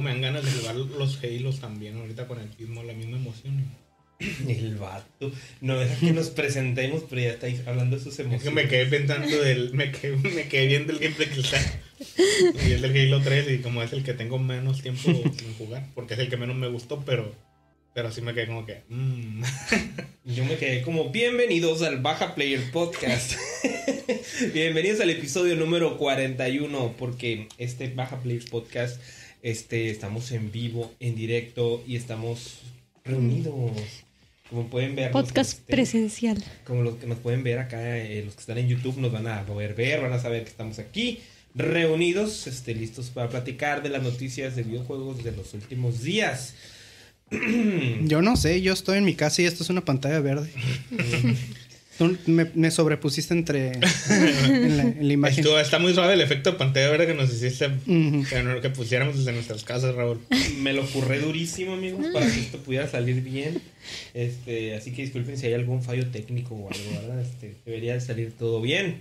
Luego me dan ganas de jugar los Halos también, ahorita con el mismo, la misma emoción. El vato. No deja que nos presentemos, pero ya estáis hablando de sus Es que emociones. me quedé pensando del. Me quedé, me quedé viendo el gameplay que está. Y el del Halo 3, y como es el que tengo menos tiempo sin jugar, porque es el que menos me gustó, pero. Pero sí me quedé como que. mm. Yo me quedé como bienvenidos al Baja Player Podcast. bienvenidos al episodio número 41, porque este Baja Player Podcast este, estamos en vivo, en directo y estamos reunidos. Como pueden ver. Podcast estén- presencial. como los que nos pueden ver acá, eh, los que están en YouTube nos van a poder ver, van a saber que estamos aquí reunidos, este, listos para platicar de las noticias de videojuegos de los últimos días. Yo no sé, yo estoy en mi casa y esto es una pantalla verde. Tú me, me sobrepusiste entre en la, en la imagen. Estuvo- está muy suave el efecto de pantalla verde que nos hiciste. Que, no- que pusiéramos desde nuestras casas, Raúl. Me lo curré durísimo, amigos, para que esto pudiera salir bien. Este, así que disculpen si hay algún fallo técnico o algo, ¿verdad? Este, debería de salir todo bien.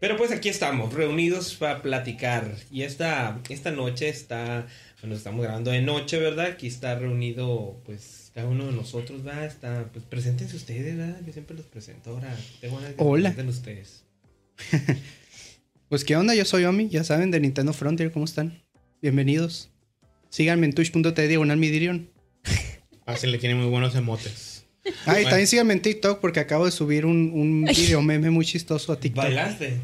Pero pues aquí estamos, reunidos para platicar. Y esta, esta noche está, bueno, estamos grabando de noche, ¿verdad? Aquí está reunido, pues, cada uno de nosotros, ¿verdad? Está, pues, preséntense ustedes, ¿verdad? Yo siempre los presento ahora. Tengo ganas que Hola. se presenten ustedes. Pues qué onda, yo soy Omi, ya saben, de Nintendo Frontier, ¿cómo están? Bienvenidos. Síganme en twitch.tv diagonal midirion. Así le tiene muy buenos emotes. Ah, y también síganme en TikTok porque acabo de subir un, un video meme muy chistoso a TikTok. ¿Bailaste?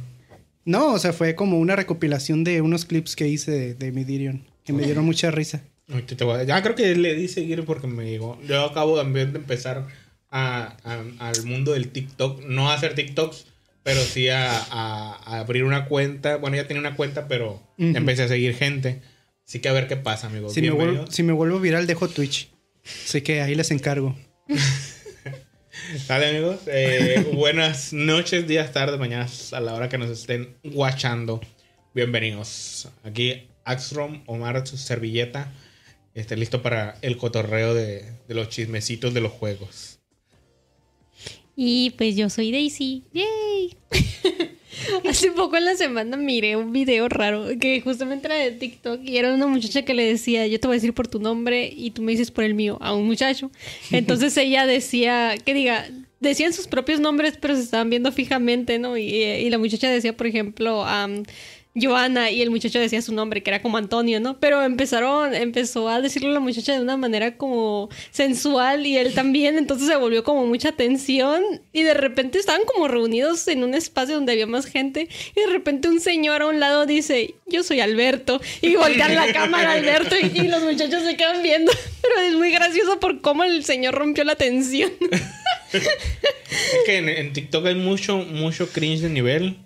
No, o sea, fue como una recopilación de unos clips que hice de, de Midirion, que me dieron mucha risa. Ahorita te voy a- Ya creo que le di seguir porque me llegó. Yo acabo también de empezar a- a- al mundo del TikTok. No a hacer TikToks, pero sí a, abrir una cuenta. Bueno, ya tenía una cuenta, pero empecé a seguir gente. Así que a ver qué pasa, amigos. Si me, vuelvo, Bienvenidos. si me vuelvo viral, dejo Twitch. Así que ahí les encargo. Dale, amigos. Eh, buenas noches, días, tardes, mañanas, a la hora que nos estén watchando. Bienvenidos. Aquí Axrom, Omar, su servilleta. Esté listo para el cotorreo de, de los chismecitos de los juegos. Y pues yo soy Daisy. ¡Yay! Hace poco en la semana miré un video raro que justamente era de TikTok y era una muchacha que le decía, yo te voy a decir por tu nombre y tú me dices por el mío, a un muchacho. Entonces ella decía, que diga, decían sus propios nombres pero se estaban viendo fijamente, ¿no? Y, y la muchacha decía, por ejemplo, am, Joana y el muchacho decía su nombre, que era como Antonio, ¿no? Pero empezaron, empezó a decirlo la muchacha de una manera como sensual y él también, entonces se volvió como mucha tensión y de repente estaban como reunidos en un espacio donde había más gente y de repente un señor a un lado dice, yo soy Alberto y voltean la cámara a Alberto y, y los muchachos se quedan viendo, pero es muy gracioso por cómo el señor rompió la tensión. Es que en, en TikTok hay mucho, mucho cringe de nivel.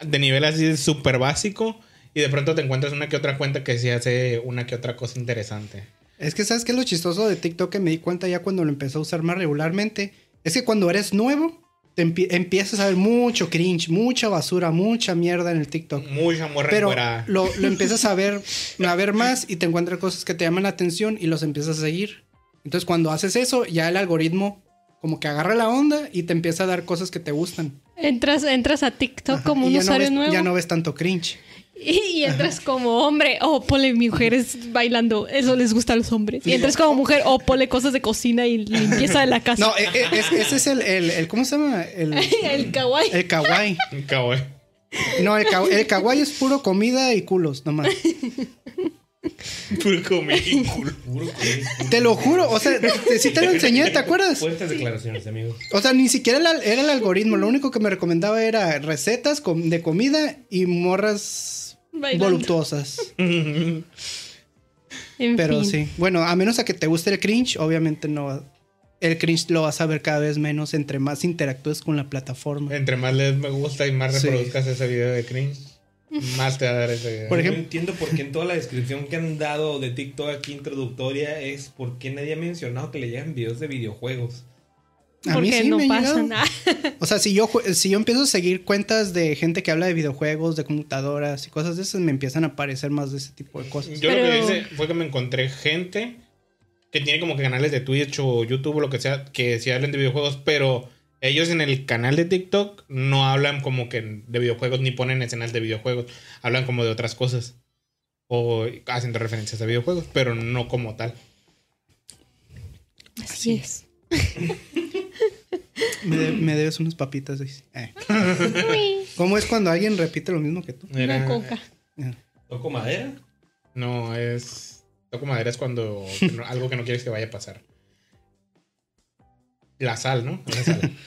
De nivel así súper básico. Y de pronto te encuentras una que otra cuenta que sí hace una que otra cosa interesante. Es que, ¿sabes qué es lo chistoso de TikTok que me di cuenta ya cuando lo empecé a usar más regularmente? Es que cuando eres nuevo, te empie- empiezas a ver mucho cringe, mucha basura, mucha mierda en el TikTok. Mucha morra Pero lo, lo empiezas a ver, a ver más y te encuentras cosas que te llaman la atención y los empiezas a seguir. Entonces, cuando haces eso, ya el algoritmo como que agarra la onda y te empieza a dar cosas que te gustan. Entras, entras a TikTok Ajá, como un ya no usuario ves- nuevo. Ya no ves tanto cringe. Y, y entras como hombre, oh, ponle mujeres bailando, eso les gusta a los hombres. Y entras como mujer, oh, ponle cosas de cocina y limpieza de la casa. No, e- e- es- ese es el, el- el- ¿cómo se llama? El, el kawaii. el kawaii. Kawaii. No, el, el kawaii es puro comida y culos, nomás. Puro Te lo juro, o sea, te- sí te lo enseñé, ¿te acuerdas? Fuertes declaraciones, amigos. O sea, ni siquiera era, era el algoritmo, lo único que me recomendaba era recetas com- de comida y morras Bailando. voluptuosas. En Pero fin. sí, bueno, a menos a que te guste el cringe, obviamente no. El cringe lo vas a ver cada vez menos entre más interactúes con la plataforma. Entre más les me gusta y más Sí. reproduzcas ese video de cringe. Más te va a dar ese. Por ejemplo- no entiendo por qué en toda la descripción que han dado de TikTok aquí introductoria es por qué nadie ha mencionado que le llegan videos de videojuegos. A mí sí no me pasa llegado. nada. O sea, si yo, si yo empiezo a seguir cuentas de gente que habla de videojuegos, de computadoras y cosas de esas, me empiezan a aparecer más de ese tipo de cosas. Yo lo que hice fue que me encontré gente que tiene como que canales de Twitch o YouTube o lo que sea, que sí hablan de videojuegos, pero ellos en el canal de TikTok no hablan como que de videojuegos ni ponen escenas de videojuegos, hablan como de otras cosas. O hacen referencias a videojuegos, pero no como tal. Así es. Me, de- me debes unas papitas. Daisy. Eh. ¿Cómo es cuando alguien repite lo mismo que tú? Una coca. Eh. ¿Toco madera? No, es. Toco madera es cuando algo que no quieres que vaya a pasar. La sal, ¿no? La sal.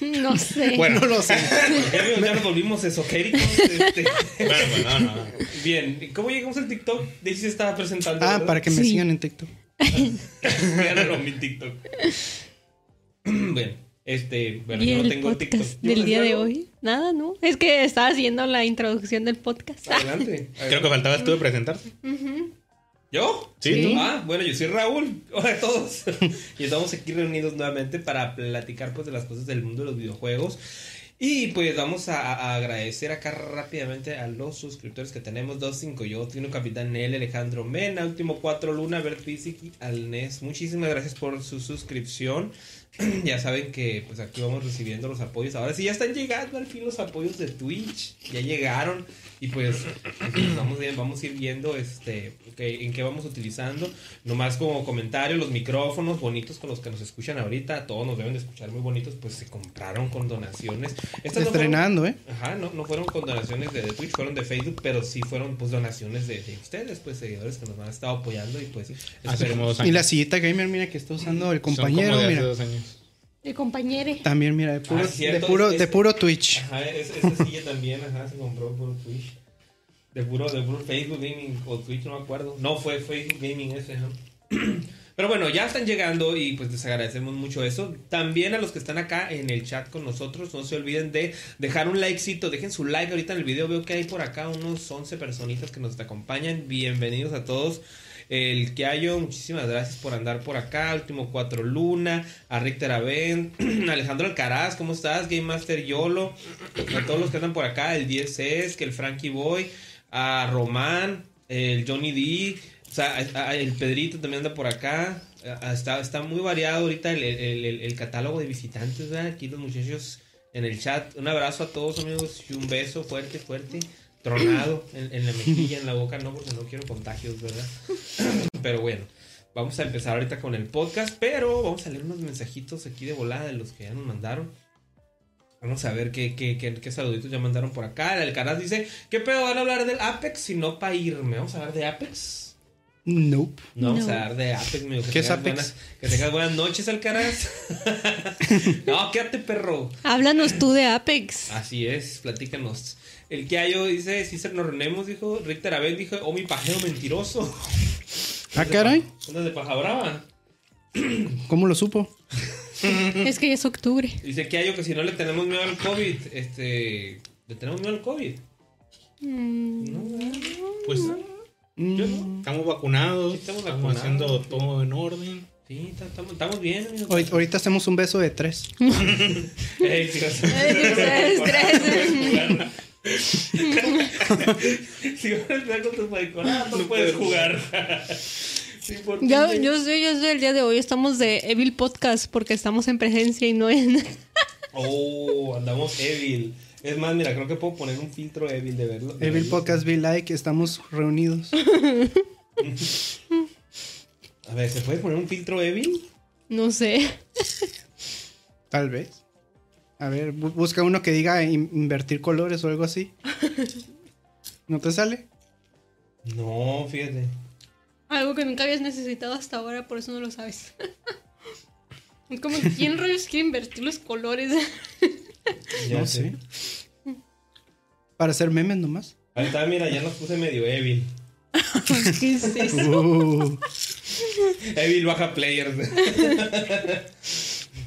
No sé. Bueno, No lo sé. Ya, ya nos volvimos esotéricos. este. bueno, pues no, no. Bien, ¿cómo llegamos al TikTok? Daisy se estaba presentando. Ah, ¿verdad? para que me Sí. sigan en TikTok. Gánalo mi TikTok. Bien, este, bueno, y yo no el tengo TikTok. podcast ¿Yo del día de hoy. Nada, ¿no? Es que estaba haciendo la introducción del podcast. Adelante. Creo que faltabas tú de presentarte. ¿Yo? Sí, Sí. Ah, bueno, yo soy Raúl. Hola a todos. y estamos aquí reunidos nuevamente para platicar pues de las cosas del mundo de los videojuegos. Y pues vamos a, a agradecer acá rápidamente a los suscriptores que tenemos. 25 yo, Tino Capitán Nel, Alejandro Mena, Último 4 Luna, Bert y Alnes. Muchísimas gracias por su suscripción. ya saben que pues aquí vamos recibiendo los apoyos. Ahora sí ya están llegando al fin los apoyos de Twitch. Ya llegaron. Y pues pues, vamos, a- vamos a ir viendo este que- en qué vamos utilizando. Nomás como comentario, los micrófonos bonitos con los que nos escuchan ahorita, todos nos deben de escuchar muy bonitos, pues se compraron con donaciones. Estas no fueron- Estrenando, ¿eh? Ajá, no, no fueron con donaciones de, de Twitch, fueron de Facebook, pero sí fueron pues donaciones de, de ustedes, pues seguidores que nos han estado apoyando y pues Hace como dos Y la sillita gamer, mira que está usando el Son como compañero, de hace mira. dos años. De compañere. También, mira, de puro, Ah, cierto, de puro, es- de puro Twitch. Ajá, es- esa silla también, ajá, se compró por Twitch. De puro, de puro Facebook Gaming o Twitch, no me acuerdo. No, fue Facebook Gaming ese, ajá. Pero bueno, ya están llegando y pues les agradecemos mucho eso. También a los que están acá en el chat con nosotros, no se olviden de dejar un likecito, dejen su like ahorita en el video. Veo que hay por acá unos 11 personitas que nos acompañan. Bienvenidos a todos. El Kiayo, muchísimas gracias por andar por acá. Último 4 Luna, a Richter Aven, Alejandro Alcaraz, ¿cómo estás? Game Master Yolo, a todos los que andan por acá, el 10S, que el Frankie Boy, a Román, el Johnny D, a- el Pedrito también anda por acá. Está, está muy variado ahorita el, el- el- catálogo de visitantes. Aquí los muchachos en el chat. Un abrazo a todos, amigos, y un beso fuerte, fuerte. Tronado en, en la mejilla, en la boca, no, porque no quiero contagios, ¿verdad? Pero bueno, vamos a empezar ahorita con el podcast, pero vamos a leer unos mensajitos aquí de volada de los que ya nos mandaron. Vamos a ver qué, qué, qué, qué saluditos ya mandaron por acá. El canal dice, ¿qué pedo van a hablar del Apex si no para irme? ¿Vamos a hablar de Apex? Nope. No, vamos No. a hablar de Apex, amigo. que ¿Qué es tengas Apex? buenas- que tengas buenas noches, Alcaraz. no, quédate, perro. Háblanos tú de Apex. Así es, platícanos. El que hay dice, si se nos reunimos, dijo, Richter Abel dijo, oh mi pajeo mentiroso. Ah, caray. ¿Dónde de paja brava? ¿Cómo lo supo? Es que ya es octubre. Dice que hay que si no le tenemos miedo al COVID, este, le tenemos miedo al COVID. Mm, No. Pues Mm, Yo no. estamos vacunados, Sí, estamos estamos, vacunados. haciendo todo en orden. Sí, ta- estamos, estamos bien, ahorita, hacemos un beso de tres. Ey, tres. Si vas a empezar con tus mariconadas, no puedes jugar. Sí, Yo, güey. yo sé, el día de hoy estamos de Evil Podcast porque estamos en presencia y no en... Oh, andamos Evil. Es más, mira, creo que puedo poner un filtro Evil de verlo. de Evil verlo. Podcast Be Like, estamos reunidos. A ver, ¿se puede poner un filtro Evil? No sé. Tal vez. A ver, bu- busca uno que diga in- invertir colores o algo así. ¿No te sale? No, fíjate. Algo que nunca habías necesitado hasta ahora, por eso no lo sabes. Es como, ¿quién rayos quiere invertir los colores? Ya no sé. Para hacer memes nomás. Ahí está, mira, ya nos puse medio Evil. ¿Qué es eso? Uh, Evil baja players.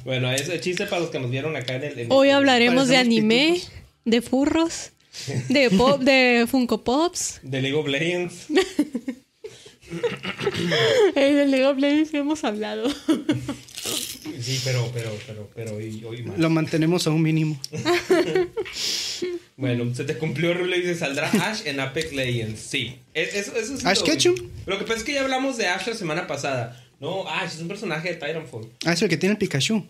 Bueno, ese chiste para los que nos vieron acá en el. en el- Hoy hablaremos de anime, pitufos. de furros De, pop, de Funko Pops. De League of Legends. Eh, de Lego Legends hemos hablado. Sí, pero, pero, pero, pero hoy, hoy más. Lo mantenemos a un mínimo. Bueno, se te cumplió Rule y dice, saldrá Ash en Apex Legends. Sí. Es- Eso, eso sí ¿Ash Ketchum? Lo que pasa es que ya hablamos de Ash la semana pasada. No, Ash es un personaje de Titanfall. Ah, es el que tiene el Pikachu.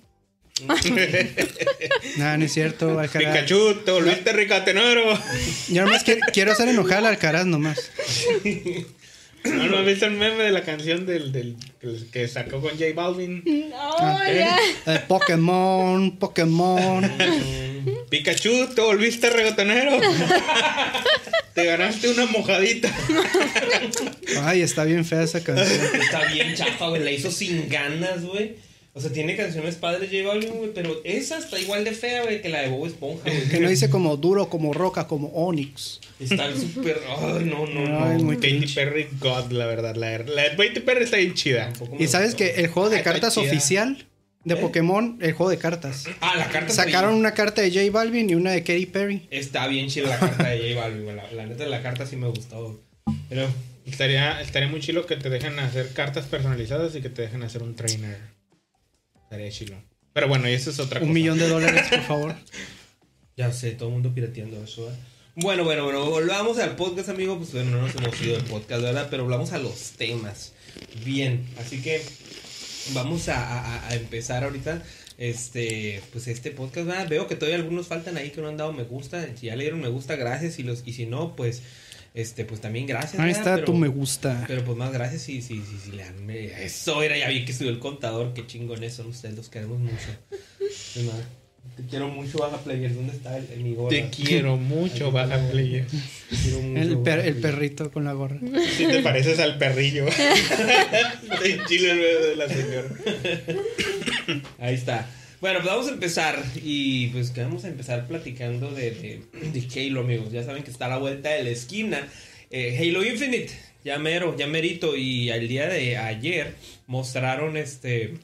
Nah, no es cierto, Alcaraz. Pikachu, te volviste ricatenero. Yo nomás que- quiero hacer enojar al Alcaraz nomás. ¿No, ¿No has visto el meme de la canción del, del que- que sacó con J Balvin? Oh, ya. Eh, Pokémon, Pokémon. Pikachu, te volviste reggaetonero. te ganaste una mojadita. Ay, está bien fea esa canción. Está bien chafa, güey. La hizo sin ganas, güey. O sea, tiene canciones padres J Balvin, güey. Pero esa está igual de fea, güey, que la de Bob Esponja, güey. Que no dice como duro, como roca, como Onix. Está súper. Ay, no, no, Ay, no. muy Katy. Perry, God, la verdad. La, la de Katy Perry está bien chida. Y sabes que el juego de Ay, está cartas oficial de ¿Eh? Pokémon, el juego de cartas. Ah, la carta Sacaron bien- una carta de J Balvin y una de Katy Perry. Está bien chida la carta de J Balvin, güey. La, la neta, la carta sí me gustó. güey. Pero. Estaría, estaría muy chilo que te dejen hacer cartas personalizadas y que te dejen hacer un trainer. Estaría chilo. Pero bueno, y eso es otra cosa. Un millón de dólares, por favor. Ya sé, todo el mundo pirateando eso, ¿eh? Bueno, bueno, bueno, volvamos al podcast, amigo. Pues bueno, no nos hemos ido del podcast, ¿verdad? Pero hablamos a los temas. Bien, así que vamos a, a- a empezar ahorita. Este, pues este podcast, ¿verdad? Veo que todavía algunos faltan ahí que no han dado me gusta. Si ya le dieron me gusta, gracias. Y los, y si no, pues, este, pues también gracias. Ahí está Pero- tu me gusta. Pero pues más gracias si, si, si, si le dan. Eso era, ya vi que subió el contador. Qué chingones son ustedes, los queremos mucho. Te quiero mucho, Baja Player. ¿Dónde está el, el mi gorra? Te quiero mucho, Baja Player. Te quiero mucho, El, per- el perrito con la gorra. Si te pareces al perrillo. De chile de la señora. Ahí está. Bueno, pues vamos a empezar. Y pues que vamos a empezar platicando de, Halo, amigos. Ya saben que está a la vuelta de la esquina. Eh, Halo Infinite, ya mero, ya merito. Y al día de ayer mostraron este.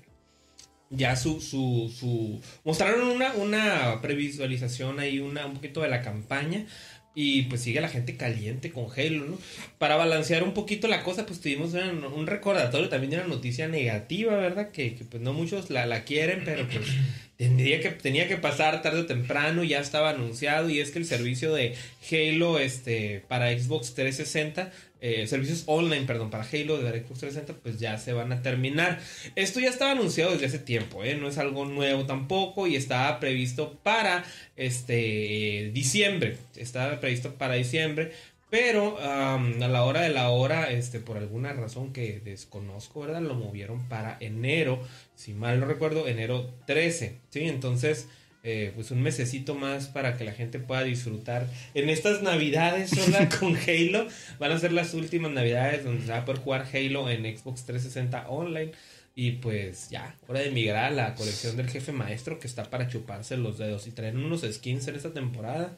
Ya su, su, su. Mostraron una, una previsualización ahí, una, un poquito de la campaña. Y pues sigue la gente caliente con Halo, ¿no? Para balancear un poquito la cosa, pues tuvimos un, un recordatorio también de una noticia negativa, ¿verdad? Que, que, pues no muchos la, la quieren, pero pues tendría que, tenía que pasar tarde o temprano, ya estaba anunciado, y es que el servicio de Halo este, para Xbox 360, eh, servicios online, perdón, para Halo de Xbox 360, pues ya se van a terminar. Esto ya estaba anunciado desde hace tiempo, ¿eh? No es algo nuevo tampoco, y estaba previsto para este diciembre. Estaba previsto para diciembre. Pero a la hora de la hora, este, por alguna razón que desconozco, ¿verdad? Lo movieron para enero, si mal no recuerdo, enero 13, ¿sí? Entonces, eh, pues un mesecito más para que la gente pueda disfrutar en estas navidades. Con Halo. Van a ser las últimas navidades donde se va a poder jugar Halo en Xbox 360 online. Y pues ya, hora de migrar a la colección del jefe maestro que está para chuparse los dedos. Y traen unos skins en esta temporada.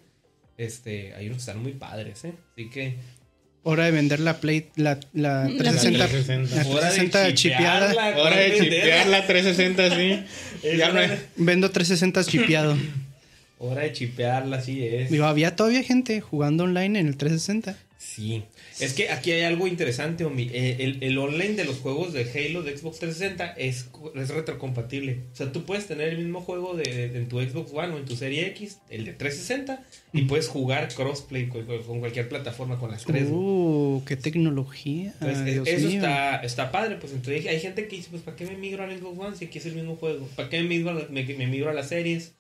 Este, hay unos que están muy padres, ¿eh? Así que Hora de vender la Play, la, la 360. 360. La hora de 360 chipeada. Hora de ¿cuál chipear la 360, sí. Ya no hora hay- Vendo 360 chipeado. Hora de chipearla, así es. Digo, había todavía gente jugando online en el 360. Sí. Es que aquí hay algo interesante, Omi. Eh, el, el online de los juegos de Halo de Xbox 360 es, es retrocompatible. O sea, tú puedes tener el mismo juego de, de- en tu Xbox One o en tu Serie X, el de 360, y puedes jugar crossplay con, con cualquier plataforma con las tres. Uh, qué tecnología. Eh, Dios eso mío. está, está padre, pues entonces hay gente que dice, pues ¿para qué me migro al Xbox One si aquí es el mismo juego? ¿Para qué me migro me, me migro a las series?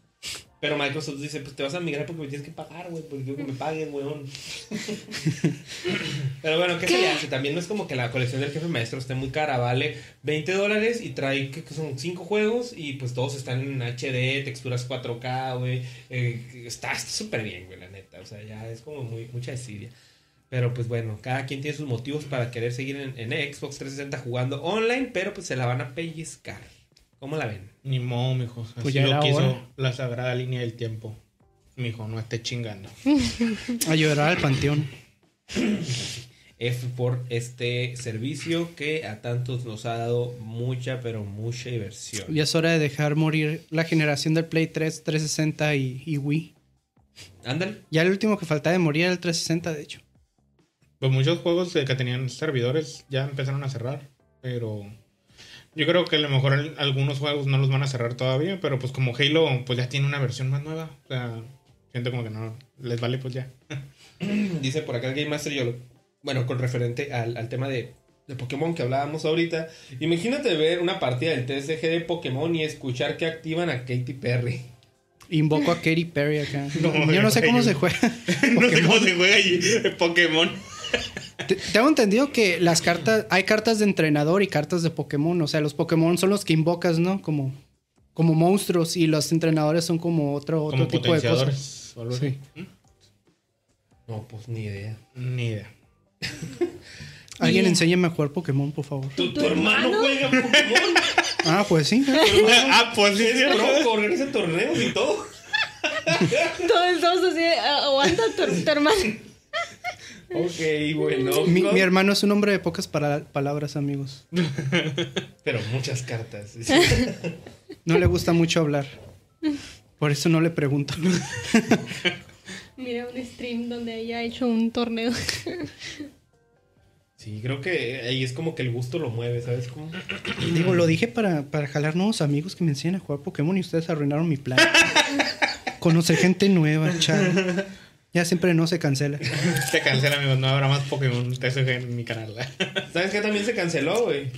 Pero Microsoft dice, pues te vas a migrar porque me tienes que pagar, güey, porque quiero que me paguen, weón. Pero bueno, ¿qué, se le hace? También no es como que la colección del jefe maestro esté muy cara, vale 20 dólares y trae, que son 5 juegos y pues todos están en HD, texturas 4K, güey. Eh, está está súper bien, güey, la neta. O sea, ya es como muy, mucha desidia. Pero pues bueno, cada quien tiene sus motivos para querer seguir en, en Xbox 360 jugando online, pero pues se la van a pellizcar. ¿Cómo la ven? Ni modo, mijo. Así Pues ya lo quiso hora. la sagrada línea del tiempo. Mijo, no esté chingando. A llorar al panteón. F por este servicio que a tantos nos ha dado mucha, pero mucha diversión. Ya es hora de dejar morir la generación del Play 3, 360 y, y Wii. Ándale. Ya el último que faltaba de morir era el 360, de hecho. Pues muchos juegos que tenían servidores ya empezaron a cerrar, pero yo creo que a lo mejor al- algunos juegos no los van a cerrar todavía, pero pues como Halo pues ya tiene una versión más nueva, o sea, siento como que no les vale pues ya. Dice por acá el Game Master yo lo- Bueno, con referente al, al tema de, de Pokémon que hablábamos ahorita. Imagínate ver una partida del TSG de Pokémon y escuchar que activan a Katy Perry. Invoco a Katy Perry acá. No, Yo no sé cómo se juega. no sé cómo se juega ahí Pokémon. Te- Tengo entendido que las cartas, hay cartas de entrenador y cartas de Pokémon. O sea, los Pokémon son los que invocas, ¿no? Como, como monstruos y los entrenadores son como otro, otro Como tipo de cosas. algo así. No, pues ni idea. Ni idea. Alguien enséñame a jugar Pokémon, por favor. ¿Tu, ¿Tu tu hermano juega Pokémon? Ah, pues sí. ah, pues sí, Es sí, organiza torneos y todo. Todos estamos así, "Ah, aguanta tu, tu hermano. Ok, bueno. Mi, mi hermano es un hombre de pocas para- palabras, amigos. Pero muchas cartas. No le gusta mucho hablar. Por eso no le pregunto. Mira un stream donde haya hecho un torneo. Sí, creo que ahí es como que el gusto lo mueve, ¿sabes cómo? Digo, lo dije para, para jalar nuevos amigos que me enseñen a jugar Pokémon y ustedes arruinaron mi plan. Conocer gente nueva, chao. Ya siempre no se cancela. Se cancela, amigos. No habrá más Pokémon TCG en mi canal. ¿Sabes qué también se canceló, güey?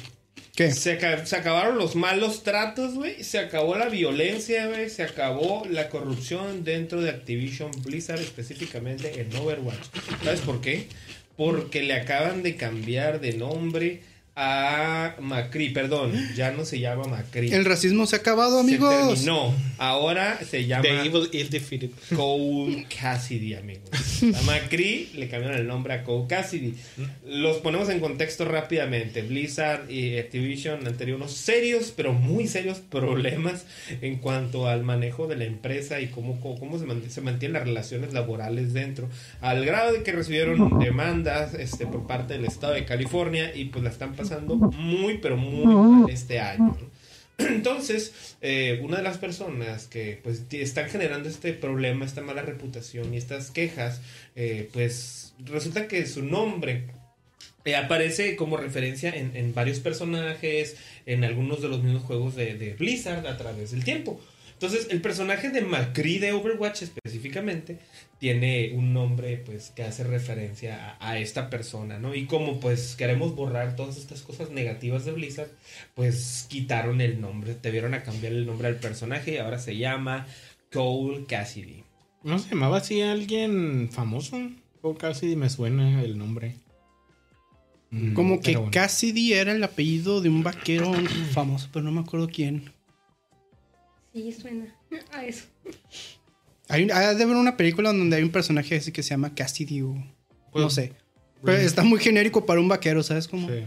¿Qué? Se, se acabaron los malos tratos, güey. Se acabó la violencia, güey. Se acabó la corrupción dentro de Activision Blizzard, específicamente en Overwatch. ¿Sabes por qué? Porque le acaban de cambiar de nombre a Macri. Perdón, ya no se llama Macri. El racismo se ha acabado, amigos. Se terminó. Ahora se llama The Evil is defeated. Cole Cassidy, amigos. A Macri le cambiaron el nombre a Cole Cassidy. Los ponemos en contexto rápidamente. Blizzard y Activision han tenido unos serios, pero muy serios problemas en cuanto al manejo de la empresa y cómo, cómo, cómo se, mant- se mantienen las relaciones laborales dentro. Al grado de que recibieron demandas este, por parte del estado de California y pues la están pasando muy, pero muy mal este año. ¿no? Entonces, eh, una de las personas que pues están generando este problema, esta mala reputación y estas quejas, eh, pues resulta que su nombre eh, aparece como referencia en, en varios personajes, en algunos de los mismos juegos de, de Blizzard a través del tiempo. Entonces, el personaje de Macri de Overwatch específicamente tiene un nombre pues que hace referencia a, a esta persona, ¿no? Y como pues queremos borrar todas estas cosas negativas de Blizzard, pues quitaron el nombre, te vieron a cambiar el nombre al personaje y ahora se llama Cole Cassidy. ¿No se llamaba así alguien famoso? O casi me suena el nombre. Mm, Como que pero bueno. Cassidy era el apellido de un vaquero famoso, pero no me acuerdo quién. Sí, suena a eso. Hay, hay de haber una película donde hay un personaje así que se llama Cassidy o no Pues, sé. Pero está muy genérico para un vaquero, ¿sabes cómo? Sí.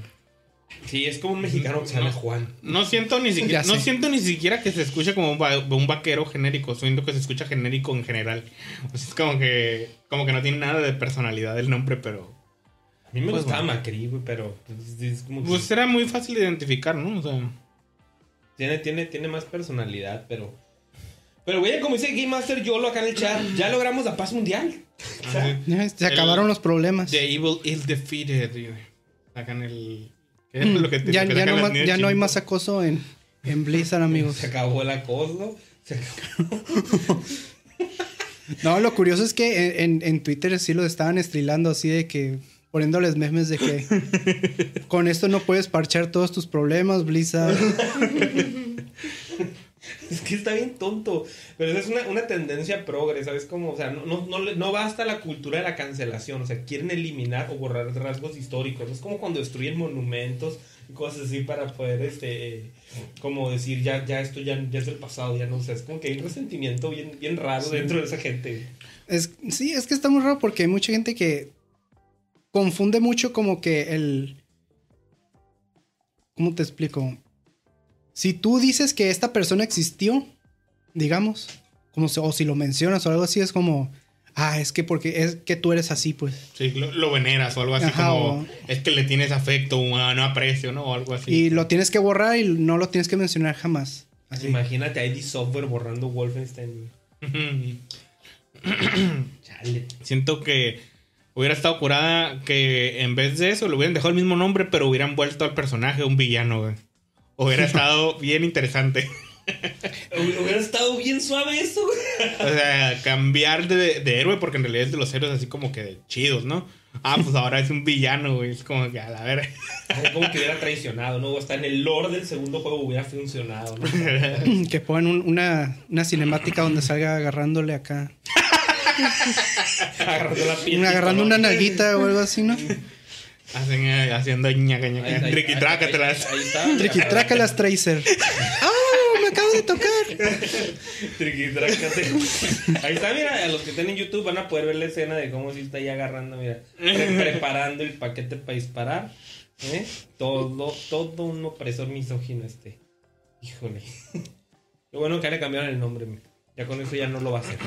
Sí, es como un mexicano que se llama Juan. No siento ni siquiera, no siento ni siquiera que se escuche como un, va- un vaquero genérico, siento que se escucha genérico en general. O sea, es como que como que no tiene nada de personalidad el nombre, pero A mí me Pues gustaba bueno. Macri, güey, pero pues, es como que pues era muy fácil de identificar, ¿no? O sea, tiene, tiene, tiene más personalidad, pero... Pero, güey, como dice Game Master Yolo acá en el chat, ya logramos la paz mundial. O sea, Ya, se El- acabaron los problemas. The Evil is defeated. Sacan el ¿qué es lo que te- ya lo que ya no, ya no hay más acoso en, en Blizzard, amigos. se acabó el acoso. Se acabó. No, lo curioso es que en, en- en Twitter sí lo estaban estrilando así de que poniéndoles memes de que con esto no puedes parchar todos tus problemas, Blizzard. Es que está bien tonto. Pero esa es una, una tendencia progre, ¿sabes? Como, o sea, no, no, no, no basta la cultura de la cancelación. O sea, quieren eliminar o borrar rasgos históricos. Es como cuando destruyen monumentos y cosas así para poder, este, como decir, ya, ya esto ya, ya es del pasado, ya no sé. Es como que hay un resentimiento bien, bien raro dentro de esa gente. Es, sí, es que está muy raro porque hay mucha gente que confunde mucho como que el... ¿Cómo te explico? Si tú dices que esta persona existió, digamos, como si- o si lo mencionas o algo así, es como, ah, es que porque es que tú eres así, pues. Sí, lo, lo veneras o algo así Ajá, como o- es que le tienes afecto o no aprecio, ¿no? O algo así. Y lo tienes que borrar y no lo tienes que mencionar jamás. Así. Imagínate a ID Software borrando Wolfenstein. Chale. Siento que hubiera estado curada que en vez de eso le hubieran dejado el mismo nombre, pero hubieran vuelto al personaje un villano, güey. Hubiera estado bien interesante. Hubi- Hubiera estado bien suave eso, güey. O sea, cambiar de, de héroe, porque en realidad es de los héroes así como que de chidos, ¿no? Ah, pues ahora es un villano, güey. Es como que a la verga. Como que hubiera traicionado, ¿no? O hasta en el lore del segundo juego hubiera funcionado, ¿no? Que pongan un- una, una cinemática donde salga agarrándole acá. Agarrando la piel. agarrando una nalguita o algo así, ¿no? Hacen, eh, haciendo ñaca, ñaca. Triquitrácatelas. Ahí, ahí está. Triquitrácalas Tracer. ¡Ah! Me acabo de tocar. Triquitrácate. Ahí está, mira, a los que estén en YouTube van a poder ver la escena de cómo si está ahí agarrando, mira, pre- preparando el paquete para disparar. ¿eh? Todo, todo un opresor misógino este. Híjole. Qué bueno que le cambiaron el nombre. mira. Ya con eso ya no lo va a hacer.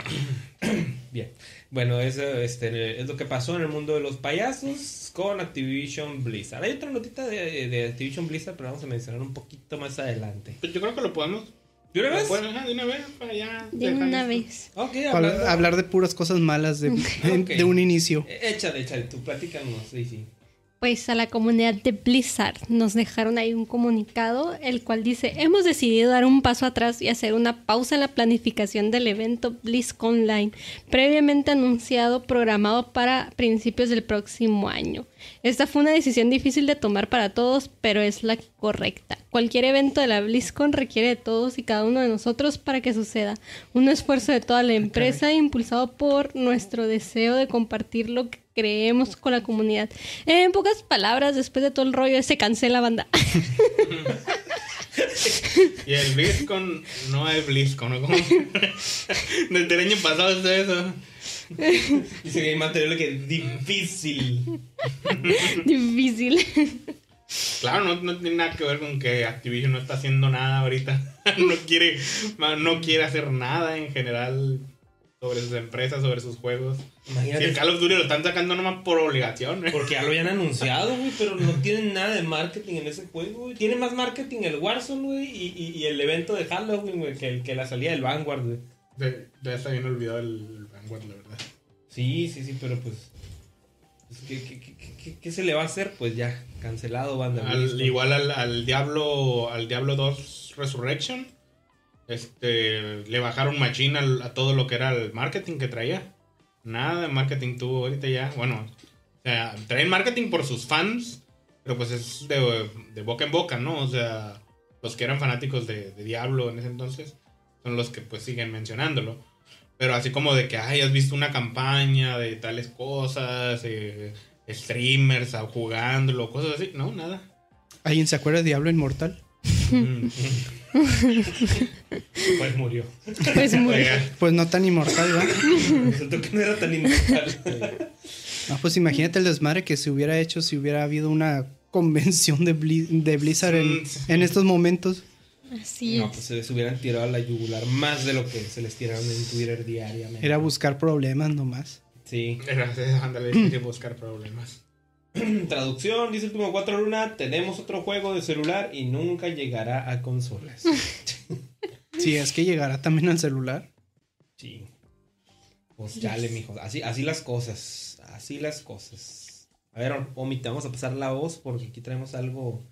Bien. Bueno, eso este, es lo que pasó en el mundo de los payasos con Activision Blizzard. Hay otra notita de, de Activision Blizzard, pero vamos a mencionar un poquito más adelante. Pues yo creo que lo podemos. ¿De una vez? de una vez, para ya. De una vez. Ok, Para hablando- hablar de puras cosas malas de, de un inicio. Échale, échale, tú platícanos, sí, sí. Pues a la comunidad de Blizzard nos dejaron ahí un comunicado, el cual dice, hemos decidido dar un paso atrás y hacer una pausa en la planificación del evento BlizzCon Online, previamente anunciado, programado para principios del próximo año. Esta fue una decisión difícil de tomar para todos, pero es la correcta. Cualquier evento de la BlizzCon requiere de todos y cada uno de nosotros para que suceda. Un esfuerzo de toda la empresa impulsado por nuestro deseo de compartir lo que creemos con la comunidad. En pocas palabras, después de todo el rollo, se cancela banda. Y el BlizzCon no es BlizzCon, ¿no? Como... Desde el año pasado es eso. Dice que hay material que es difícil. Difícil. Claro, no, no tiene nada que ver con que Activision no está haciendo nada ahorita. no quiere, no quiere hacer nada en general sobre sus empresas, sobre sus juegos. Si Imagínate. el Call of Duty lo están sacando nomás por obligación. ¿eh? Porque ya lo habían anunciado, güey, pero no tienen nada de marketing en ese juego, güey. Tiene más marketing el Warzone, güey, y, y, y el evento de Halloween, güey, que, el- que la salida del Vanguard, güey. De, de eso bien olvidado el Vanguard, la verdad. Sí, sí, sí, pero pues... pues, ¿qué, qué, qué, se le va a hacer? Pues ya, cancelado, banda. Al- igual al, al Diablo al Diablo 2 Resurrection este le bajaron machine a todo lo que era el marketing que traía. Nada de marketing tuvo ahorita ya. Bueno o sea traen marketing por sus fans pero pues es de, de boca en boca no o sea los que eran fanáticos de, de Diablo en ese entonces son los que pues siguen mencionándolo. Pero así como de que ay has visto una campaña de tales cosas eh, streamers jugándolo cosas así no nada. ¿Alguien se acuerda de Diablo Inmortal? Pues murió. Pues Pues no tan inmortal, ¿va? Resultó que no era tan inmortal. Ah, pues imagínate el desmadre que se hubiera hecho si hubiera habido una convención de, Bli- de Blizzard en, Sí. en estos momentos. Así No, es. pues se les hubieran tirado a la yugular más de lo que se les tiraron en Twitter diariamente. Era buscar problemas nomás. Sí. Era, ándale, buscar problemas. Traducción, dice el último 4 Luna, tenemos otro juego de celular y nunca llegará a consolas. Si es que llegará también al celular. Sí. Pues chale, mijo. Así, así las cosas. Así las cosas. A ver, Omi, te vamos a pasar la voz porque aquí traemos algo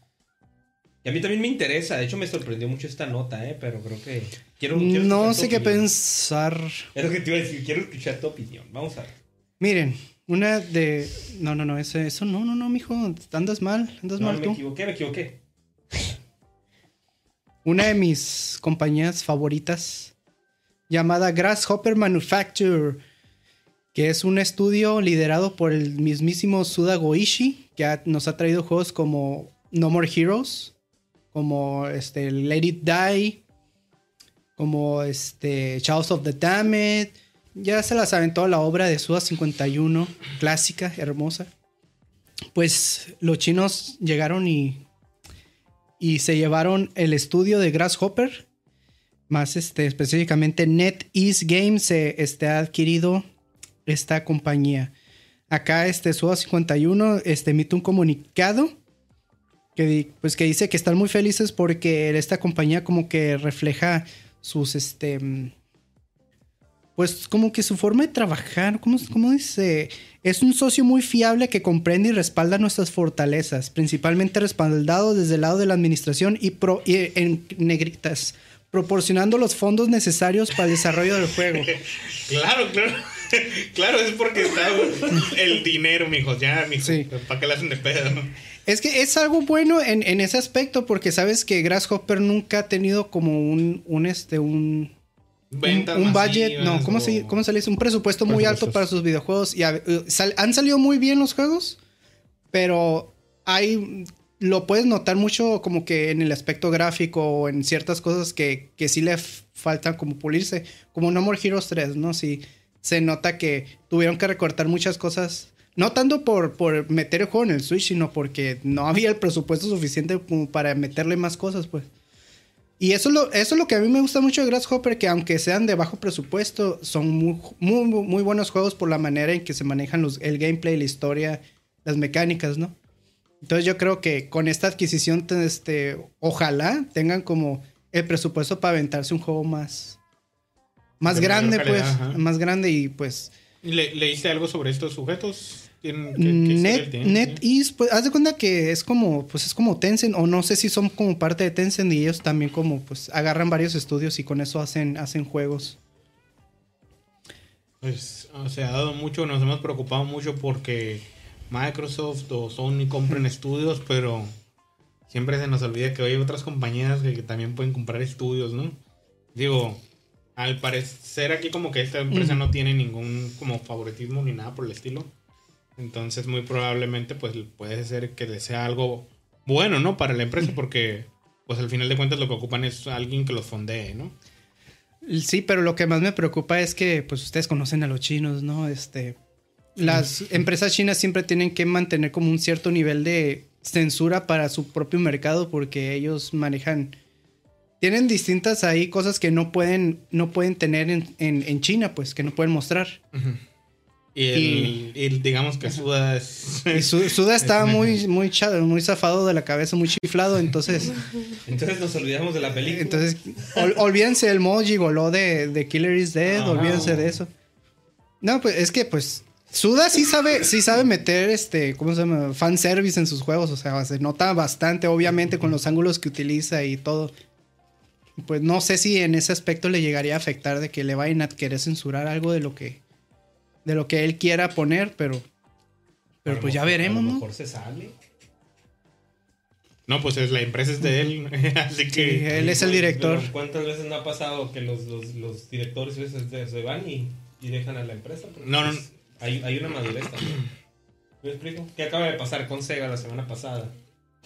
que a mí también me interesa. De hecho, me sorprendió mucho esta nota, ¿eh? Pero creo que... Quiero, quiero No sé qué pensar. Es lo que te iba a decir. Quiero escuchar tu opinión. Vamos a ver. Miren, una de. No, no, no, eso, eso no, no, no, mijo. Andas mal, andas No, mal me tú. equivoqué, me equivoqué. Una de mis compañías favoritas, llamada Grasshopper Manufacture, que es un estudio liderado por el mismísimo Suda Goichi, que ha- nos ha traído juegos como No More Heroes, como este, Let It Die, como este, Chaos of the Damned. Ya se las aventó la obra de Suda 51, clásica, hermosa. Pues los chinos llegaron y y se llevaron el estudio de Grasshopper. Más este, específicamente NetEase Games se este, ha adquirido esta compañía. Acá este Suda 51 este, emite un comunicado que, pues, que dice que están muy felices porque esta compañía como que refleja sus este pues como que su forma de trabajar, ¿cómo, cómo dice? Es un socio muy fiable que comprende y respalda nuestras fortalezas, principalmente respaldado desde el lado de la administración y, pro, y en negritas, proporcionando los fondos necesarios para el desarrollo del juego. Claro, claro. Claro, es porque está el dinero, mijo. Ya, mijo. Sí. ¿Para qué le hacen de pedo? Es que es algo bueno en, en ese aspecto, porque sabes que Grasshopper nunca ha tenido como un, un este, un, Ventas un budget, no, ¿cómo, o- se, ¿cómo se le dice? Un presupuesto muy alto para sus videojuegos. Y a- eh, sal- han salido muy bien los juegos, pero hay, lo puedes notar mucho como que en el aspecto gráfico o en ciertas cosas que, que sí le faltan como pulirse. Como No More Heroes 3, ¿no? Sí, se nota que tuvieron que recortar muchas cosas. No tanto por, por meter el juego en el Switch, sino porque no había el presupuesto suficiente como para meterle más cosas, pues. Y eso es, lo, eso es lo que a mí me gusta mucho de Grasshopper, que aunque sean de bajo presupuesto, son muy, muy, muy buenos juegos por la manera en que se manejan los, el gameplay, la historia, las mecánicas, ¿no? Entonces yo creo que con esta adquisición, te- este, ojalá tengan como el presupuesto para aventarse un juego más, más De grande, pues, calidad, más grande y pues... ¿Le, ¿Leíste algo sobre estos sujetos? ¿Tienen- qué- qué historia Net? NetEase, pues haz de cuenta que es como, pues es como Tencent, o no sé si son como parte de Tencent y ellos también como pues agarran varios estudios y con eso hacen, hacen juegos. Pues se ha dado mucho, nos hemos preocupado mucho porque Microsoft o Sony compren estudios, pero siempre se nos olvida que hay otras compañías que, que también pueden comprar estudios, ¿no? Digo, al parecer aquí como que esta empresa no tiene ningún como favoritismo ni nada por el estilo. Entonces muy probablemente pues puede ser que le sea algo bueno, ¿no? Para la empresa porque pues al final de cuentas lo que ocupan es alguien que los fondee, ¿no? Sí, pero lo que más me preocupa es que pues ustedes conocen a los chinos, ¿no? Este, las empresas chinas siempre tienen que mantener como un cierto nivel de censura para su propio mercado porque ellos manejan tienen distintas ahí cosas que no pueden no pueden tener en, en- en China, pues que no pueden mostrar. Y, el, y digamos que Suda es... Y Su- Suda está Es- muy, muy, cha- muy zafado de la cabeza, muy chiflado, entonces, Entonces nos olvidamos de la película. entonces ol- olvídense del modo gigoló de, de Killer is Dead, Ah, olvídense no. de eso. No, pues es que pues Suda sí sabe, sí sabe meter este, ¿cómo se llama? Fanservice en sus juegos, o sea, se nota bastante, obviamente, con los ángulos que utiliza y todo. Pues no sé si en ese aspecto le llegaría a afectar de que le vayan a querer censurar algo de lo que, de lo que él quiera poner, pero, pero pues ya veremos, A lo ¿no? mejor se sale. No, pues es, la empresa es de él, así Sí, que... él es el director. Pero ¿Cuántas veces no ha pasado que los, los, los directores a veces se se van y, y dejan a la empresa? Porque, No, no, pues, Hay, hay una madurez también. ¿Me explico? ¿Qué acaba de pasar con Sega la semana pasada?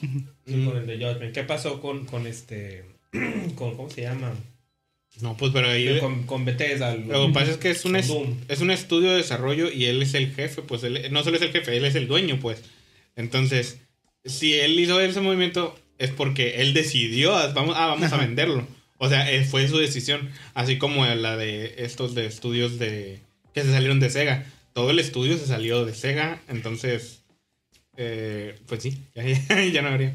Sí, con el de Judgment. ¿Qué pasó con, con este... con, ¿Cómo se llama? No, pues pero ahí... Con, con Bethesda. Lo que pasa es que es un, es, un estudio de desarrollo y él es el jefe, pues él no solo es el jefe, él es el dueño, pues. Entonces, si él hizo ese movimiento es porque él decidió, vamos, ah, vamos a venderlo. O sea, eh, fue su decisión, así como la de estos de estudios de que se salieron de Sega. Todo el estudio se salió de Sega, entonces, eh, pues sí, ya, ya, ya no habría.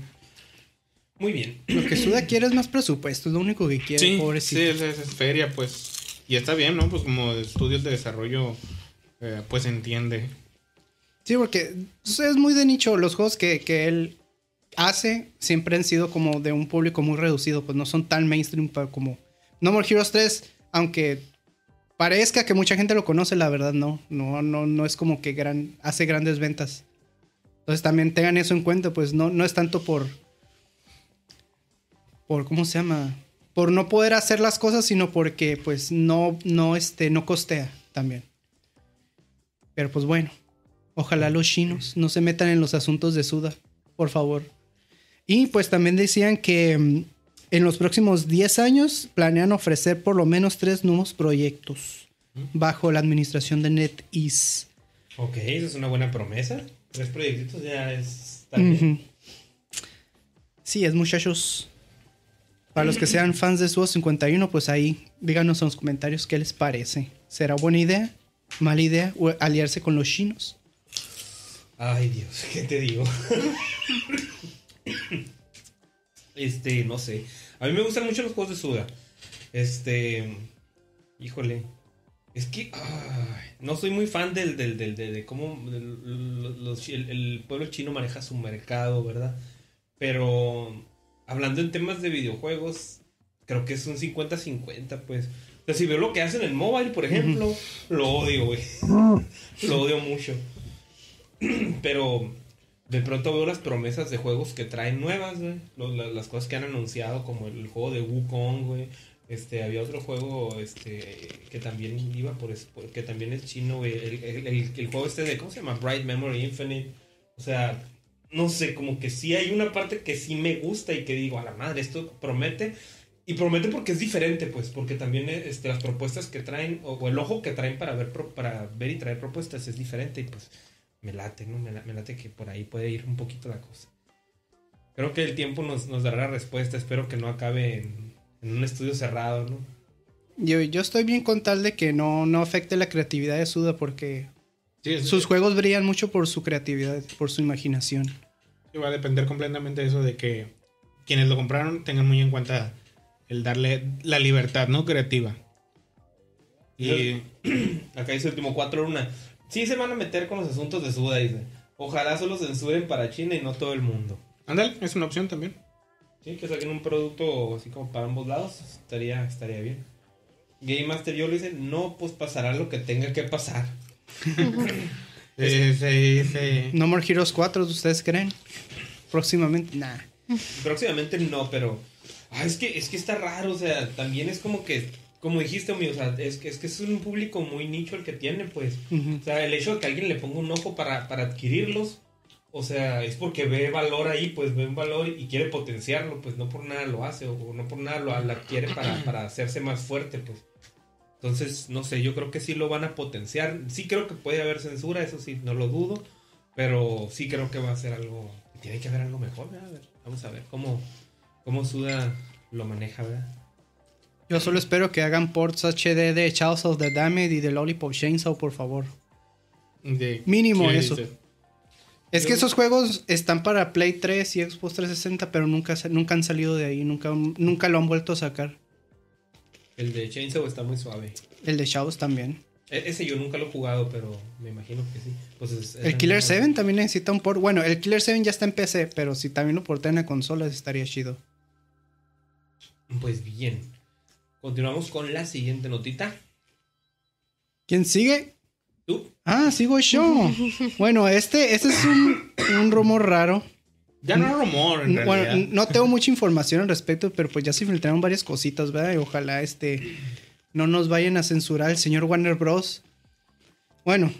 Muy bien. Lo que Suda quiere es más presupuesto, es lo único que quiere, Sí, pobrecito. sí, es, feria, pues. Y está bien, ¿no? Pues como estudios de desarrollo, eh, pues entiende. Sí, porque es muy de nicho. Los juegos que, que él hace siempre han sido como de un público muy reducido, pues no son tan mainstream como No More Heroes 3, aunque parezca que mucha gente lo conoce, la verdad no. No, no, no es como que gran, hace grandes ventas. Entonces también tengan eso en cuenta, pues no, no es tanto por. Por ¿cómo se llama? Por no poder hacer las cosas, sino porque pues no, no, este, no costea también. Pero pues bueno. Ojalá los chinos no se metan en los asuntos de Suda, por favor. Y pues también decían que mm, en los próximos 10 años planean ofrecer por lo menos tres nuevos proyectos bajo la administración de NetEase. Ok, eso es una buena promesa. Tres proyectitos ya es... Sí, es muchachos. Para los que sean fans de Sudo 51, pues ahí díganos en los comentarios qué les parece. ¿Será buena idea? ¿Mala idea? ¿O aliarse con los chinos? Ay, Dios, ¿qué te digo? este, no sé. A mí me gustan mucho los juegos de Suda. Este, híjole. Es que no soy muy fan del, del, del, de, cómo el pueblo chino maneja su mercado, ¿verdad? Pero hablando en temas de videojuegos, creo que es un 50-50, pues. O sea, si veo lo que hacen en mobile, por ejemplo, lo odio, güey. lo odio mucho. Pero de pronto veo las promesas de juegos que traen nuevas, güey. Las cosas que han anunciado, como el juego de Wukong, güey. Este, había otro juego este, que también iba por, que también es chino, güey. El- el juego este de, ¿cómo se llama? Bright Memory Infinite. O sea, no sé, como que sí hay una parte que sí me gusta y que digo, a la madre, esto promete. Y promete porque es diferente, pues, porque también este, las propuestas que traen, o, el ojo que traen para ver, para ver y traer propuestas es diferente y pues me late, ¿no? Me, me late que por ahí puede ir un poquito la cosa. Creo que el tiempo nos, nos dará la respuesta, espero que no acabe en, en un estudio cerrado, ¿no? Yo, yo estoy bien con tal de que no, no afecte la creatividad de Suda porque Sí, es- sus juegos brillan mucho por su creatividad, por su imaginación. sí, va a depender completamente de eso, de que quienes lo compraron tengan muy en cuenta el darle la libertad, ¿no? Creativa. Y Acá dice último cuatro luna. Sí se van a meter con los asuntos de Suda, dice. Ojalá solo censuren para China y no todo el mundo. ándale, es una opción también. Sí, que saquen un producto así como para ambos lados, estaría, estaría bien. Game Master yo le dice, no, pues pasará lo que tenga que pasar. Sí, sí, sí. No More Heroes 4, ¿ustedes creen? Próximamente, nah. Próximamente no, pero. Ah, es que, es que está raro, o sea, también es como que. Como dijiste, amigo, o sea, es que, es que es un público muy nicho el que tiene, pues. O sea, el hecho de que alguien le ponga un ojo para, para adquirirlos, o sea, es porque ve valor ahí, pues ve un valor y quiere potenciarlo, pues no por nada lo hace, o no por nada lo, lo adquiere para, para hacerse más fuerte, pues. Entonces, no sé, yo creo que sí lo van a potenciar. Sí creo que puede haber censura, eso sí, no lo dudo, pero sí creo que va a ser algo... Tiene que haber algo mejor, ¿verdad? A ver, vamos a ver cómo, cómo Suda lo maneja, ¿verdad? Yo solo espero que hagan ports HD de Chaos of the Damned y de Lollipop Chainsaw, por favor. De- Mínimo ¿qué eso. dice? Es que esos juegos están para Play 3 y Xbox 360, pero nunca, nunca han salido de ahí, nunca, nunca lo han vuelto a sacar. El de Chainsaw está muy suave. El de Shadows también. E- ese yo nunca lo he jugado, pero me imagino que sí. Pues es- es El Killer misma- 7 también necesita un port. Bueno, el Killer 7 ya está en PC, pero si también lo porté en la consola estaría chido. Pues bien. Continuamos con la siguiente notita. ¿Quién sigue? ¿Tú? Ah, sigo yo. Bueno, este, este es un, un rumor raro. Ya no es rumor, en Bueno, realidad. no tengo mucha información al respecto, pero pues ya se filtraron varias cositas, ¿verdad? Y ojalá este no nos vayan a censurar el señor Warner Bros. Bueno,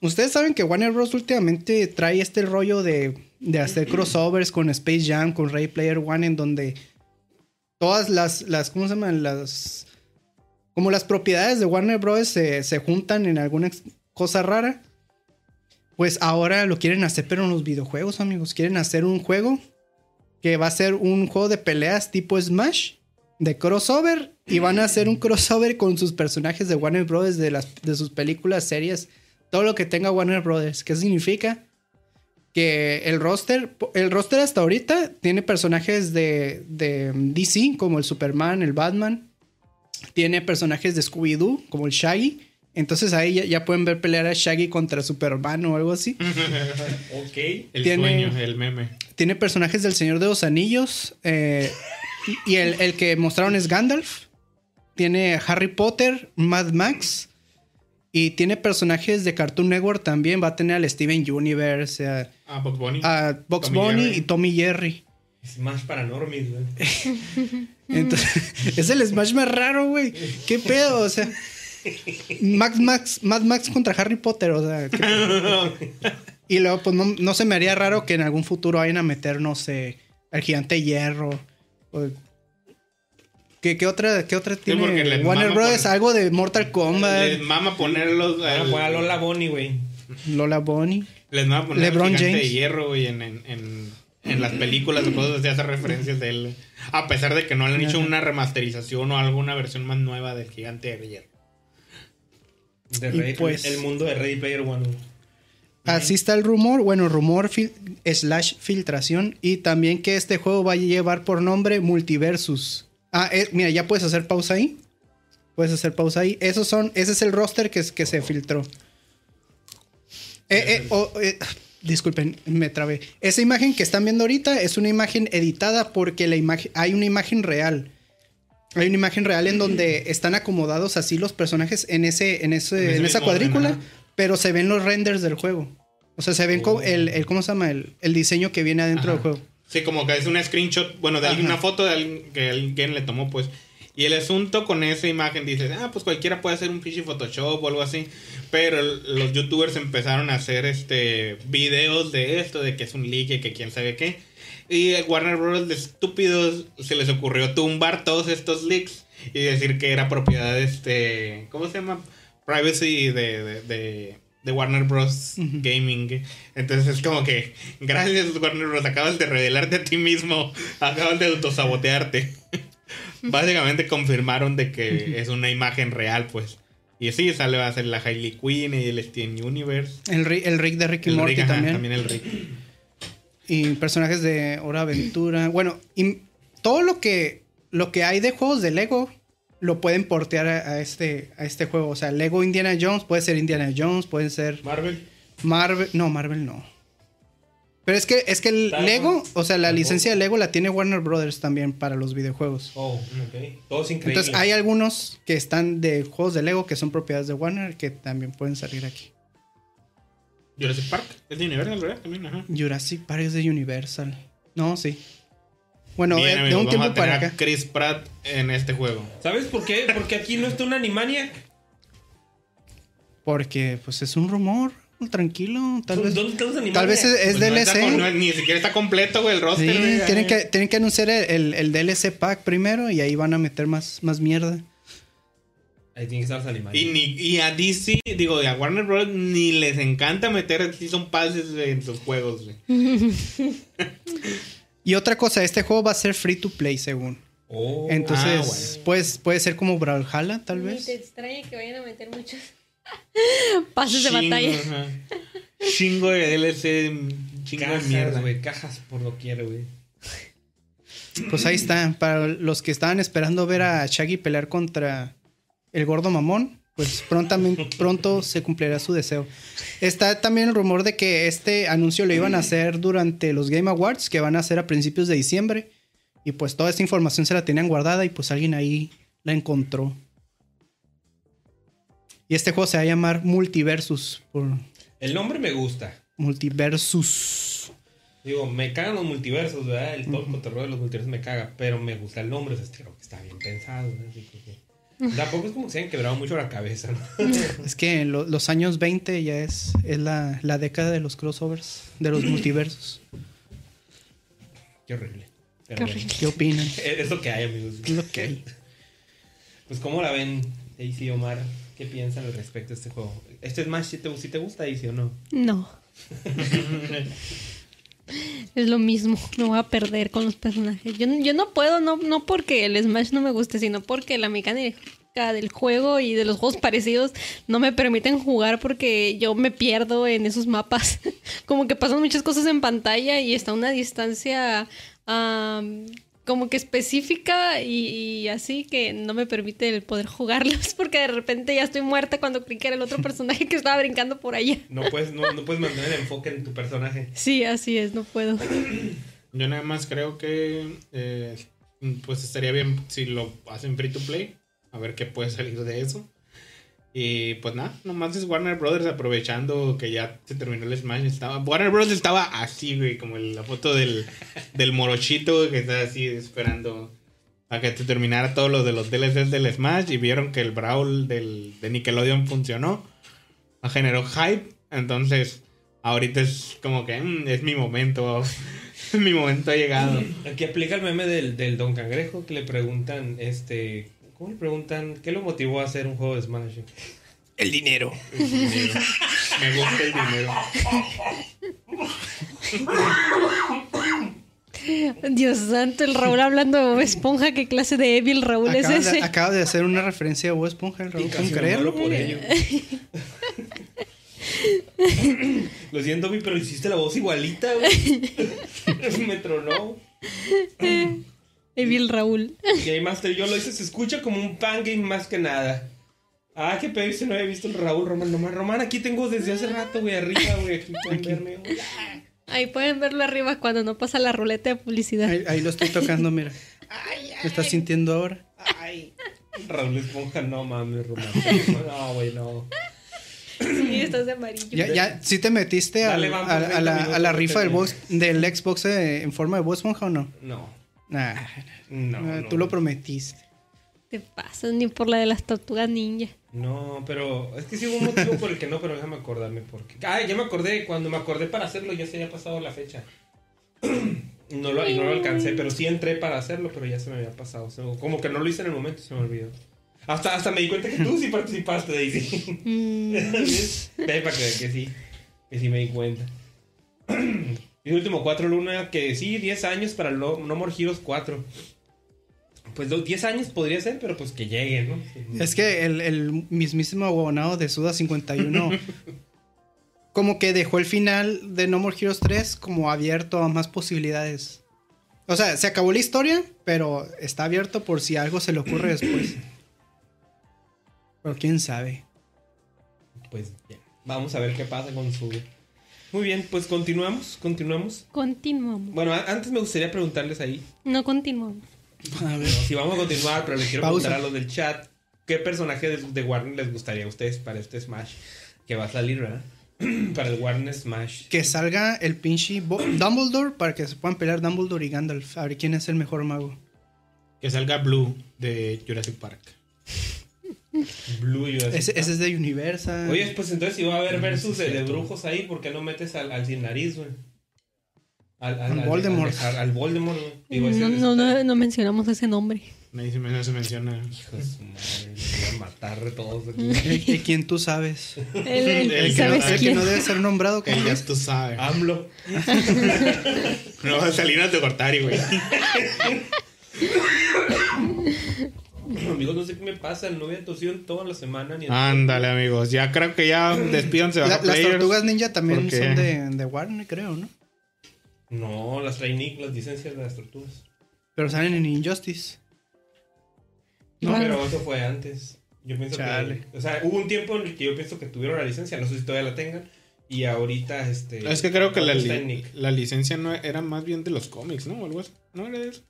ustedes saben que Warner Bros. últimamente trae este rollo de, de hacer crossovers con Space Jam, con Ray Player One, en donde todas las, las ¿cómo se llaman? Las... Como las propiedades de Warner Bros. se, se juntan en alguna cosa rara. Pues ahora lo quieren hacer, pero en los videojuegos, amigos. Quieren hacer un juego que va a ser un juego de peleas tipo Smash, de crossover, y van a hacer un crossover con sus personajes de Warner Bros. de, las, de sus películas, series, todo lo que tenga Warner Bros. ¿Qué significa? Que el roster, el roster hasta ahorita tiene personajes de, de DC, como el Superman, el Batman. Tiene personajes de Scooby-Doo, como el Shaggy. Entonces ahí ya, ya pueden ver pelear a Shaggy contra Superman o algo así. Ok. El tiene- sueño, el meme. Tiene personajes del Señor de los Anillos. eh, y y el, el que mostraron es Gandalf. Tiene Harry Potter, Mad Max. Y tiene personajes de Cartoon Network también. Va a tener al Steven Universe, a, Ah, Bugs Bunny. a Box Tommy Bunny Jerry. y Tommy Jerry. Smash para normies, güey. Entonces, es el Smash más raro, güey. ¿Qué pedo? O sea, Max Max, Mad Max contra Harry Potter, o sea. Y luego, pues no, no se me haría raro que en algún futuro vayan a meter, no sé, al gigante hierro. o- ¿Qué, qué otra, qué otra tiene? Warner Bros. poner- algo de Mortal Kombat, Les mama ponerlos. A a Lola Bonnie, güey. Lola Bonnie. Les mama poner LeBron al gigante James. de hierro, güey, en, en, en, en las películas o cosas así, hace referencias de él. A pesar de que no le han hecho una remasterización o alguna versión más nueva del gigante de hierro. De Ready- pues- el mundo de Ready Player One. Así está el rumor, bueno, rumor fil- slash filtración y también que este juego va a llevar por nombre Multiversus. Ah, eh, mira, ya puedes hacer pausa ahí. Puedes hacer pausa ahí. Esos son, ese es el roster que, que se filtró. Eh, eh, oh, eh, disculpen, me trabé. Esa imagen que están viendo ahorita es una imagen editada porque la imagen, hay una imagen real. Hay una imagen real en donde están acomodados así los personajes en ese, en ese, En esa orden, cuadrícula, pero se ven los renders del juego. O sea, se ven co- el, el- ¿cómo se llama? El, el diseño que viene adentro Ajá. del juego. Sí, como que es una screenshot, bueno, de alguien, Ajá. una foto de alguien que alguien le tomó, pues. Y el asunto con esa imagen dices, ah, pues cualquiera puede hacer un pinche Photoshop o algo así. Pero los youtubers empezaron a hacer este videos de esto, de que es un leak y que quién sabe qué. Y Warner Bros. de estúpidos se les ocurrió tumbar todos estos leaks y decir que era propiedad de este. ¿Cómo se llama? Privacy de, de, de- de Warner Bros. Gaming. Entonces es como que, gracias Warner Bros. Acabas de revelarte a ti mismo, acabas de autosabotearte. Básicamente confirmaron de que es una imagen real, pues. Y sí, sale va a ser la Hailey Quinn y el Steven Universe. El, el Rick de Ricky El Morty Rick, ajá, también. el Rick. Y personajes de Hora Aventura. Bueno, y todo lo que, lo que hay de juegos de Lego lo pueden portear a, a este, a este juego. O sea, Lego Indiana Jones puede ser Indiana Jones, pueden ser Marvel. Marvel. No, Marvel no. Pero es que, es que el Lego, o sea, la licencia de Lego la tiene Warner Brothers también para los videojuegos. Oh, ok. Todos increíbles. Entonces hay algunos que están de juegos de Lego que son propiedades de Warner que también pueden salir aquí. Jurassic Park, es de Universal, ¿verdad? También, ajá. Jurassic Park es de Universal. No, sí. Bueno, Bien, eh, de un vamos tiempo para a acá. Chris Pratt en este juego. ¿Sabes por qué? Porque aquí no está un Animaniac. Porque pues es un rumor, tranquilo, tal vez. ¿Dónde están los Animaniacs? Tal vez es, es Pues no está DLC. no- ni siquiera está completo, güey, el roster. Sí, tienen que, tienen que anunciar el, el- el DLC pack primero y ahí van a meter más, más mierda. Ahí tienen que estar Animaniacs. Y, ni, y a DC, digo, y a Warner Bros. ni les encanta meter Season Passes en sus juegos, güey. Y otra cosa, este juego va a ser free to play según. Oh, Entonces, bueno. pues, puede ser como Brawlhalla, tal vez. te extraña que vayan a meter muchos pases de batalla. ajá. Chingo de DLC, chingo de mierda. güey. Cajas por doquier, güey. Pues ahí está. Para los que estaban esperando ver a Shaggy pelear contra el gordo mamón, pues prontamente, pronto se cumplirá su deseo. Está también el rumor de que este anuncio lo iban a hacer durante los Game Awards, que van a ser a principios de diciembre. Y pues toda esta información se la tenían guardada y pues alguien ahí la encontró. Y este juego se va a llamar Multiversus. Por El nombre me gusta. Multiversus. Digo, me cagan los multiversos, ¿verdad? El todo cotorreo de los multiversos me caga, pero me gusta el nombre, o sea, creo que está bien pensado, ¿verdad? Tampoco es como que se hayan quebrado mucho la cabeza, ¿no? Es que en lo- los años 20 ya es, es la, la década de los crossovers, de los multiversos. Qué horrible. Qué horrible. ¿Qué opinan? Es es lo que hay, amigos. Es lo que hay. Pues, ¿cómo la ven, Daisy y Omar? ¿Qué piensan al respecto de este juego? ¿Este Smash si te, si te gusta, Daisy, o no? No. es lo mismo. Me voy a perder con los personajes. Yo, yo no puedo, no, no porque el Smash no me guste, sino porque la mecánica del juego y de los juegos parecidos no me permiten jugar porque yo me pierdo en esos mapas. como que pasan muchas cosas en pantalla y está una distancia am, como que específica y, y así que no me permite el poder jugarlos porque de repente ya estoy muerta cuando creí que era el otro personaje que estaba brincando por allá. No puedes, no, no puedes mantener el enfoque en tu personaje. Sí, así es, no puedo. Yo nada más creo que eh, pues estaría bien si lo hacen free to play. A ver qué puede salir de eso. Y pues nada, nomás es Warner Brothers aprovechando que ya se terminó el Smash. Estaba, Warner Bros. estaba así, güey, como la foto del, del morochito que está así esperando a que se terminara todo lo de los DLCs del Smash. Y vieron que el Brawl del, de Nickelodeon funcionó. Generó hype. Entonces, ahorita es como que mm, es mi momento. mi momento ha llegado. Aquí aplica el meme del, del Don Cangrejo que le preguntan, este, ¿cómo le preguntan? ¿Qué lo motivó a hacer un juego de Smash? El dinero. El dinero. Me gusta el dinero. Dios santo, el Raúl hablando de Bob Esponja, ¿qué clase de Evil Raúl es ese? de, acaba de hacer una referencia a Bob Esponja, el Raúl, Y casi ¿pueden me creerlo? por ello. Lo siento, mi, pero hiciste la voz igualita, güey. me tronó. Evil Raúl. Game Master yo lo hice, se escucha como un pan game más que nada. Ah, qué pedo, si no había visto el Raúl Román. Nomás, Román, aquí tengo desde hace rato, güey, arriba, güey. Aquí pueden verme. Ahí pueden verlo arriba cuando no pasa la ruleta de publicidad. Ahí, ahí lo estoy tocando, mira. Ay, ¿Lo estás sintiendo ahora? ay. Raúl Esponja, no mames, Román. No, güey, no. Sí, estás de amarillo. Ya, ya, ¿sí te metiste a, Dale, van por a- a 30 la, a la rifa del, box, del Xbox eh, en forma de Bob Esponja o no? No, Nah, no. no. tú lo prometiste. Te pasas ni por la de las tortugas ninja. No, pero es que sí hubo un motivo por el que no, pero déjame acordarme porque. Ah, ya me acordé, cuando me acordé para hacerlo ya se había pasado la fecha. No lo, y no lo alcancé, pero sí entré para hacerlo, pero ya se me había pasado. O sea, como que no lo hice en el momento se me olvidó. Hasta, hasta me di cuenta que tú sí participaste, Daisy. Mm, Ve para que, que sí, que sí me di cuenta. Y el último 4 Luna, que sí, 10 años para No More Heroes 4. Pues los 10 años podría ser, pero pues que llegue, ¿no? Es que el, el mismísimo abonado de Suda 51 como que dejó el final de No More Heroes 3 como abierto a más posibilidades. O sea, se acabó la historia, pero está abierto por si algo se le ocurre después. Pero quién sabe. Pues ya, vamos a ver qué pasa con su... Muy bien, pues continuamos, continuamos. continuamos. Bueno, antes me gustaría preguntarles ahí, No continuamos. A ver. si vamos a continuar, pero les quiero Pausa. preguntar a los del chat, ¿qué personaje de, de Warner les gustaría a ustedes para este Smash? Que va a salir, ¿verdad? para el Warner Smash. Que salga el pinche Bo- Dumbledore para que se puedan pelear Dumbledore y Gandalf. A ver quién es el mejor mago. Que salga Blue de Jurassic Park. Blue Ese, ese es de Universal. Oye, pues entonces si va a haber versus de, de brujos ahí, ¿por qué no metes al, al sin nariz, güey? Al, Al Voldemort. Al, al Voldemort. Digo, No, no, no, no mencionamos ese nombre. Nadie se, no se menciona. Hijo de su madre, me voy a matar de todos aquí. El, el quien tú sabes. El, el- El que ¿Sabes no- El que quién? no debe ser nombrado como Que ya tú sabes. AMLO. No, Salinas de Gortari, güey. Amigos, no sé qué me pasa. No había tosido en toda la semana. Ni en- Ándale, amigos. Ya creo que ya despídanse La- las players. tortugas ninja también porque- son de, de Warner, creo, ¿no? No, las trae Nick, las licencias de las tortugas. Pero salen en Injustice. No, pero eso fue antes. Yo pienso Chale. que. O sea, hubo un tiempo en el que yo pienso que tuvieron la licencia. No sé si todavía la tengan. Y ahorita, este. Es que creo que la, li- la licencia no era más bien de los cómics, ¿no? O algo así. No era de eso.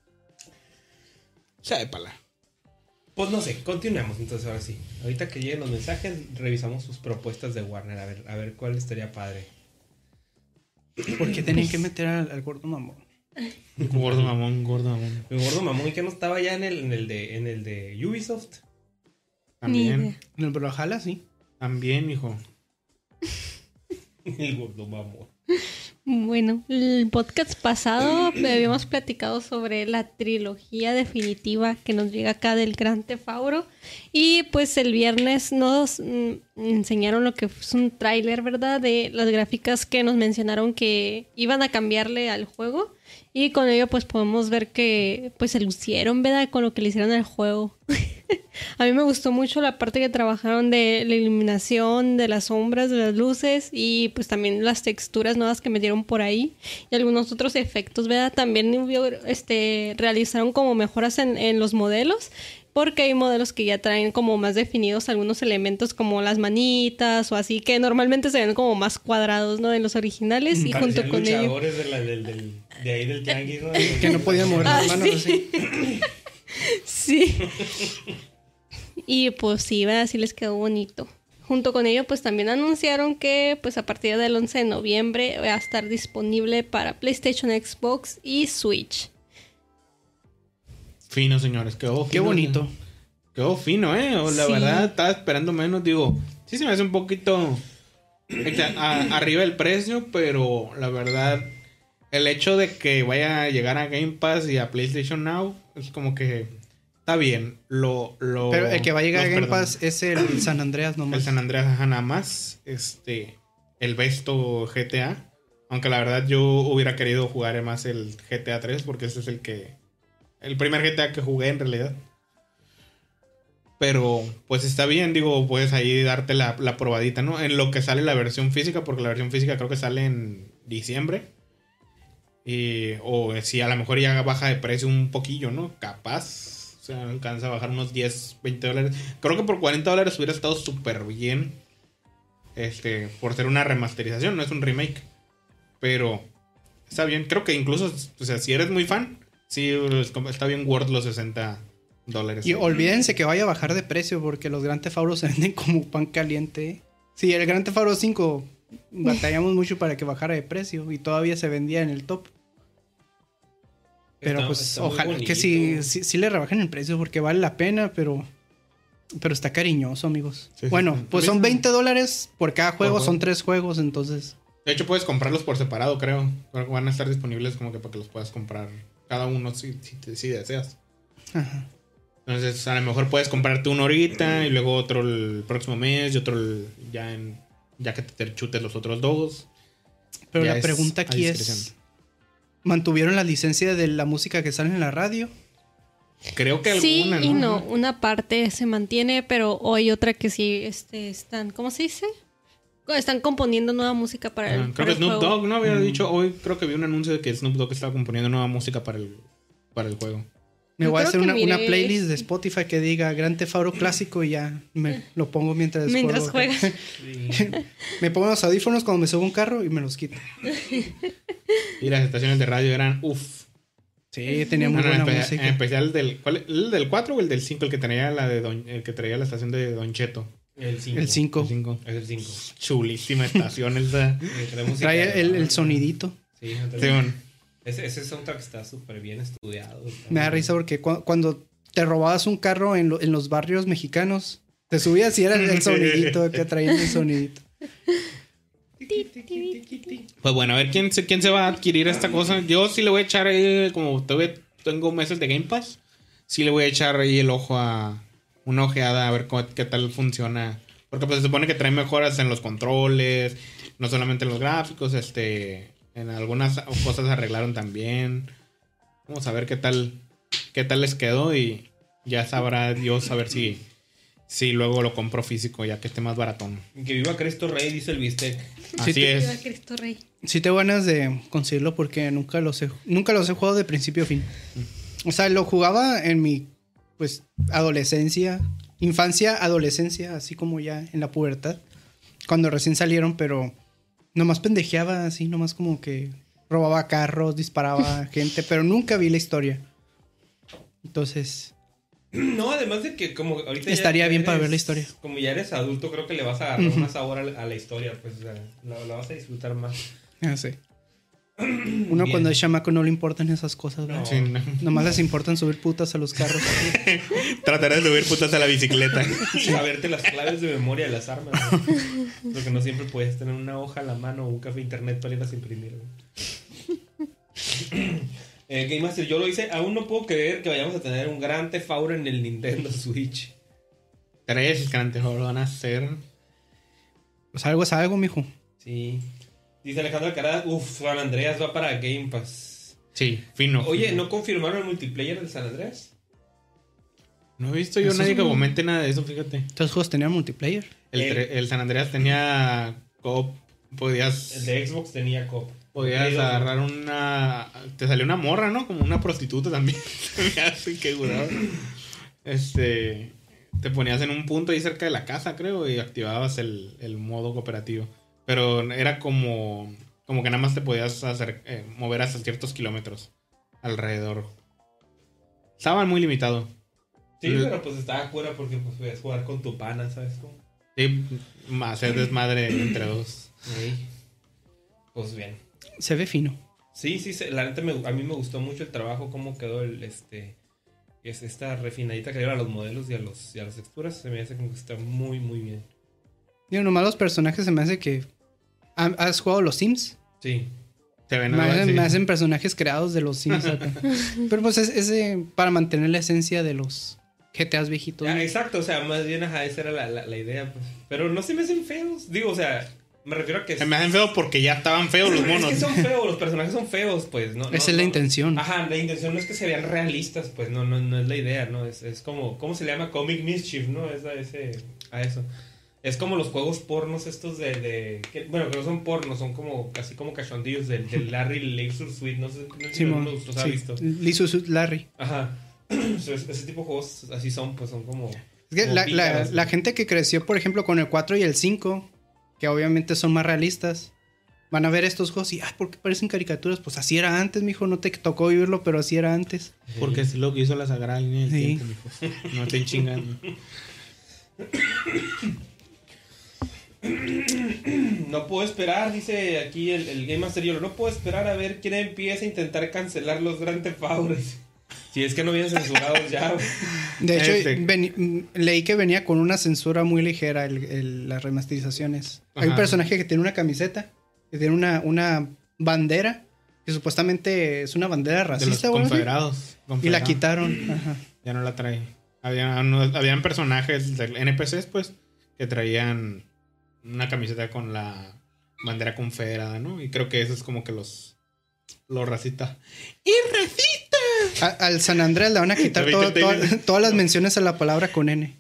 Pues no sé, continuemos entonces ahora sí. Ahorita que lleguen los mensajes, revisamos sus propuestas de Warner. A ver, a ver cuál estaría padre. ¿Por qué tenían que meter al, al gordo mamón? Gordo mamón, gordo mamón. Mi gordo mamón, ¿y que no estaba ya en el, en el de en el de Ubisoft? También. En el Brawlhalla, sí. También, hijo. El gordo mamón. Bueno, el podcast pasado habíamos platicado sobre la trilogía definitiva que nos llega acá del Gran Tefauro. Y pues el viernes nos mm, enseñaron lo que es un tráiler, ¿verdad? De las gráficas que nos mencionaron que iban a cambiarle al juego. Y con ello pues podemos ver que pues se lucieron, ¿verdad? Con lo que le hicieron al juego. A mí me gustó mucho la parte que trabajaron de la iluminación, de las sombras, de las luces y pues también las texturas nuevas que metieron por ahí y algunos otros efectos, ¿verdad? También este, realizaron como mejoras en, en los modelos porque hay modelos que ya traen como más definidos algunos elementos como las manitas o así que normalmente se ven como más cuadrados, ¿no? En los originales y junto con ello. luchadores de, la- del- del- de ahí del tianguis, ¿no? Que no podían mover Ah, las manos sí. así. Sí. y pues sí, ¿verdad? así les quedó bonito. Junto con ello, pues también anunciaron que pues a partir del 11 de noviembre va a estar disponible para PlayStation, Xbox y Switch. Fino, señores. Quedó fino. Qué bonito. Quedó fino, ¿eh? O La Sí. verdad, estaba esperando menos. Digo, sí se me hace un poquito a- arriba el precio, pero la verdad, el hecho de que vaya a llegar a Game Pass y a PlayStation Now es como que está bien. Lo, lo, Pero el que va a llegar a Game. Pass es el San Andreas nomás. El San Andreas ajá, nada más. Este. El Besto GTA. Aunque la verdad yo hubiera querido jugar más el GTA 3 porque ese es el que. El primer GTA que jugué en realidad. Pero pues está bien, digo, puedes ahí darte la, la probadita, ¿no? En lo que sale la versión física, porque la versión física creo que sale en diciembre. Y, o si a lo mejor ya baja de precio un poquillo, ¿no? Capaz. O sea, alcanza a bajar unos 10, 20 dólares. Creo que por 40 dólares hubiera estado súper bien. Este, por ser una remasterización, no es un remake. Pero está bien. Creo que incluso, o sea, si eres muy fan, sí, está bien worth los 60 dólares. Y olvídense que vaya a bajar de precio porque los Grand Theft Auto se venden como pan caliente. Sí, el Grand Theft Auto 5 batallamos mucho para que bajara de precio y todavía se vendía en el top. Pero Está- pues está ojalá que sí, sí, sí le rebajen el precio porque vale la pena, pero pero está cariñoso, amigos. Sí, bueno, sí. pues son 20 dólares por cada juego, son tres juegos, entonces... De hecho, puedes comprarlos por separado, creo. Van a estar disponibles como que para que los puedas comprar cada uno si, si, deseas. Ajá. Entonces, a lo mejor puedes comprarte uno ahorita y luego otro el próximo mes y otro el- ya en ya que te chutes los otros dos. Pero la pregunta aquí es... ¿Mantuvieron la licencia de la música que sale en la radio? Creo que Sí alguna, y no. Una parte se mantiene, pero hay otra que sí este, están, ¿cómo se dice? Están componiendo nueva música para el, Ah, creo para que el Snoop juego. Dogg, ¿no? Había dicho hoy, creo que vi un anuncio de que Snoop Dogg estaba componiendo nueva música para el, para el juego. Me Yo voy a hacer una, playlist de Spotify que diga Gran Theft Auto clásico y ya me lo pongo mientras, Mientras juego. juegas. me pongo los audífonos cuando me subo a un carro y me los quito. Y las estaciones de radio eran uff. Sí, tenía muy no, en, buena espe- música. en especial del ¿cuál, el del 4 o el del 5 el que traía la de Don- el que traía la estación de Don Cheto. El 5. El 5. El 5. Es el 5. Chulísima estación esa. Trae el, el sonidito. Sí, Sí, bueno. ese, ese soundtrack está súper bien estudiado. Me da risa porque cu- cuando te robabas un carro en, lo- en los barrios mexicanos, te subías y era el sonidito que traía el sonidito. Pues bueno, a ver quién se, quién se va a adquirir esta cosa. Yo sí le voy a echar ahí, como todavía tengo meses de Game Pass, sí le voy a echar ahí el ojo a una ojeada a ver cómo- qué tal funciona. Porque pues se supone que trae mejoras en los controles, no solamente en los gráficos, este, en algunas cosas arreglaron también. Vamos a ver qué tal, qué tal les quedó y ya sabrá Dios a ver si, si luego lo compro físico ya que esté más baratón. Que viva Cristo Rey, dice el bistec. Así te- es. Viva Cristo Rey. Sí tengo ganas de conseguirlo porque nunca los he, nunca los he jugado de principio a fin. O sea, lo jugaba en mi pues adolescencia, infancia, adolescencia, así como ya en la pubertad, cuando recién salieron, pero nomás pendejeaba así, nomás como que robaba carros, disparaba gente, pero nunca vi la historia. Entonces, No, además de que como ahorita ya Estaría bien para ver la historia. Como ya eres adulto, creo que le vas a agarrar más sabor a la, a la historia, pues o sea, la, la vas a disfrutar más. no sé. Uno Bien. cuando es chamaco no le importan esas cosas, ¿verdad? No. Sí, no. Nomás les importan subir putas a los carros. Trataré de subir putas a la bicicleta. Saberte las claves de memoria de las armas. ¿no? Porque no siempre puedes tener una hoja a la mano o un café internet para irlas a imprimir. ¿no? Eh, Game Master, yo lo hice. Aún no puedo creer que vayamos a tener un gran Theft Auto en el Nintendo Switch. Tres grandes lo van a hacer. Pues algo es algo, mijo. Sí. Dice Alejandro Alcaraz, uff, San Andreas va para Game Pass. Sí, fino. Oye, fino. ¿no confirmaron el multiplayer de San Andreas? No he visto yo nadie que un- comente nada de eso, fíjate. Estos juegos tenían multiplayer. El, San Andreas tenía coop. Podías, El de Xbox tenía cop. podías Play dos, agarrar una. Te salió una morra, ¿no? Como una prostituta también. Curado. Este. Te ponías en un punto ahí cerca de la casa, creo, y activabas el, el modo cooperativo. Pero era como. Como que nada más te podías hacer, eh, mover hasta ciertos kilómetros alrededor. Estaba muy limitado. Sí, pero pues estaba cura porque pues podías jugar con tu pana, ¿sabes cómo? Sí, hacer desmadre entre dos. Ey. Pues bien. Se ve fino. Sí, sí, se- la neta me- a mí me gustó mucho el trabajo, cómo quedó el, este, es esta refinadita que le dieron a los modelos y a, los, y a las texturas. Se me hace como que está muy, muy bien. Digo, nomás los personajes se me hace que. ¿Ha- ¿Has jugado los Sims? Sí. Se ven Me hacen, me hacen personajes creados de los Sims acá. Pero pues es para mantener la esencia de los GTAs viejitos. Ah, ¿no? exacto, o sea, más bien, ajá, esa era la, la- la idea, pues. Pero no se me hacen feos. Digo, o sea, me refiero a que... Se me hacen feos porque ya estaban feos los monos. Es que son feos, los personajes son feos, pues. No, no- Esa es la no- intención. Ajá, la intención no es que se vean realistas, pues no, no, no es la idea, ¿no? Es, es como, ¿cómo se le llama? Comic Mischief, ¿no? Es a, ese, a eso. Es como los juegos pornos estos de... de que- bueno, que no son pornos, son como casi como cachondillos del, del Larry Laser Suite. No sé, no sé si Simón, los, los ha sí. visto. Lisu Suit Larry. Ajá. Ese tipo de juegos así son, pues son como... Es que como la, gente que creció, por ejemplo, con el 4 y el 5, que obviamente son más realistas, van a ver estos juegos y, ah, ¿por qué parecen caricaturas? Pues así era antes, mijo, no te tocó vivirlo, pero así era antes. Porque es lo que hizo la sagrada línea del Sí. tiempo, mijo. No estén chingando. No puedo esperar, dice aquí el, el Game Master Yolo, no puedo esperar a ver quién empieza a intentar cancelar los Grand Theft Autos. Si es que no vienen censurados ya. De hecho, Este. leí que venía con una censura muy ligera el- el- las remasterizaciones. Hay un personaje que tiene una camiseta, que tiene una, una bandera, que supuestamente es una bandera De los racista, confederados. Y la quitaron. Ajá. Ya no la trae. Había, no- habían personajes de NPCs, pues, que traían una camiseta con la bandera confederada, ¿no? Y creo que eso es como que los. Los racistas. ¡Y racista! A- al San Andrés le van a quitar ¿Viste todo- todas las menciones a la palabra con N.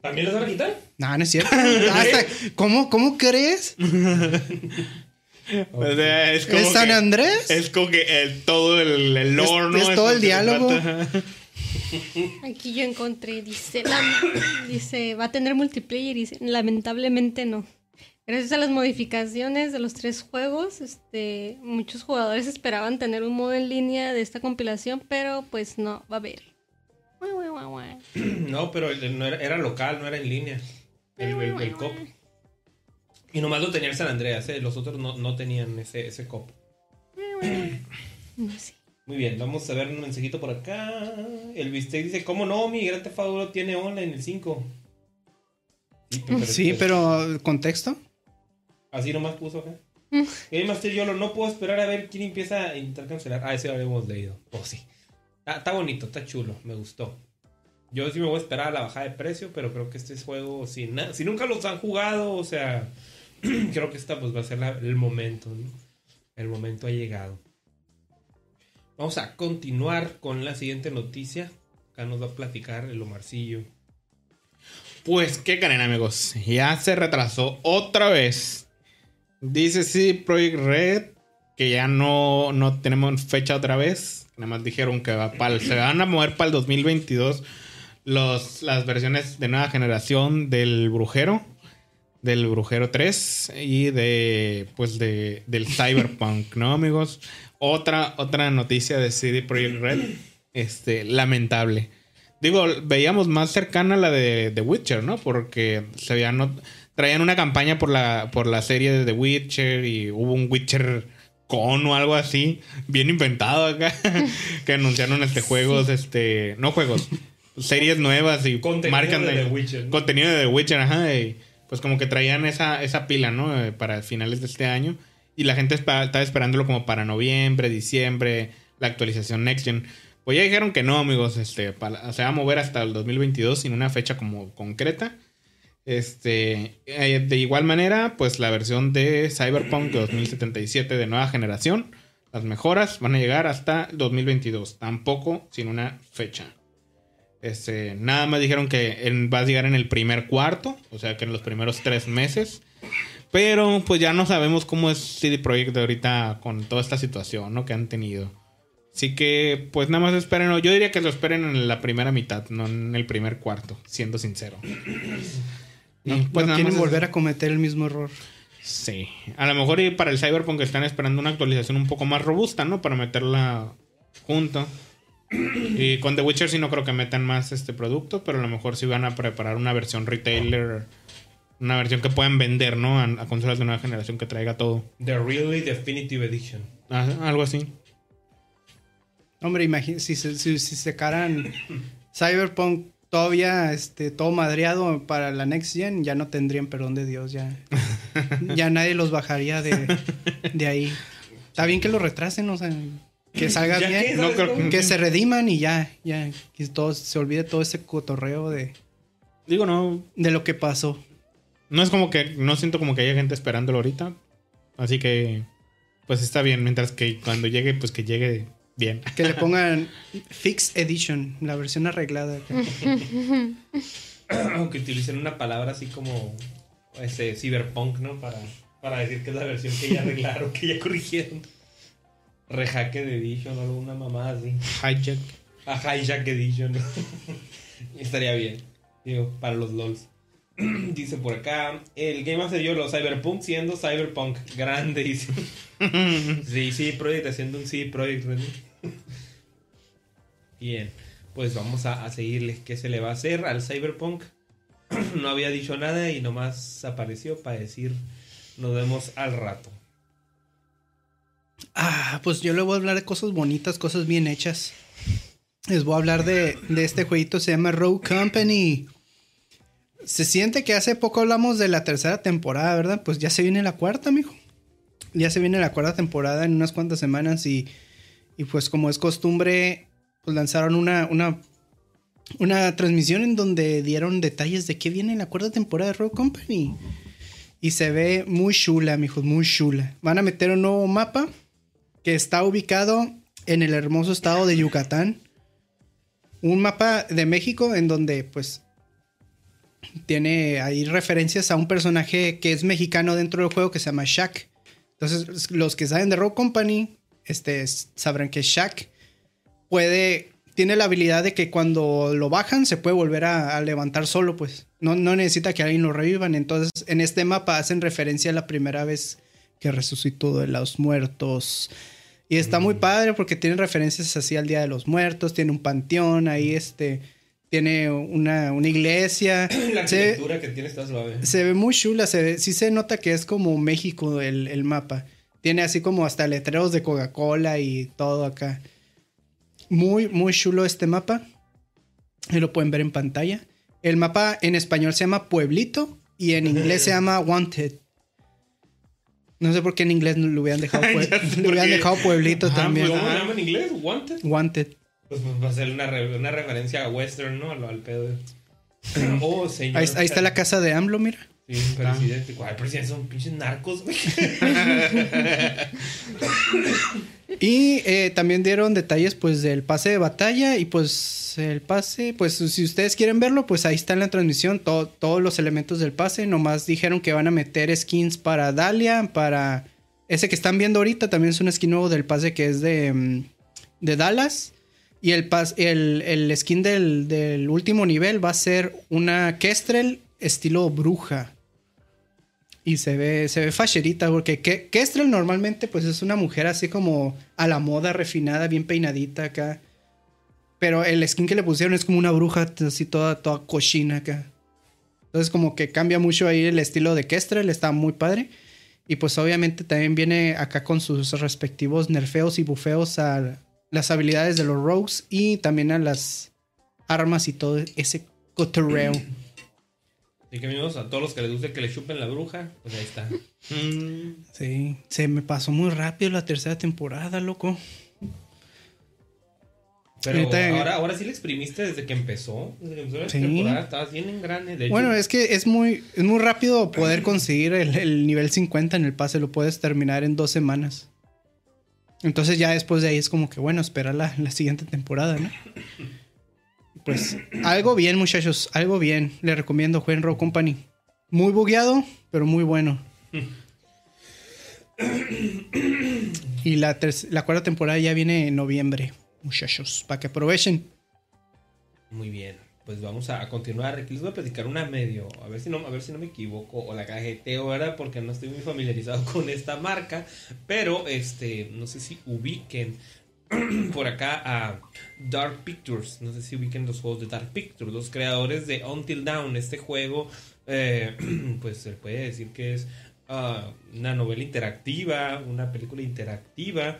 ¿También los van a quitar? No, no es cierto. Hasta- ¿cómo, ¿Cómo crees? O sea, es como ¿Es San que- Andrés? Es como que el, todo el, el lore, ¿no? es todo el diálogo. Aquí yo encontré, dice, dice, va a tener multiplayer y dice, lamentablemente no. Gracias a las modificaciones de los tres juegos, este, muchos jugadores esperaban tener un modo en línea de esta compilación, pero pues no, va a haber. No, pero no era, era local, no era en línea. El, el, el cop. Y nomás lo tenía el San Andreas, ¿eh? los otros no, no tenían ese, ese cop. No sé. Muy bien, vamos a ver un mensajito por acá. El Bistec dice, ¿cómo no? Mi Gran Theft Auto tiene online el 5. Sí, pero, Sí, pero ¿contexto? Así nomás puso acá. Game Master Yolo, no puedo esperar a ver quién empieza a intentar cancelar. Ah, ese lo habíamos leído. Oh, sí. Ah, está bonito, está chulo, me gustó. Yo sí me voy a esperar a la bajada de precio, pero creo que este juego, si, si nunca los han jugado, o sea, creo que esta pues va a ser la- el momento, ¿no? El momento ha llegado. Vamos a continuar con la siguiente noticia. Acá nos va a platicar el Omarcillo. Pues, ¿qué creen, amigos? Ya se retrasó otra vez. Dice sí, Project Red que ya no, no tenemos fecha otra vez. Nada más dijeron que va se van a mover para el 2022 los, las versiones de nueva generación del Brujero, del Brujero 3 y de pues de, del Cyberpunk, ¿no, amigos? Otra, otra noticia de CD Projekt Red, este, lamentable. Digo, veíamos más cercana a la de The Witcher, ¿no? Porque se veían, no, traían una campaña por la, por la serie de The Witcher y hubo un Witcher con o algo así, bien inventado acá, que anunciaron este juegos, este, no juegos, series nuevas y Contenido marcan de The Witcher, ¿no? contenido de The Witcher, ajá, y pues como que traían esa, esa pila, ¿no? Eh, para finales de este año. Y la gente estaba esperándolo como para noviembre, diciembre, la actualización Next Gen. Pues ya dijeron que no, amigos, este, para- se va a mover hasta el 2022 sin una fecha como concreta. Este, eh, de igual manera, pues la versión de Cyberpunk 2077 de nueva generación, las mejoras van a llegar hasta el 2022, tampoco sin una fecha. Este, nada más dijeron que en- va a llegar en el primer cuarto, o sea que en los primeros tres meses. Pero pues ya no sabemos cómo es CD Projekt ahorita con toda esta situación ¿no? que han tenido. Así que pues nada más esperen, yo diría que lo esperen en la primera mitad, no en el primer cuarto, siendo sincero. No, Y, pues, no quieren volver a cometer el mismo error. Sí. A lo mejor y para el Cyberpunk están esperando una actualización un poco más robusta, ¿no? Para meterla junto. Y con The Witcher sí no creo que metan más este producto, pero a lo mejor sí van a preparar una versión retailer, una versión que puedan vender, ¿no? A, a consolas de nueva generación que traiga todo. The Really Definitive Edition. Ajá, algo así. Hombre, imagínate si, se- si, si sacaran Cyberpunk todavía este, todo madreado para la Next Gen, ya no tendrían perdón de Dios, ya. ya nadie los bajaría de, de ahí. Está bien que lo retrasen, o sea, que salga ¿Ya bien. qué? No ¿Sabes creo cómo? Que se rediman y ya, ya, que todo, se olvide todo ese cotorreo de, Digo, no. de lo que pasó. No es como que. No siento como que haya gente esperándolo ahorita. Así que. Pues está bien. Mientras que cuando llegue, pues que llegue bien. Que le pongan Fix Edition, la versión arreglada. aunque utilicen una palabra así como ese cyberpunk, ¿no? Para, para decir que es la versión que ya arreglaron, que ya corrigieron. De Edition o alguna mamada así. Hijack. A Hijack Edition. Estaría bien. Digo, para los LOLs. Dice por acá, el Game Master Yolo, Cyberpunk siendo Cyberpunk. Grande, dice. sí, sí, Project haciendo un sí, Project. Bien, pues vamos a, a seguirle. ¿Qué se le va a hacer al Cyberpunk? no había dicho nada y nomás apareció para decir nos vemos al rato. Ah, pues yo le voy a hablar de cosas bonitas, cosas bien hechas. Les voy a hablar de, de este jueguito, se llama Rogue Company. Se siente que hace poco hablamos de la tercera temporada, ¿verdad? Pues ya se viene la cuarta, mijo. Ya se viene la cuarta temporada en unas cuantas semanas y, y pues como es costumbre, pues lanzaron una, una, una transmisión en donde dieron detalles de qué viene en la cuarta temporada de Rogue Company. Y se ve muy chula, mijos, muy chula. Van a meter un nuevo mapa que está ubicado en el hermoso estado de Yucatán. Un mapa de México en donde pues tiene ahí referencias a un personaje que es mexicano dentro del juego que se llama Shaq. Entonces los que saben de Rogue Company este, sabrán que Shaq puede, tiene la habilidad de que cuando lo bajan se puede volver a, a levantar solo pues. No, no necesita que alguien lo revivan. Entonces en este mapa hacen referencia a la primera vez que resucitó de los muertos. Y está muy padre porque tiene referencias así al Día de los Muertos, tiene un panteón ahí, este, tiene una, una iglesia. La Se- arquitectura que tiene está suave. se ve muy chula, se ve- sí se nota que es como México el, el mapa. Tiene así como hasta letreros de Coca-Cola y todo acá. Muy, muy chulo este mapa. Y lo pueden ver en pantalla. El mapa en español se llama Pueblito y en inglés se llama Wanted. No sé por qué en inglés no lo hubieran dejado, pue- por hubieran dejado Pueblito Ajá, también. ¿Cómo pues, se llama en inglés? ¿Wanted? Wanted. Pues va a ser una, re- una referencia a western, ¿no? Al, al pedo. Oh, señor. Ahí, ahí está la casa de AMLO, mira. Sí, presidente. ¿Cuál presidente? Son pinches narcos, güey. Y eh, también dieron detalles pues del pase de batalla y pues el pase, pues si ustedes quieren verlo, pues ahí está en la transmisión to- todos los elementos del pase. Nomás dijeron que van a meter skins para Dalia, para ese que están viendo ahorita, también es un skin nuevo del pase que es de, mm, de Dallas. Y el, skin del, último nivel va a ser una Kestrel estilo bruja. Y se ve, se ve facherita, porque Ke- Kestrel normalmente pues es una mujer así como a la moda, refinada, bien peinadita acá. Pero el skin que le pusieron es como una bruja así toda, toda cochina acá. Entonces como que cambia mucho ahí el estilo de Kestrel, está muy padre. Y pues obviamente también viene acá con sus respectivos nerfeos y bufeos a las habilidades de los rogues y también a las armas y todo ese cotorreo. Así que amigos, a todos los que les guste que le chupen la bruja, pues ahí está. Mm, Sí, se me pasó muy rápido la tercera temporada, loco. Pero Ahorita- ahora, ahora sí le exprimiste desde que empezó. Desde que empezó la Sí. temporada, estabas bien en grande. De hecho, Bueno, es que es muy, es muy rápido poder conseguir el, el nivel 50 en el pase, lo puedes terminar en dos semanas. Entonces ya después de ahí es como que, bueno, espera la, la siguiente temporada, ¿no? Pues algo bien, muchachos, algo bien. Le recomiendo Jueguen Row Company. Muy bugueado, pero muy bueno. Y la, la cuarta temporada ya viene en noviembre, muchachos, para que aprovechen. Muy bien. Pues vamos a, a continuar. Aquí les voy a platicar una medio. A ver si no, a ver si no me equivoco. O la cajeteo, ¿verdad? Porque no estoy muy familiarizado con esta marca. Pero este. No sé si ubiquen. Por acá a Dark Pictures. No sé si ubiquen los juegos de Dark Pictures. Los creadores de Until Dawn. Este juego. eh, pues se puede decir que es ah, una novela interactiva. Una película interactiva.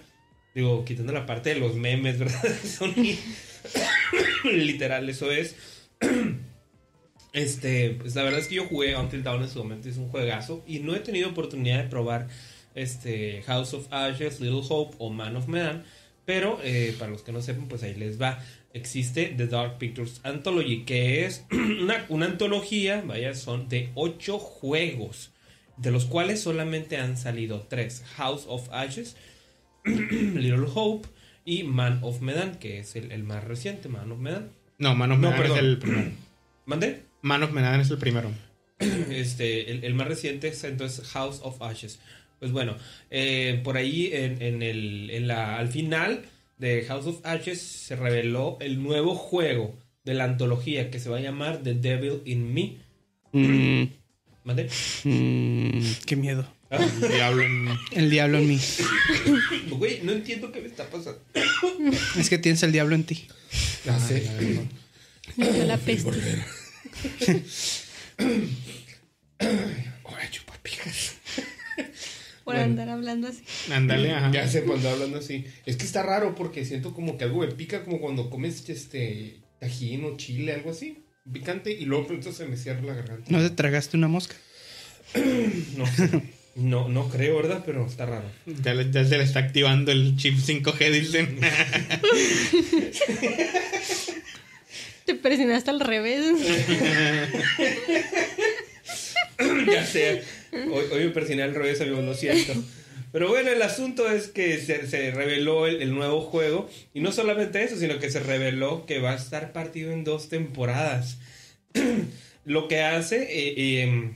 Digo, quitando la parte de los memes, ¿verdad? Son literal, eso es. Este, pues la verdad es que yo jugué Until Dawn en su momento, es un juegazo. Y no he tenido oportunidad de probar este House of Ashes, Little Hope o Man of Medan. Pero eh, para los que no sepan, pues ahí les va. Existe The Dark Pictures Anthology, que es una, una antología, vaya, son de ocho juegos, de los cuales solamente han salido tres. House of Ashes, Little Hope y Man of Medan, que es el, el más reciente, Man of Medan. No, Manos No, Medan es el primero. ¿Mandé? Man of Medan es el primero. Este, el, el más reciente es entonces House of Ashes. Pues bueno, eh, por ahí en, en el, en la, al final de House of Ashes se reveló el nuevo juego de la antología que se va a llamar The Devil in Me. Mm, ¿Mande? mm, qué miedo. Ah, Diablo en- El diablo en mí. Güey, no entiendo qué me está pasando. Es que tienes el diablo en ti. Ya sé. Me dio la peste. Ahora chupa pijas. Por Bueno. andar hablando así. Ándale, ajá. Ya sé cuando hablando así. Es que está raro porque siento como que algo me pica como cuando comes este tajín o chile, algo así. Picante y luego pronto se me cierra la garganta. ¿No te tragaste una mosca? No, no, no creo, ¿verdad? Pero está raro. Ya, le- ya se le está activando el chip 5G, dicen. Te presionaste al revés. ya sé. Hoy, hoy me persiné al revés, amigo, lo siento. Pero bueno, el asunto es que se, se reveló el, el nuevo juego. Y no solamente eso, sino que se reveló que va a estar partido en dos temporadas. Lo que hace eh, eh,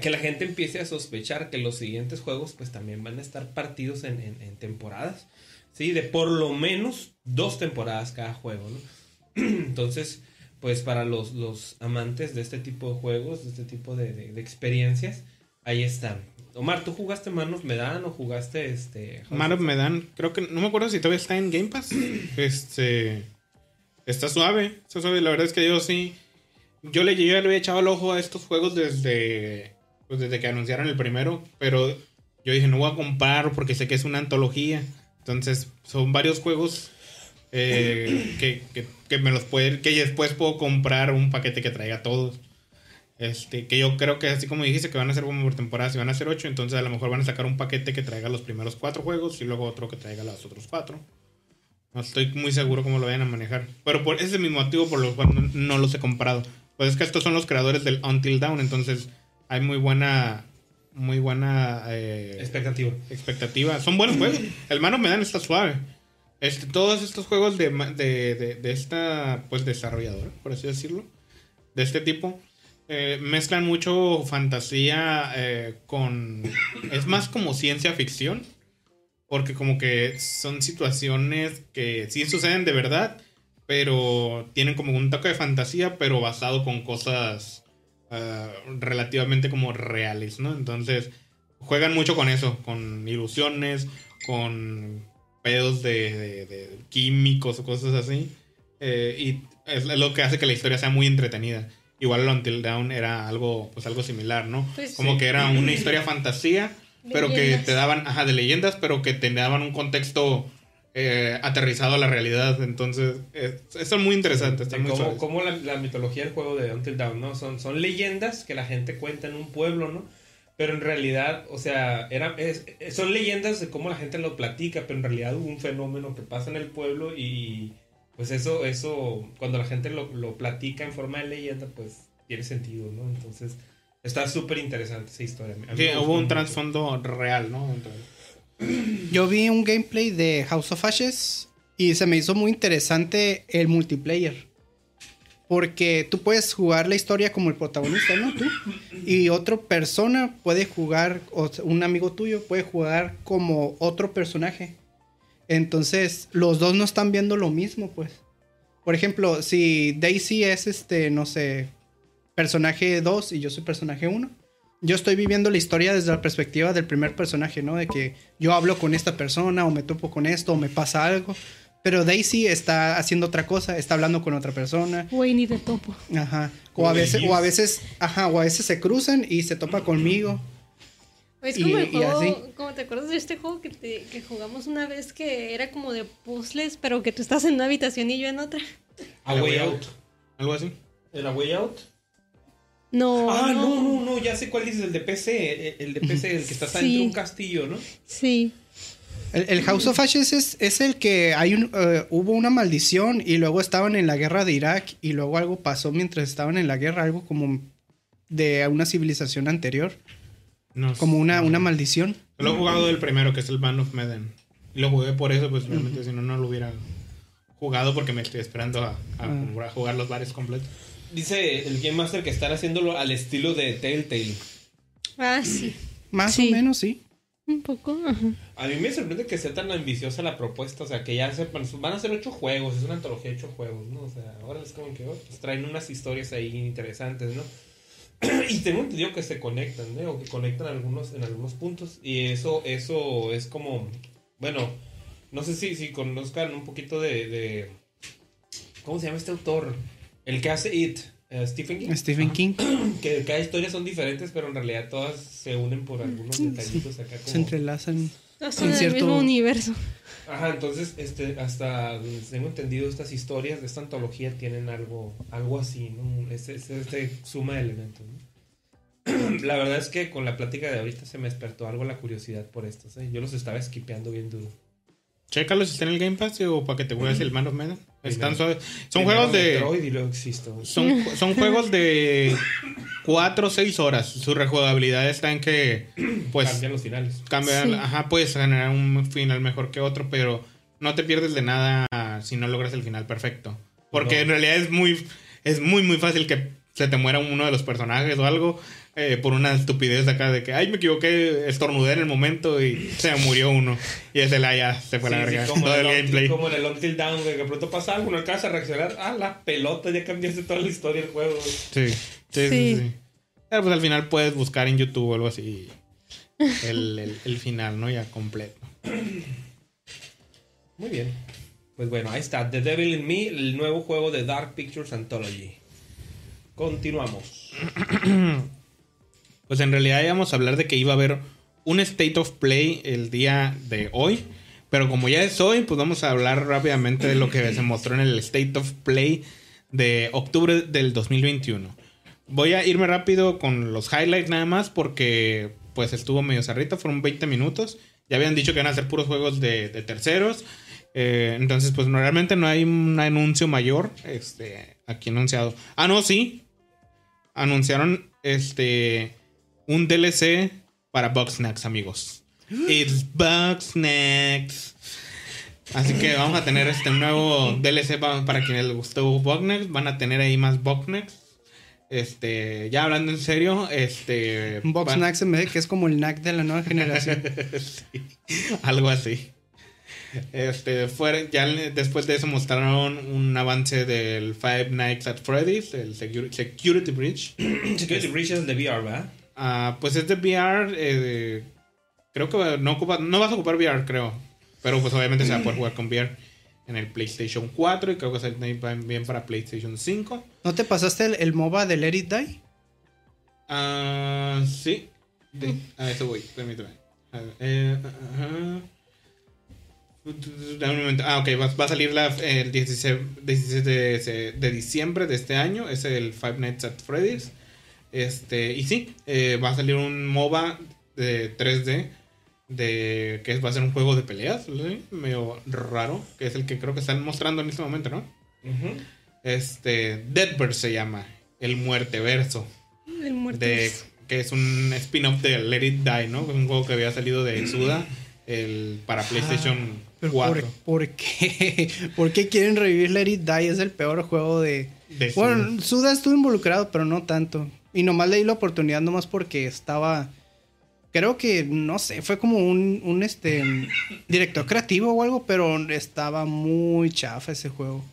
que la gente empiece a sospechar que los siguientes juegos pues también van a estar partidos en, en- en temporadas. Sí, de por lo menos dos temporadas cada juego, ¿no? Entonces, pues para los, los amantes de este tipo de juegos, de este tipo de, de- de experiencias, ahí están. Omar, ¿tú jugaste Man of Medan o jugaste este... Man of Medan, creo que no me acuerdo si todavía está en Game Pass. Este. Está suave, está suave. La verdad es que yo sí. Yo le, yo ya le había echado el ojo a estos juegos desde. Pues desde que anunciaron el primero. Pero yo dije, no voy a comprar porque sé que es una antología. Entonces, son varios juegos eh, que, que, me los. Que después puedo comprar un paquete que traiga todos. Este, que yo creo que así como dijiste que van a ser como por temporadas y van a ser ocho, entonces a lo mejor van a sacar un paquete que traiga los primeros cuatro juegos y luego otro que traiga los otros cuatro. No estoy muy seguro cómo lo vayan a manejar. Pero por ese es mi motivo por lo cual no, los he comprado. Pues es que estos son los creadores del Until Dawn, entonces hay muy buena, muy buena eh, Expectativa. expectativa. Son buenos juegos. El Mano Medan está suave. Este, todos estos juegos de, de, de, de esta pues desarrolladora, por así decirlo, de este tipo, eh, mezclan mucho fantasía eh, con... Es más como ciencia ficción. Porque como que son situaciones que sí suceden de verdad, pero tienen como un toque de fantasía, pero basado con cosas ah, relativamente como reales, ¿no? Entonces juegan mucho con eso, con ilusiones, con pedos de, de- de químicos o cosas así. Eh, y es lo que hace que la historia sea muy entretenida. Igual el Until Dawn era algo, pues algo similar, ¿no? Pues Como sí. que era una historia fantasía, pero que te daban, ajá, de leyendas, pero que te daban un contexto eh, aterrizado a la realidad. Entonces, es muy interesante. Está De muy cómo, suave. cómo la, la mitología del juego de Until Dawn, ¿no? Son, son leyendas que la gente cuenta en un pueblo, ¿no? Pero en realidad, o sea, era, es- son leyendas de cómo la gente lo platica, pero en realidad hubo un fenómeno que pasa en el pueblo y pues eso, eso, cuando la gente lo, lo platica en forma de leyenda, pues tiene sentido, ¿no? Entonces, está súper interesante esa historia. Sí, hubo un trasfondo real, ¿no? De- Yo vi un gameplay de House of Ashes y se me hizo muy interesante el multiplayer. Porque tú puedes jugar la historia como el protagonista, ¿no? Tú. Y otra persona puede jugar, o un amigo tuyo puede jugar como otro personaje. Entonces, los dos no están viendo lo mismo, pues. Por ejemplo, si Daisy es este, no sé, personaje 2 y yo soy personaje 1. Yo estoy viviendo la historia desde la perspectiva del primer personaje, ¿no? De que yo hablo con esta persona o me topo con esto o me pasa algo. Pero Daisy está haciendo otra cosa, está hablando con otra persona. Güey, ni te topo. Ajá. O a veces, o a veces, ajá, o a veces se cruzan y se topa conmigo. Es Y- como el y juego, así. como te acuerdas de este juego que, te- que jugamos una vez que era como de puzzles, pero que tú estás en una habitación y yo en otra. A Way Out. Algo así. ¿El A Way Out? No, ah, no. no, no, ya sé cuál dices, el de PC, el- el de PC, el que está Sí. dentro de un castillo, ¿no? Sí. El, el House of Ashes es, es el que hay un, eh, hubo una maldición y luego estaban en la guerra de Irak y luego algo pasó mientras estaban en la guerra, algo como de una civilización anterior, No como sé. una, una maldición. Lo he jugado del primero, que es el Man of Medan. Y lo jugué por eso, pues realmente si no, no lo hubiera jugado porque me estoy esperando a, a Ah. jugar los bares completos. Dice el Game Master que están haciéndolo al estilo de Telltale. Ah, sí. Más Sí. o menos, sí. Un poco. ajá. A mí me sorprende que sea tan ambiciosa la propuesta, o sea, que ya sepan, van a ser ocho juegos, es una antología de ocho juegos, ¿no? O sea, ahora es como que oh, pues traen unas historias ahí interesantes, ¿no? y tengo entendido que se conectan, ¿no? O que conectan algunos, en algunos puntos, y eso, eso es como, bueno, no sé si, si conozcan un poquito de, de- ¿cómo se llama este autor? El que hace It, eh, Stephen King. Stephen King Que cada historia son diferentes, pero en realidad todas se unen por algunos detallitos acá como... se entrelazan. En cierto- mismo universo. Ajá, entonces, este, hasta donde tengo entendido, estas historias de esta antología tienen algo, algo así, ¿no? Este, este, este suma de elementos, ¿no? La verdad es que con la plática de ahorita se me despertó algo la curiosidad por estos, ¿eh? Yo los estaba esquipeando bien duro. Chécalo si está en el Game Pass o para que te juegues el Man of Medan. Están suaves. Son juegos de. Metroid y luego existo. Son, son juegos de 4 o 6 horas. Su rejugabilidad está en que, pues, Cambian los finales. cambian, Sí. ajá, puedes generar un final mejor que otro, pero no te pierdes de nada si no logras el final perfecto. Porque No. en realidad es muy, es muy, muy fácil que se te muera uno de los personajes o algo eh, por una estupidez acá de que, ay, me equivoqué, estornudé en el momento y se me murió uno. Y ese la ya se fue a la Sí, sí, verga. como, todo en el el gameplay. Como en el Until Down, de que de pronto pasa algo, no alcanzas a reaccionar. Ah, la pelota, ya cambiaste toda la historia del juego. Sí, sí, sí. Sí. sí. Pero pues al final puedes buscar en YouTube o algo así el, el- el final, ¿no? Ya completo. Muy bien. Pues bueno, ahí está. The Devil in Me, el nuevo juego de Dark Pictures Anthology. Continuamos. Pues en realidad íbamos a hablar de que iba a haber un State of Play el día de hoy. Pero como ya es hoy, pues vamos a hablar rápidamente de lo que se mostró en el State of Play de octubre del 2021. Voy a irme rápido con los highlights nada más porque pues estuvo medio zarrita, fueron 20 minutos. Ya habían dicho que van a ser puros juegos de, de terceros. Eh, entonces pues no, realmente no hay un anuncio mayor este, aquí anunciado. Ah, no, sí. Anunciaron este un DLC para Bugsnax, amigos. It's Bugsnax. Así que vamos a tener este nuevo DLC pa- para quienes les gustó Bugsnax. Van a tener ahí más Bugsnax. Este, ya hablando en serio, este. Snack se me dice que es como el knack de la nueva generación. Sí, algo así. Este, fue, ya después de eso mostraron un avance del Five Nights at Freddy's, el Secu- Security Breach. Security Breach es el de VR, ¿verdad? Ah, pues es de VR. eh, creo que no, ocupa, no vas a ocupar VR, creo. Pero pues obviamente se va a poder jugar con VR en el PlayStation 4 y creo que sale también para PlayStation 5. ¿No te pasaste el, el MOBA de Let It Die? Ah, sí. Sí, A eso voy, permíteme. A ver, eh, ajá. Dame un momento. Ah, ok, va, va a salir la- el 16, 16 de, de diciembre de este año. Es el Five Nights at Freddy's. Este, y sí, eh, va a salir un MOBA de 3D. De que va a ser un juego de peleas, ¿sí? medio raro. Que es el que creo que están mostrando en este momento, ¿no? Este, Deadverse se llama. El Muerteverso El muerto. de que es un spin-off de Let It Die, ¿no? Un juego que había salido de Suda el, para PlayStation Pero 4. ¿por, por qué? ¿Por qué quieren revivir Let It Die? Es el peor juego de... De Suda. Bueno, Suda estuvo involucrado, pero no tanto. Y nomás le di la oportunidad nomás porque estaba... Creo que, no sé, fue como un, un este, director creativo o algo, pero estaba muy chafa ese juego.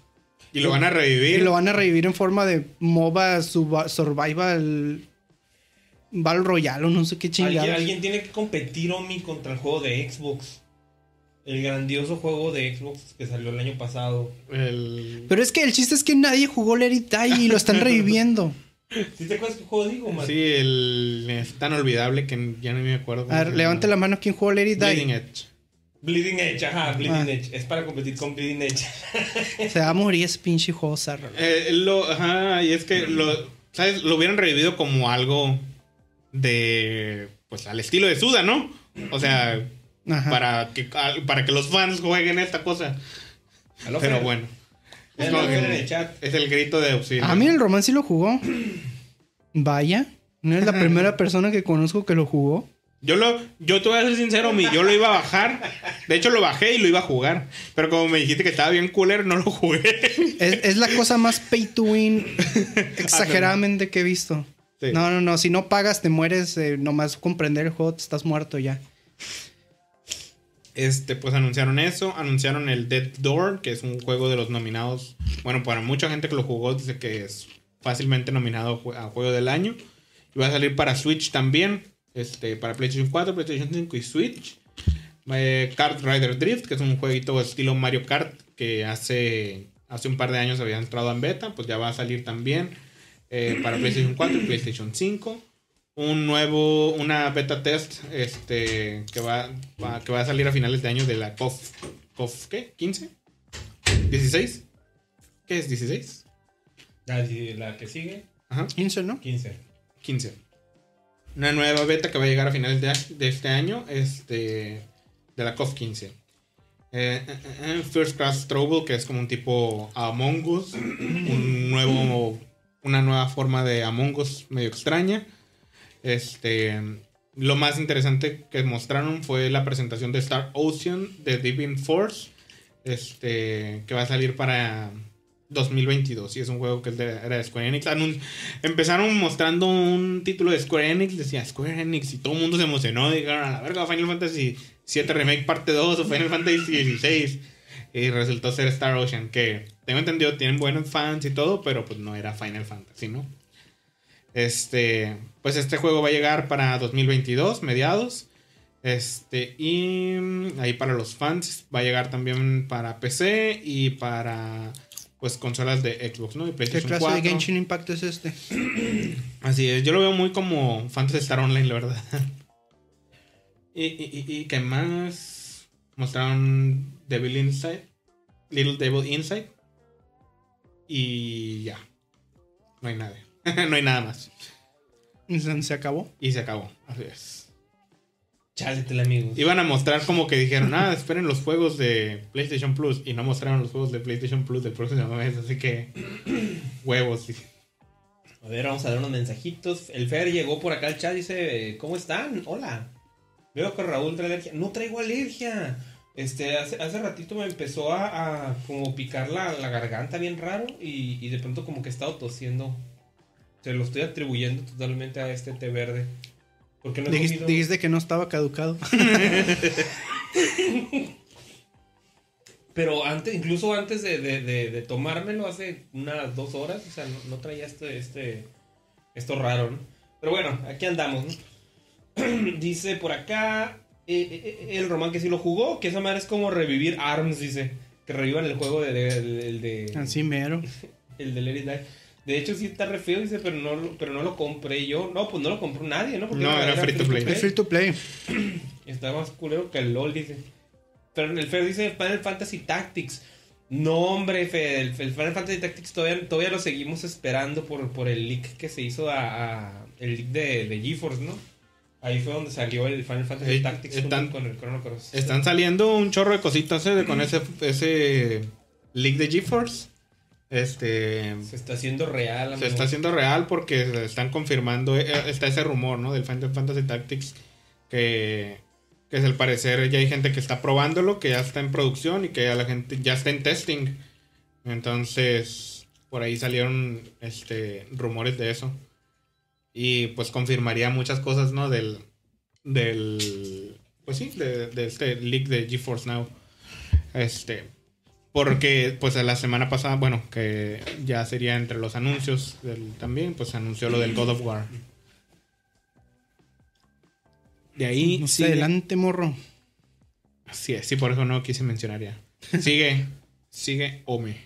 y lo van a Y revivir. lo van a revivir en forma de MOBA Survival Battle Royale o no sé qué chingados. ¿Alguien, alguien tiene que competir, Omi, contra el juego de Xbox. El grandioso juego de Xbox que salió el año pasado. El- Pero es que el chiste es que nadie jugó Let It Die y lo están reviviendo. ¿Sí te acuerdas qué juego digo, man? Sí, el es tan olvidable que ya no me acuerdo. A ver, levante la mano quien jugó Let It Bleeding Die. Edge. Bleeding Edge, ajá, Bleeding Ah. Edge. Es para competir con Bleeding Edge. Se va a morir ese pinche juego zarro. Eh, lo, ajá, y es que lo, ¿sabes? Lo hubieran revivido como algo de, pues, al estilo de Suda, ¿no? O sea, Ajá. para que, para que los fans jueguen esta cosa. Pero bueno. Es, el chat. es el grito de auxilio. Ah, mira, el romance sí lo jugó. Vaya. No es la primera persona que conozco que lo jugó. Yo lo, yo te voy a ser sincero, mi, yo lo iba a bajar. De hecho, lo bajé y lo iba a jugar. Pero como me dijiste que estaba bien cooler, no lo jugué. Es, es la cosa más pay to win exageradamente que he visto. Sí. No, no, no. Si no pagas, te mueres. eh, nomás comprender el juego, te estás muerto ya. Este, pues anunciaron eso, anunciaron el Dead Door, que es un juego de los nominados. Bueno, para mucha gente que lo jugó, dice que es fácilmente nominado a jue- a juego del año. Y va a salir para Switch también. Este, para PlayStation 4, PlayStation 5 y Switch. Eh, Kart Rider Drift, que es un jueguito estilo Mario Kart que hace, hace un par de años había entrado en beta, pues ya va a salir también eh, para PlayStation 4 y PlayStation 5 un nuevo, una beta test este, que, va, va- que va a salir a finales de año de la COF, COF ¿qué? ¿15? ¿16? ¿Qué es 16? La, la que sigue, Ajá, 15, ¿no? 15. 15. Una nueva beta que va a llegar a finales de, de este año, este, de la COF 15. Eh, eh, eh, First Class Trouble, que es como un tipo Among Us, un nuevo, una nueva forma de Among Us medio extraña. Este, lo más interesante que mostraron fue la presentación de Star Ocean de Divine Force, este, que va a salir para 2022 y es un juego que era de Square Enix. Empezaron mostrando un título de Square Enix, decía Square Enix y todo el mundo se emocionó, dijeron a la verga Final Fantasy 7 Remake parte 2 o Final Fantasy 16 y resultó ser Star Ocean que tengo entendido tienen buenos fans y todo, pero pues no era Final Fantasy, ¿no? Este, pues este juego va a llegar para 2022, mediados. Este, y mm, ahí para los fans va a llegar también para PC y para pues consolas de Xbox, ¿no? Y ¿Qué PlayStation clase 4. de Genshin Impact es este? Así es, yo lo veo muy como Fantasy Star Online, la verdad. y, y, y, y ¿qué más? Mostraron Devil Inside, Little Devil Inside. Y ya. No hay nada. no hay nada más. Se se acabó. Y se acabó. Así es. Cháletela, amigos. Iban a mostrar como que dijeron, ah, esperen los juegos de PlayStation Plus. Y no mostraron los juegos de PlayStation Plus del próximo mes. Así que, huevos. sí. A ver, vamos a dar unos mensajitos. El Fer llegó por acá al chat dice, ¿cómo están? Hola. Veo que Raúl trae alergia. No traigo alergia. Este, hace, hace ratito me empezó a, a como picar la, la garganta bien raro y, y de pronto como que he estado tosiendo. Se lo estoy atribuyendo totalmente a este té verde. Porque no he Dijiste, comido- dijiste que no estaba caducado. Pero antes, incluso antes de, de- de- de tomármelo hace unas dos horas, o sea, no, no traía este, este, esto raro, ¿no? Pero bueno, aquí andamos, ¿no? dice por acá, eh, eh, eh, el Román que sí lo jugó, que esa madre es como revivir ARMS, dice. Que revivan el juego de, de- el de, Así mero. el de Let It Die. De hecho, sí está re feo, dice, pero no, lo- pero no lo compré yo. No, pues no lo compró nadie, ¿no? Porque No, era free to play. Es free to play. Está más culero que el LOL, dice. Pero el Fer dice Final Fantasy Tactics. No, hombre, Fer, el, el Final Fantasy Tactics todavía, todavía lo seguimos esperando por, por el leak que se hizo a, a- el leak de, de GeForce, ¿no? Ahí fue donde salió el Final Fantasy Tactics están- con el Chrono Cross. Están saliendo un chorro de cositas ¿eh? con ese, ese leak de GeForce. Este. Se está haciendo real, Se está haciendo real porque se están confirmando. eh, Está ese rumor, ¿no? Del Final Fantasy Tactics. Que, que es al parecer ya hay gente que está probándolo, que ya está en producción y que ya la gente ya está en testing. Entonces, por ahí salieron este rumores de eso. Y pues confirmaría muchas cosas, ¿no? Del. Del. Pues sí, de, de este leak de GeForce Now. Este. Porque, pues, la semana pasada, bueno, que ya sería entre los anuncios del, también, pues anunció lo del God of War. De ahí adelante, morro. Así es, sí, por eso no quise mencionar ya. Sigue, sigue Ome.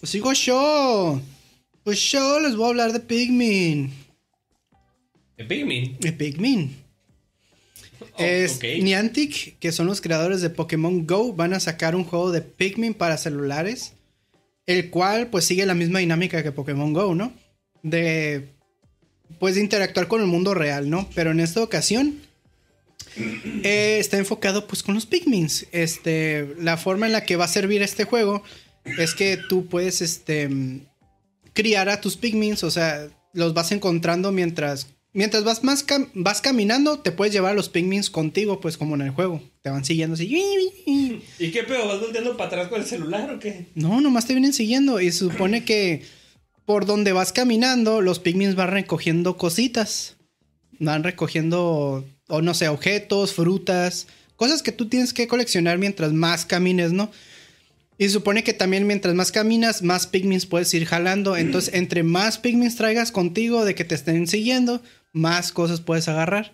Pues sigo yo. Pues yo les voy a hablar de Pikmin. De Pikmin. De Pikmin. Oh, es. Niantic, que son los creadores de Pokémon Go, van a sacar un juego de Pikmin para celulares, el cual pues sigue la misma dinámica que Pokémon Go, ¿no? De pues de interactuar con el mundo real, ¿no? Pero en esta ocasión eh, está enfocado pues con los Pikmins. Este, la forma en la que va a servir este juego es que tú puedes este criar a tus Pikmins, o sea, los vas encontrando mientras mientras vas más cam- vas caminando, te puedes llevar a los pigmins contigo, pues como en el juego. Te van siguiendo así. ¿Y qué pedo? ¿Vas volteando para atrás con el celular o qué? No, nomás te vienen siguiendo. Y se supone que por donde vas caminando, los pigmins van recogiendo cositas. Van recogiendo, o no sé, objetos, frutas, cosas que tú tienes que coleccionar mientras más camines, ¿no? Y supone que también mientras más caminas, más pigmins puedes ir jalando. Entonces, entre más pigmins traigas contigo de que te estén siguiendo, más cosas puedes agarrar.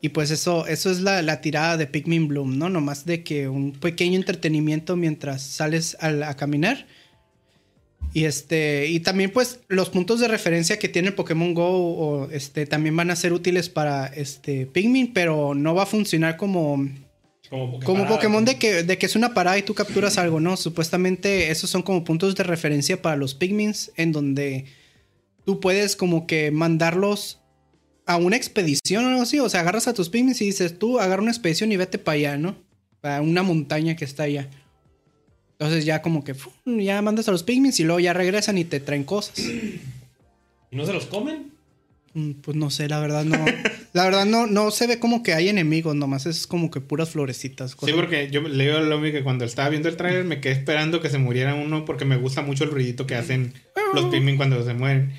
Y pues eso, eso es la, la tirada de Pikmin Bloom, ¿no? Nomás de que un pequeño entretenimiento mientras sales al- a, caminar. Y este. Y también, pues, los puntos de referencia que tiene Pokémon Go. O este. también van a ser útiles para este Pikmin. Pero no va a funcionar como. Como, Como Pokémon de que, de que es una parada y tú capturas algo, ¿no? Supuestamente esos son como puntos de referencia para los Pigmins en donde tú puedes como que mandarlos a una expedición o algo así. O sea, agarras a tus Pigmins y dices, tú agarra una expedición y vete para allá, ¿no? Para una montaña que está allá. Entonces ya como que ya mandas a los Pigmins y luego ya regresan y te traen cosas. ¿Y no se los comen? Mm, Pues no sé, la verdad no. La verdad no, no se ve como que hay enemigos, nomás es como que puras florecitas. Sí, porque yo leo lo mismo que cuando estaba viendo el tráiler me quedé esperando que se muriera uno porque me gusta mucho el ruidito que hacen los Pikmin cuando se mueren.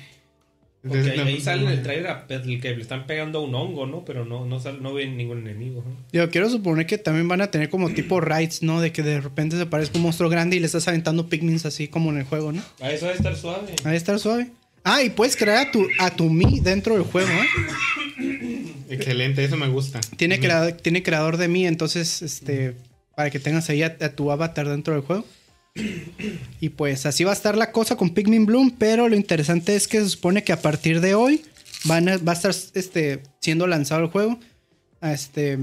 Porque ahí, ahí sale en el trailer a- el que le están pegando a un hongo, ¿no? Pero no, no, sal- no ven ningún enemigo. ¿no? Yo quiero suponer que también van a tener como tipo raids, ¿no? De que de repente se aparezca un monstruo grande y le estás aventando pigmins así como en el juego, ¿no? Ah, eso va a estar suave. Ahí está suave. Ah, y puedes crear a tu, a tu Mi dentro del juego, ¿eh? Excelente, eso me gusta. Tiene, crea- tiene creador de Mi, entonces, este, para que tengas ahí a, a tu avatar dentro del juego. Y pues así va a estar la cosa con Pikmin Bloom, pero lo interesante es que se supone que a partir de hoy van a, va a estar este, siendo lanzado el juego. A Este,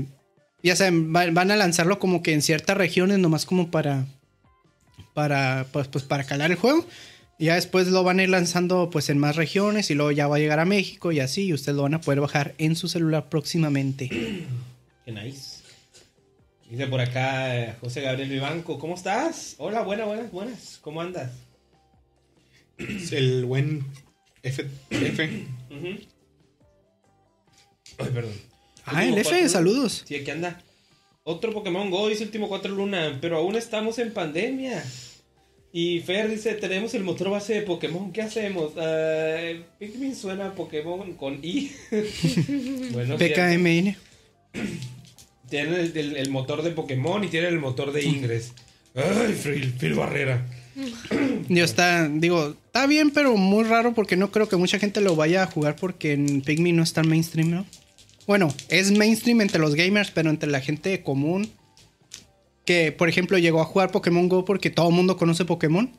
ya saben, va- van a lanzarlo como que en ciertas regiones, nomás como para, para, pues, pues para calar el juego. Y ya después lo van a ir lanzando pues en más regiones y luego ya va a llegar a México y así. Y ustedes lo van a poder bajar en su celular próximamente. Qué nice. Dice por acá eh, José Gabriel Vivanco, ¿cómo estás? Hola, buenas, buenas, buenas. ¿Cómo andas? El buen F. F. Ay, perdón. Ah, el F, saludos. Sí, aquí anda. Otro Pokémon Go dice último 4 Luna, pero aún estamos en pandemia. Y Fer dice, tenemos el motor base de Pokémon, ¿qué hacemos? Ah, Pikmin suena a Pokémon con I. bueno, PKMN. Tiene el, motor de Pokémon y tiene el motor de Ingress. Ay, Phil, Barrera. Digo, está, digo, está bien, pero muy raro porque no creo que mucha gente lo vaya a jugar porque en Pikmin no es tan mainstream, ¿no? Bueno, es mainstream entre los gamers, pero entre la gente común que, por ejemplo, llegó a jugar Pokémon Go porque todo el mundo conoce Pokémon,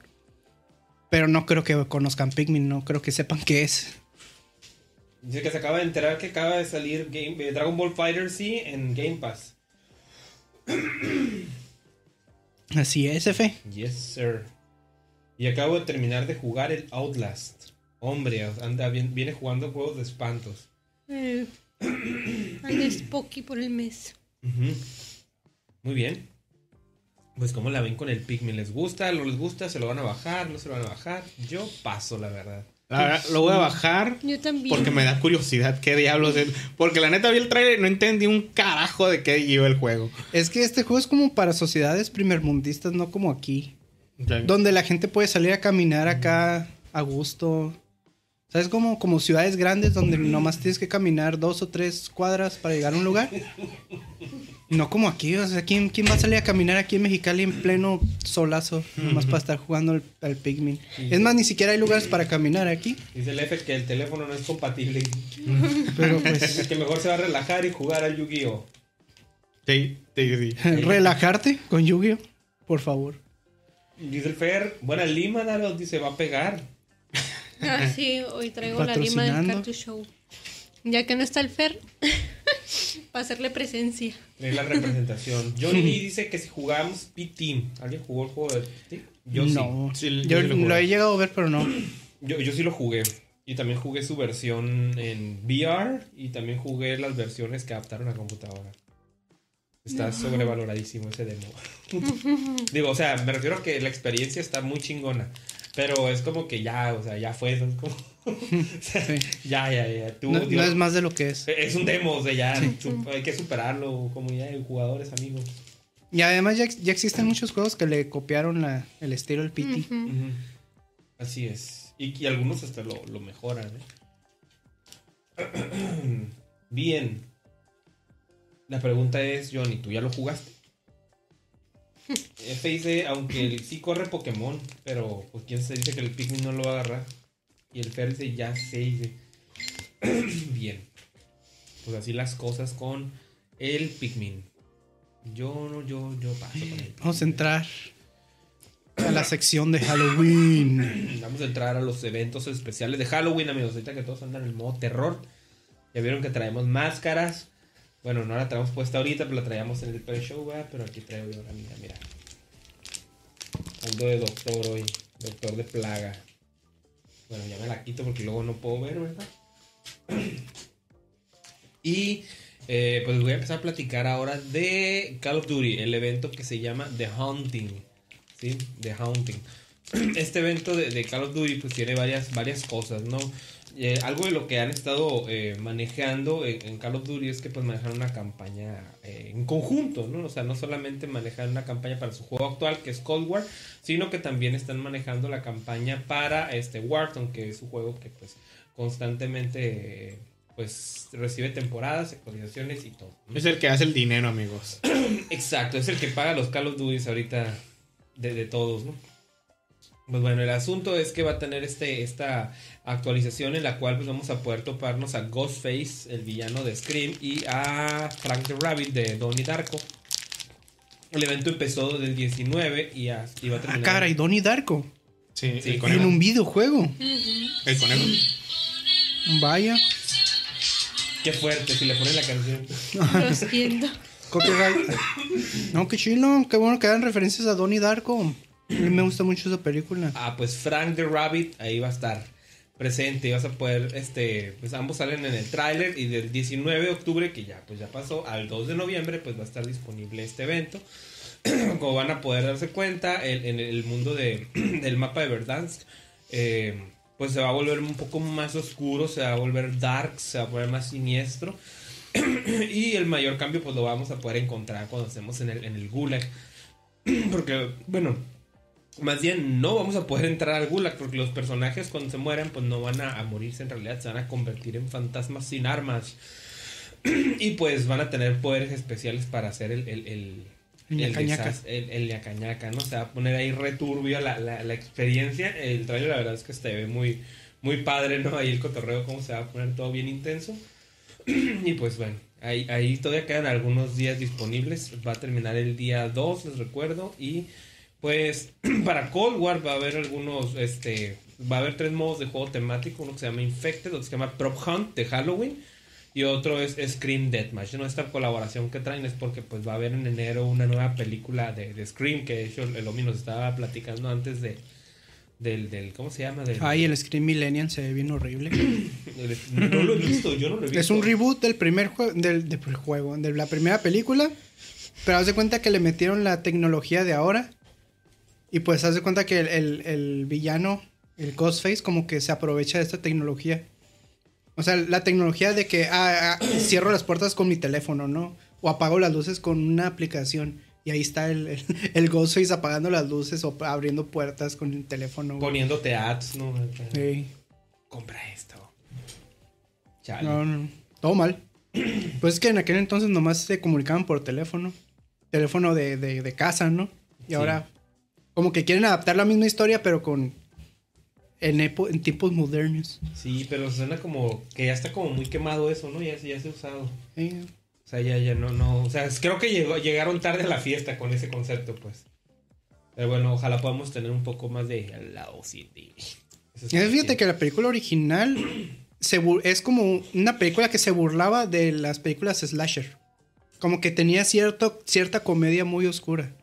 pero no creo que conozcan Pikmin, no creo que sepan qué es. Dice que se acaba de enterar que acaba de salir Game- eh, Dragon Ball Fighter sí en Game Pass. Así es, F. Yes, sir. Y acabo de terminar de jugar el Outlast. Hombre, anda, viene jugando juegos de espantos. Eh, ando spooky por el mes. Muy bien. Pues como la ven con el Pikmin, ¿les gusta? ¿No les gusta? ¿Se lo van a bajar? ¿No se lo van a bajar? Yo paso, la verdad. La verdad, lo voy a bajar Yo también. porque me da curiosidad qué diablos es. Porque la neta vi el trailer y no entendí un carajo de qué iba el juego. Es que este juego es como para sociedades primermundistas, no como aquí. Donde la gente puede salir a caminar acá a gusto. ¿Sabes? Como, como ciudades grandes donde nomás tienes que caminar dos o tres cuadras para llegar a un lugar. No como aquí, o sea, ¿quién, quién va a salir a caminar aquí en Mexicali en pleno solazo? Nomás para estar jugando al, al Pikmin. Es más, ni siquiera hay lugares para caminar aquí. Dice el F que el teléfono no es compatible. Pero pues, que mejor se va a relajar y jugar al Yu-Gi-Oh! Sí, sí, sí. relajarte con Yu-Gi-Oh! Por favor. Dice el Fer, buena lima, Daros, dice, va a pegar. Ah, sí, hoy traigo la lima del. Cartoon Show. Ya que no está el Fer, para hacerle presencia. Es la representación. Johnny Lee dice que si jugamos P-Team. ¿Alguien jugó el juego de P-Team? Yo no. Sí, yo yo sí lo he llegado a ver, pero no. Yo, yo sí lo jugué. Y también jugué su versión en VR. Y también jugué las versiones que adaptaron a computadora. Está sobrevaloradísimo ese demo. Digo, o sea, me refiero a que la experiencia está muy chingona. Pero es como que ya, o sea, ya fue. Es como- Sí. Ya, ya, ya. Tú, No, es más de lo que es. es un demo, o sea, ya hay que superarlo, comunidad de jugadores, amigos. Y además ya, ya existen muchos juegos que le copiaron la- el estilo del PT. Así es. Y, y algunos hasta lo, lo mejoran, ¿eh? Bien. La pregunta es, Johnny, ¿tú ya lo jugaste? F dice, aunque el- sí corre Pokémon, pero pues quién se dice que el Pikmin no lo va a agarrar. Y el Fer dice, ya sé, dice. Bien. Pues así las cosas con el Pikmin. Yo no, yo, yo paso con él. Vamos a entrar a la sección de Halloween. Vamos a entrar a los eventos especiales de Halloween, amigos. Ahorita que todos andan en el modo terror. Ya vieron que traemos máscaras. Bueno, no la traemos puesta ahorita, pero la traíamos en el pre-show. Pero aquí traigo yo la mía, mira. Ando de doctor hoy. Doctor de plaga. Bueno, ya me la quito porque luego no puedo ver, ¿verdad? Y eh, pues voy a empezar a platicar ahora de Call of Duty, el evento que se llama The Hunting. ¿Sí? The Hunting. Este evento de, de Call of Duty pues tiene varias, varias cosas, ¿no? Eh, algo de lo que han estado eh, manejando en, en Call of Duty es que pues manejan una campaña eh, en conjunto, ¿no? O sea, no solamente manejan una campaña para su juego actual que es Cold War, sino que también están manejando la campaña para este Warzone, que es un juego que pues constantemente pues recibe temporadas, actualizaciones y todo. ¿no? Es el que hace el dinero, amigos. Exacto, es el que paga los Call of Duty ahorita de, de todos, ¿no? Pues bueno, el asunto es que va a tener este, esta actualización en la cual pues vamos a poder toparnos a Ghostface, el villano de Scream, y a Frank the Rabbit de Donnie Darko. El evento empezó del 19 y, a- y va a Ah, terminar. cara, y Donnie Darko. Sí, Sí. el En un videojuego. El conejo. Vaya. Qué fuerte, si le ponen la canción. Lo siento. Copyright. No, qué chilo. Qué bueno que dan referencias a Donnie Darko. A mí me gusta mucho esa película. Ah, pues Frank the Rabbit ahí va a estar presente y vas a poder, este, pues ambos salen en el tráiler y del 19 de octubre, que ya, pues ya pasó, al 2 de noviembre, pues va a estar disponible este evento. Como van a poder darse cuenta, el- en el mundo de, del mapa de Verdansk, eh, pues se va a volver un poco más oscuro, se va a volver dark, se va a volver más siniestro. y el mayor cambio, pues lo vamos a poder encontrar cuando estemos en el, en el Gulag. Porque, bueno, más bien no vamos a poder entrar al gulag porque los personajes cuando se mueren pues no van a, a morirse en realidad, se van a convertir en fantasmas sin armas. y pues van a tener poderes especiales para hacer el... el, el El el, el ¿no? Se va a poner ahí returbio la, la, la experiencia. El trailer la verdad es que se ve muy, muy padre, ¿no? Ahí el cotorreo, cómo se va a poner todo bien intenso. y pues bueno, ahí, ahí todavía quedan algunos días disponibles. Va a terminar el día 2, les recuerdo. Y pues para Cold War va a haber algunos, este, va a haber tres modos de juego temático. Uno que se llama Infected, otro que se llama Prop Hunt de Halloween. Y otro es Scream Deathmatch. ¿no? Esta colaboración que traen es porque pues va a haber en enero una nueva película de, de Scream. Que de hecho el Omi nos estaba platicando antes de... Del, del, ¿cómo se llama? Del, Ay, el Scream Millennial se ve bien horrible. no lo he visto, yo no lo he visto. Es un reboot del primer juego, del, del juego, de la primera película. Pero haz de cuenta que le metieron la tecnología de ahora. Y pues haz de cuenta que el, el- el villano, el Ghostface, como que se aprovecha de esta tecnología. O sea, la tecnología de que ah, ah, cierro las puertas con mi teléfono, ¿no? O apago las luces con una aplicación. Y ahí está el, el, el Ghostface apagando las luces o abriendo puertas con el teléfono. güey. Poniéndote ads, ¿no? Sí. Compra esto. Chale. No, no, todo mal. Pues es que en aquel entonces nomás se comunicaban por teléfono. Teléfono de, de, de casa, ¿no? Y Sí. ahora como que quieren adaptar la misma historia, pero con... En, epo- en tiempos modernos. Sí, pero suena como que ya está como muy quemado eso, ¿no? Ya, ya se ha usado. Sí. O sea, ya, ya no, no. O sea, es- creo que llegó, llegaron tarde a la fiesta con ese concepto, pues. Pero bueno, ojalá podamos tener un poco más de lado sí, de- Eso Y Fíjate que la película original se es como una película que se burlaba de las películas slasher. Como que tenía cierto, cierta comedia muy oscura.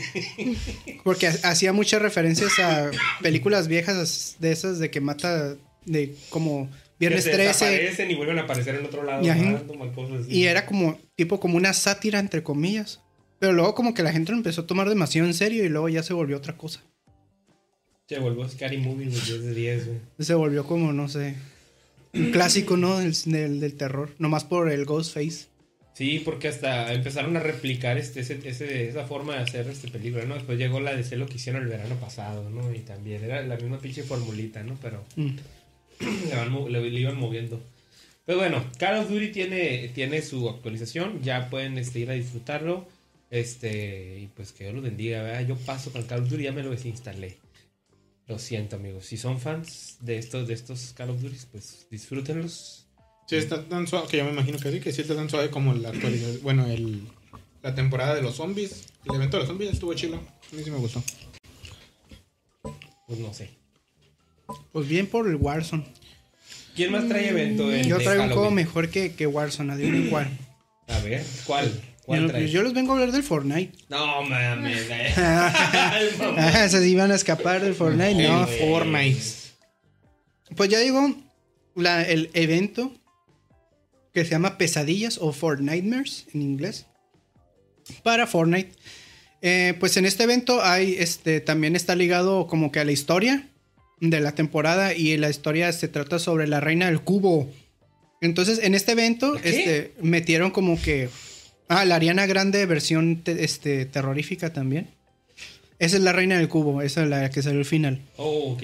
Porque ha- hacía muchas referencias a películas viejas de esas de que mata de como Viernes que se 13. desaparecen y vuelven a aparecer en otro lado. Y random, o cosas así. Y era como tipo como una sátira entre comillas. Pero luego como que la gente lo empezó a tomar demasiado en serio y luego ya se volvió otra cosa. Se volvió Scary Movie, güey, 10 de 10, güey. Se volvió como, no sé, un clásico, ¿no? Del, del, del terror. Nomás por el Ghostface. Sí, porque hasta empezaron a replicar este, ese, ese- esa forma de hacer este película, ¿no? Después llegó la de sé lo que hicieron el verano pasado, ¿no? Y también era la misma pinche formulita, ¿no? Pero Mm. le, van le- le iban moviendo. Pero bueno, Call of Duty tiene, tiene su actualización, ya pueden este, ir a disfrutarlo. Este, y pues que Dios los bendiga, ¿verdad? Yo paso con Call of Duty, ya me lo desinstalé. Lo siento, amigos. Si son fans de estos, de estos Call of Duty, pues disfrútenlos. Sí, está tan suave, que yo me imagino que sí, que sí está tan suave como la actualización. Bueno, el, la temporada de los zombies. El evento de los zombies estuvo chilo. A mí sí me gustó. Pues no sé. Pues bien por el Warzone. ¿Quién más trae evento? en- Yo de traigo un juego Halloween? mejor que, que Warzone, adivinen cuál. A ver, ¿cuál? ¿Cuál Yo, les vengo a hablar del Fortnite. No mames, eh. Ah, ¿Se iban a escapar del Fortnite? No. Fortnite. Pues ya la- el evento que se llama Pesadillas o Fortnitemares en inglés para Fortnite. Eh, pues en este evento hay, este, también está ligado como que a la historia de la temporada y la historia se trata sobre la reina del cubo. Entonces en este evento este, metieron como que... Ah, la Ariana Grande versión te- este, terrorífica también. Esa es la reina del cubo, esa es la que salió al final. Oh, ok.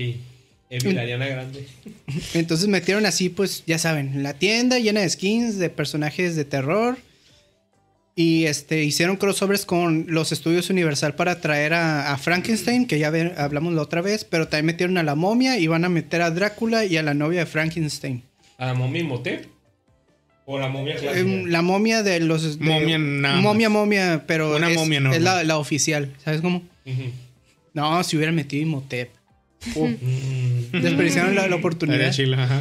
Emil Ariana Grande. Entonces metieron así, pues ya saben, la tienda llena de skins de personajes de terror. Y este, hicieron crossovers con los estudios Universal para traer a, a Frankenstein, que ya ve- hablamos la otra vez, pero también metieron a la momia y van a meter a Drácula y a la novia de Frankenstein. ¿A la momia Imhotep? ¿O la momia clásica? Em, la momia de los... de- Momia nada. Momia, momia, pero Una es, momia es la, la oficial, ¿sabes cómo? No, si hubiera metido Imhotep. Mm. Desperdiciaron la, la Era oportunidad. chilo, ajá.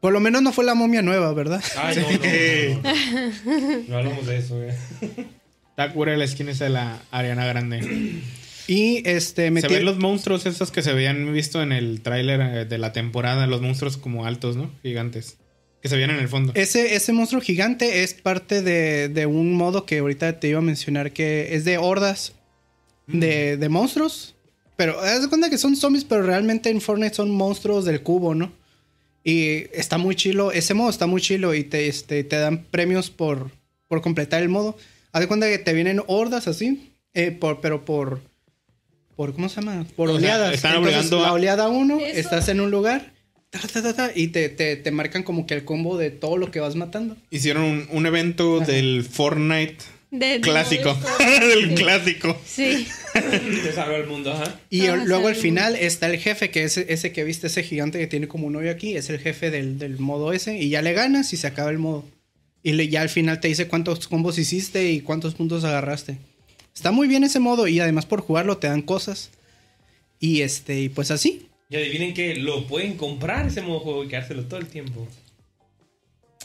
Por lo menos no fue la momia nueva, ¿verdad? Ay, no, no, no, no. No hablamos de eso, güey. Está cura la skin esa de la Ariana Grande. Y este Se metieron... ven los monstruos esos que se habían visto en el tráiler eh, de la temporada. Los monstruos como altos, ¿no? Gigantes. Que se veían en el fondo. Ese, ese monstruo gigante es parte de, de un modo que ahorita te iba a mencionar que es de hordas de, de monstruos. Pero haz de cuenta que son zombies, pero realmente en Fortnite son monstruos del cubo, ¿no? Y está muy chilo. Ese modo está muy chilo y te, este, te dan premios por, por completar el modo. Haz de cuenta que te vienen hordas así, eh, por, pero por, por. ¿Cómo se llama? Por O sea, oleadas. están Entonces, obligando la a- oleada 1, Eso. estás en un lugar. ta, ta, ta, ta, y te, te, te marcan como que el combo de todo lo que vas matando. Hicieron un, un evento del Fortnite clásico. del clásico. Sí. Te salva el mundo, ajá. Y Ah, el- luego al final está el jefe, que es ese que viste, ese gigante que tiene como un hoyo aquí, es el jefe del, del modo ese, y ya le ganas y se acaba el modo. Y le- ya al final te dice cuántos combos hiciste y cuántos puntos agarraste. Está muy bien ese modo y además por jugarlo te dan cosas. Y este, y pues así. Y adivinen que lo pueden comprar ese modo de juego y quedárselo todo el tiempo.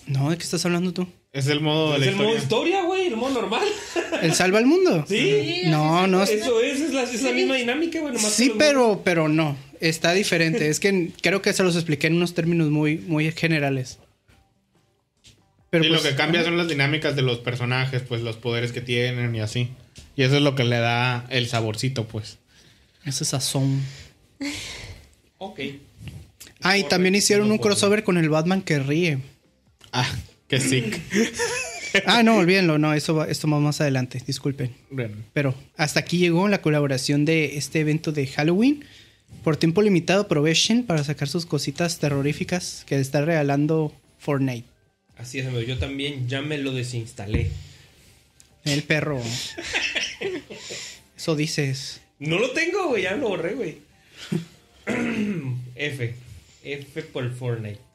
No, ¿de qué estás hablando tú? Es el modo de es la el modo historia. historia, güey, el modo normal. ¿El salva el mundo? Sí. No, no. Eso es, es la, es la misma dinámica, güey. nomás que Sí, los pero, pero no. Está diferente. es que creo que se los expliqué en unos términos muy, muy generales. Pero Sí, pues, lo que cambia son las dinámicas de los personajes, pues los poderes que tienen y así. Y eso es lo que le da el saborcito, pues. Ese sazón. Ok. Ah, y también hicieron un crossover con el Batman que ríe. Ah, qué sick. Ah, no, olvídenlo, no, eso va, esto va más adelante, disculpen. Bueno, Pero hasta aquí llegó la colaboración de este evento de Halloween. Por tiempo limitado, aprovechen para sacar sus cositas terroríficas que está regalando Fortnite. Así es, amigo. Yo también ya me lo desinstalé. El perro. Eso dices. No lo tengo, güey. Ya lo borré, güey. F. F por Fortnite.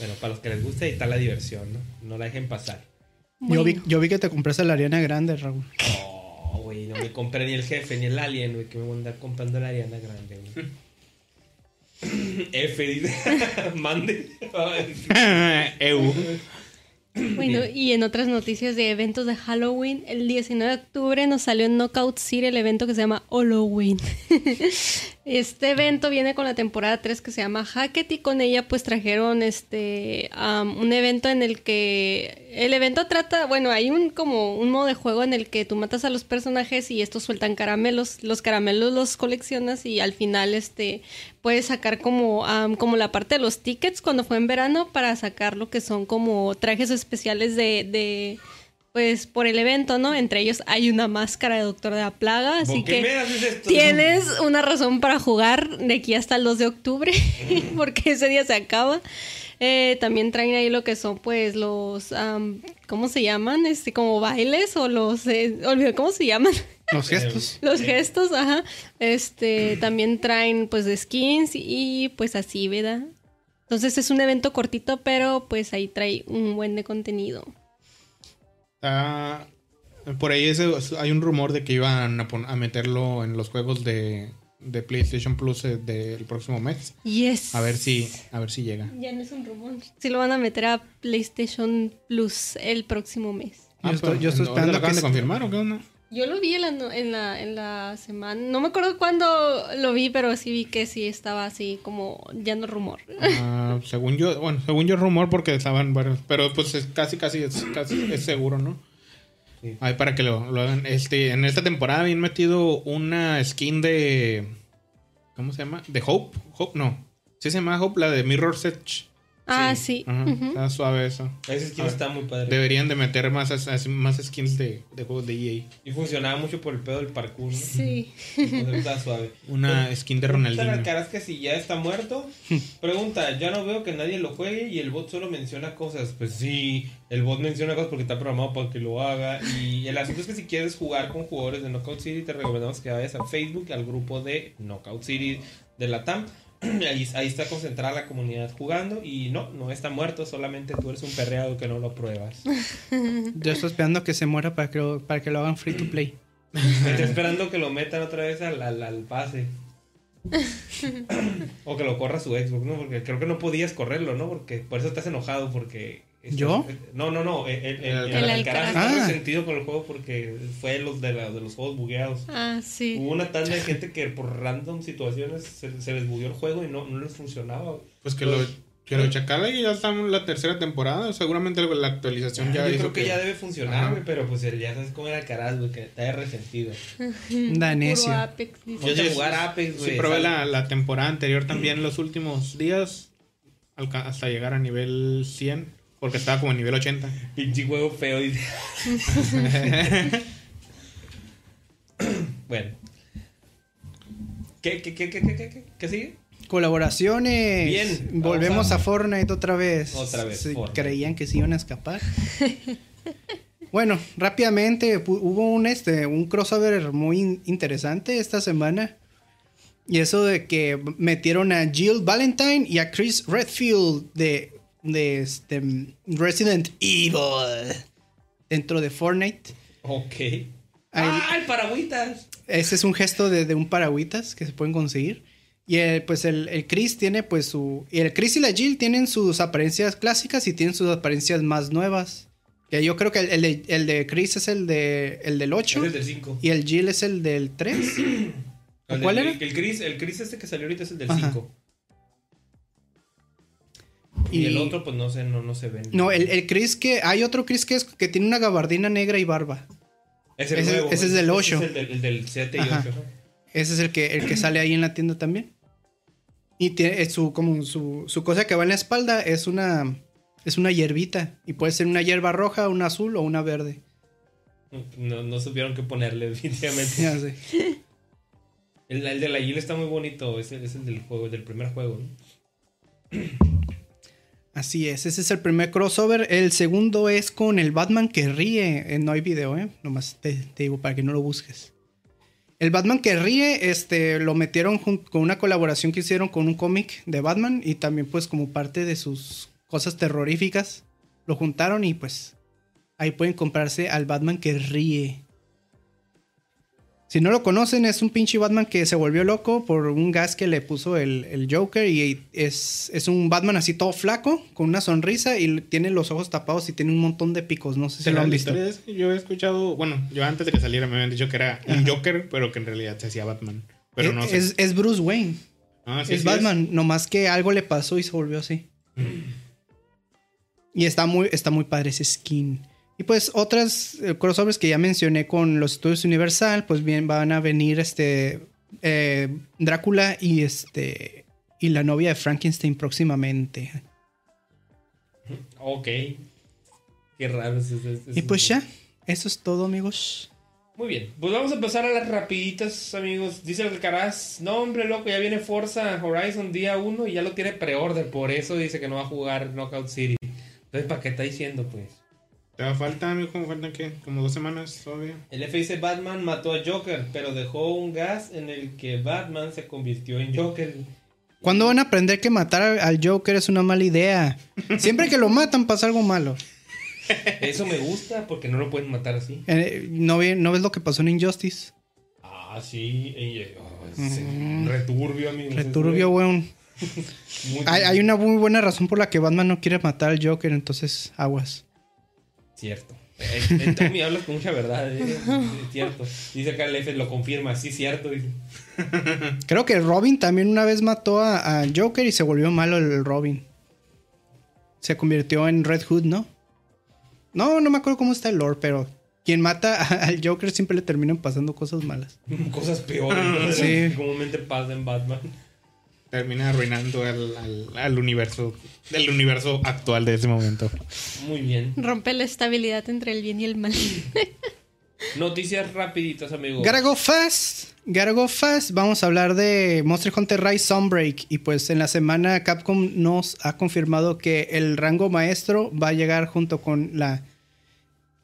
Bueno, para los que les gusta, ahí está la diversión, ¿no? No la dejen pasar. Yo, vi, yo vi que te compraste la Ariana Grande, Raúl. Oh, güey, no me compré ni el jefe ni el alien, güey, que me voy a andar comprando la Ariana Grande, güey. F, dice. Mande. Eu. Bueno, y en otras noticias de eventos de Halloween, el 19 de octubre nos salió en Knockout City el evento que se llama Halloween. este evento viene con la temporada 3 que se llama Hackett y con ella pues trajeron este um, un evento en el que el evento trata, bueno, hay un como un modo de juego en el que tú matas a los personajes y estos sueltan caramelos, los caramelos los coleccionas y al final este puedes sacar como, um, como la parte de los tickets cuando fue en verano para sacar lo que son como trajes especiales de, de pues por el evento, ¿no? Entre ellos hay una máscara de Doctor de la Plaga, así ¿Por qué me que tienes una razón para jugar de aquí hasta el 2 de octubre, porque ese día se acaba. Eh, también traen ahí lo que son, pues, los, ¿cómo se llaman? Este, como bailes o los, eh, olvidé cómo se llaman. Los gestos. Los gestos, ajá. Este, también traen pues skins y pues así, ¿verdad? Entonces es un evento cortito, pero pues ahí trae un buen de contenido. Ah, por ahí ese- hay un rumor de que iban a, a meterlo en los juegos de, de PlayStation Plus eh, del próximo mes. Yes. A ver si, a ver si llega. Ya no es un rumor. Sí lo van a meter a PlayStation Plus el próximo mes. Yo estoy- pues, yo estoy ¿no- esperando ¿lo acaban que de confirmar o qué onda? Yo lo vi en la, en la, en la semana. No me acuerdo cuándo lo vi, pero sí vi que sí estaba así como ya no rumor. Ah, según yo, bueno, según yo rumor porque estaban varios, pero pues es casi casi es, casi es seguro, ¿no? Sí. Ay, para que lo, lo hagan. Este, en esta temporada habían metido una skin de ¿cómo se llama? De Hope, Hope no. Sí se llama Hope, la de Mirror's Edge. Ah, sí. Ajá. Está suave eso. Ese skin A ver. está muy padre. Deberían de meter más, más skins de, de juegos de EA. Y funcionaba mucho por el pedo del parkour, ¿no? Sí. Está suave. Una skin de Ronaldinho. Alcaraz que si ya está muerto. Pregunta, ya no veo que nadie lo juegue y el bot solo menciona cosas. Pues sí, el bot menciona cosas porque está programado para que lo haga. Y el asunto es que si quieres jugar con jugadores de Knockout City, te recomendamos que vayas a Facebook, al grupo de Knockout City de la TAM. Ahí, ahí está concentrada la comunidad jugando y no, no está muerto, solamente tú eres un perreado que no lo pruebas. Yo estoy esperando que se muera para que lo, para que lo hagan free to play. Está esperando que lo metan otra vez al, al, al pase. o que lo corra su Xbox, ¿no? Porque creo que no podías correrlo, ¿no? Porque por eso estás enojado, porque... estás- ¿Yo? No, no, no. El, el, el, El el Alcaraz. Ah. resentido con el juego porque fue los de, la- de los juegos bugueados. Ah, sí. Hubo una tanda de gente que por random situaciones se, se les bugueó el juego y no, no les funcionaba. Pues que lo, que lo chacala y ya estamos en la tercera temporada. Seguramente la actualización ya Yo hizo creo que, ya debe funcionar, Ajá. güey, pero pues ya sabes cómo era Alcaraz, güey, que está resentido. Da necio. Puro Apex, dice. Yo Sí, de jugar. Apex, güey. Sí, probé la, la temporada anterior también los últimos días hasta llegar a nivel 100 porque estaba como en nivel 80. Pinche juego feo. dice. bueno. ¿Qué, qué, qué, qué, qué, qué, qué, ¿Qué sigue? Colaboraciones. Bien, Volvemos a- a Fortnite otra vez. Otra vez. Creían que se iban a escapar. bueno, rápidamente hubo un este un crossover muy in- interesante esta semana. Y eso de que metieron a Jill Valentine y a Chris Redfield de, de este, Resident Evil dentro de Fortnite. Ok. Ahí- ¡Ay, paragüitas! Ese es un gesto de, de un paragüitas que se pueden conseguir. Y el, pues el, el Chris tiene pues su... Y el Chris y la Jill tienen sus apariencias clásicas y tienen sus apariencias más nuevas. Que yo creo que el, el de, el de Chris es el, de, el del 8 Es el del 5. y el Jill es el del 3. ¿Cuál era? El, Chris, el Chris este que salió ahorita es el del Ajá. 5. Y, el otro, pues no sé, no, no se ve. No, el, el Chris que... Hay otro Chris que, es, que tiene una gabardina negra y barba. Es el ese- nuevo. ese es del ocho. es el del, el del 7 y Ajá. 8. Ese es el que, el que sale ahí en la tienda también. Y tiene es su, como su, su cosa que va en la espalda es una, es una hierbita. Y puede ser una hierba roja, una azul o una verde. No, no supieron qué ponerle, definitivamente. Ya sé. El, el de la Jill está muy bonito. Es el, es el del juego, del primer juego, ¿no? Así es, ese es el primer crossover. El segundo es con el Batman que ríe. Eh, no hay video, ¿eh? Nomás te, te digo para que no lo busques. El Batman que ríe, este, lo metieron con una colaboración que hicieron con un cómic de Batman y también pues como parte de sus cosas terroríficas. Lo juntaron y pues ahí pueden comprarse al Batman que ríe. Si no lo conocen, es un pinche Batman que se volvió loco por un gas que le puso el, el Joker y es, es un Batman así todo flaco, con una sonrisa y tiene los ojos tapados y tiene un montón de picos. No sé si lo han visto. es que yo he escuchado, bueno, yo antes de que saliera me habían dicho que era un Joker, pero que en realidad se hacía Batman. Pero no sé. es, es Bruce Wayne. Ah, sí, es sí Batman, nomás que algo le pasó y se volvió así. Y está muy, está muy padre ese skin. Y pues otras eh, crossovers que ya mencioné con los estudios Universal, pues bien van a venir este eh, Drácula y este y la novia de Frankenstein próximamente. Ok. Qué raro es ese- ese- Y pues ya, eso es todo, amigos. Muy bien, pues vamos a empezar a las rapiditas, amigos. Dice el Caraz, no hombre, loco, ya viene Forza Horizon día 1 y ya lo tiene pre-order. Por eso dice que no va a jugar Knockout City. Entonces, ¿para qué está diciendo, pues? ¿Te va a falta, amigo? ¿Cómo faltan qué? ¿Como dos semanas todavía? El F dice Batman mató a Joker, pero dejó un gas en el que Batman se convirtió en Joker. ¿Cuándo van a aprender que matar al- Joker es una mala idea? Siempre que lo matan pasa algo malo. Eso me gusta porque no lo pueden matar así. Eh, ¿no, ve- ¿No ves lo que pasó en Injustice? Ah, sí. eh, oh, es returbio, amigo. Returbio, weón. Hay una muy buena razón por la que Batman no quiere matar al Joker, entonces aguas. Cierto. Eh, Tommy hablas con mucha verdad, eh, es cierto. Dice acá el F, lo confirma, sí, cierto. dice. Creo que Robin también una vez mató a, a Joker y se volvió malo el Robin. Se convirtió en Red Hood, ¿no? No, no me acuerdo cómo está el lore, pero quien mata a- al Joker siempre le terminan pasando cosas malas. Cosas peores ¿no? Sí. comúnmente pasan en Batman. Termina arruinando al, al, al universo, el universo actual de ese momento. Muy bien. Rompe la estabilidad entre el bien y el mal. Noticias rapiditas, amigos. Gotta go fast. Gotta go fast. Vamos a hablar de Monster Hunter Rise Sunbreak. Y pues en la semana Capcom nos ha confirmado que el rango maestro va a llegar junto con la,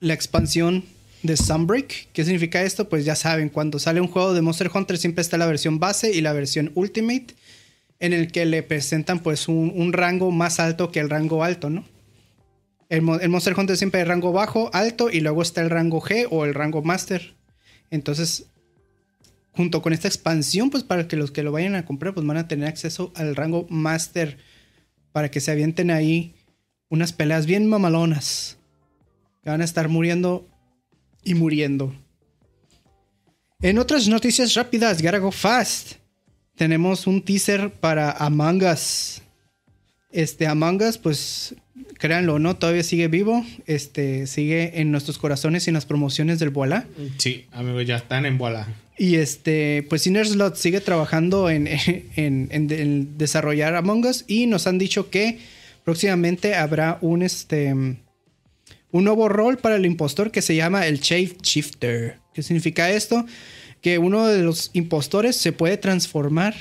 la expansión de Sunbreak. ¿Qué significa esto? Pues ya saben, cuando sale un juego de Monster Hunter siempre está la versión base y la versión Ultimate. En el que le presentan pues un, un rango más alto que el rango alto, ¿no? El, Mo- el Monster Hunter siempre hay rango bajo, alto y luego está el rango G o el rango Master. Entonces, junto con esta expansión, pues para que los que lo vayan a comprar, pues van a tener acceso al rango Master. Para que se avienten ahí unas peleas bien mamalonas. Que van a estar muriendo y muriendo. En otras noticias rápidas, gotta go fast. Tenemos un teaser para Among Us. Este Among Us, pues créanlo o no, todavía sigue vivo. Este sigue en nuestros corazones y en las promociones del Bola. Sí, amigos, ya están en bola. Y este, pues Slot sigue trabajando en, en- en- en desarrollar Among Us y nos han dicho que próximamente habrá un este un nuevo rol para el impostor que se llama el Shape Shifter. ¿Qué significa esto? Que uno de los impostores se puede transformar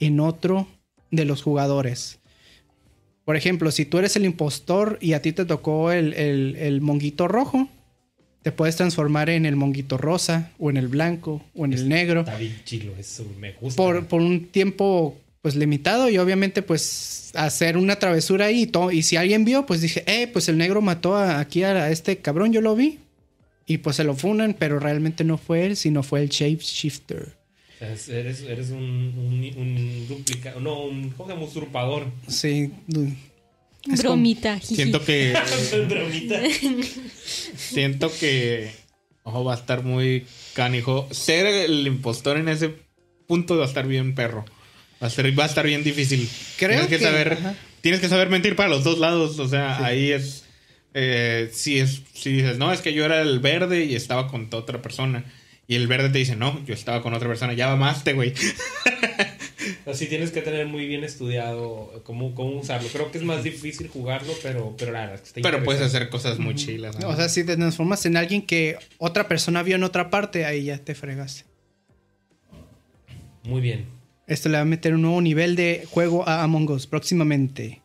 en otro de los jugadores. Por ejemplo, si tú eres el impostor y a ti te tocó el, el- el monguito rojo, te puedes transformar en el monguito rosa, o en el blanco, o en el negro, Está bien chilo eso, me gusta. por, por un tiempo pues limitado y obviamente pues hacer una travesura ahí y, todo. y si alguien vio pues dije, eh, pues el negro mató a- aquí a, este cabrón, yo lo vi. Y pues se lo funan, pero realmente no fue él, sino fue el Shapeshifter. Es- eres, eres un, un, un duplica- no, un, ¿cómo? Usurpador. Sí. Es Bromita. Siento que. Bromita. siento que. Ojo, va a estar muy canijo. Ser el impostor en ese punto va a estar bien perro. Va a, ser, va a estar bien difícil. Creo tienes que, que- saber. ajá. Tienes que saber mentir para los dos lados. O sea, ahí es. Eh, si es. Si dices, no, es que yo era el verde y estaba con otra persona. Y el verde te dice, no, yo estaba con otra persona. Ya mamaste, güey. Así tienes que tener muy bien estudiado cómo, cómo usarlo. Creo que es más difícil jugarlo, pero, pero la verdad es que está Pero puedes hacer cosas muy chilas. ¿no? O sea, si te transformas en alguien que otra persona vio en otra parte, ahí ya te fregaste. Muy bien. Esto le va a meter un nuevo nivel de juego a Among Us próximamente.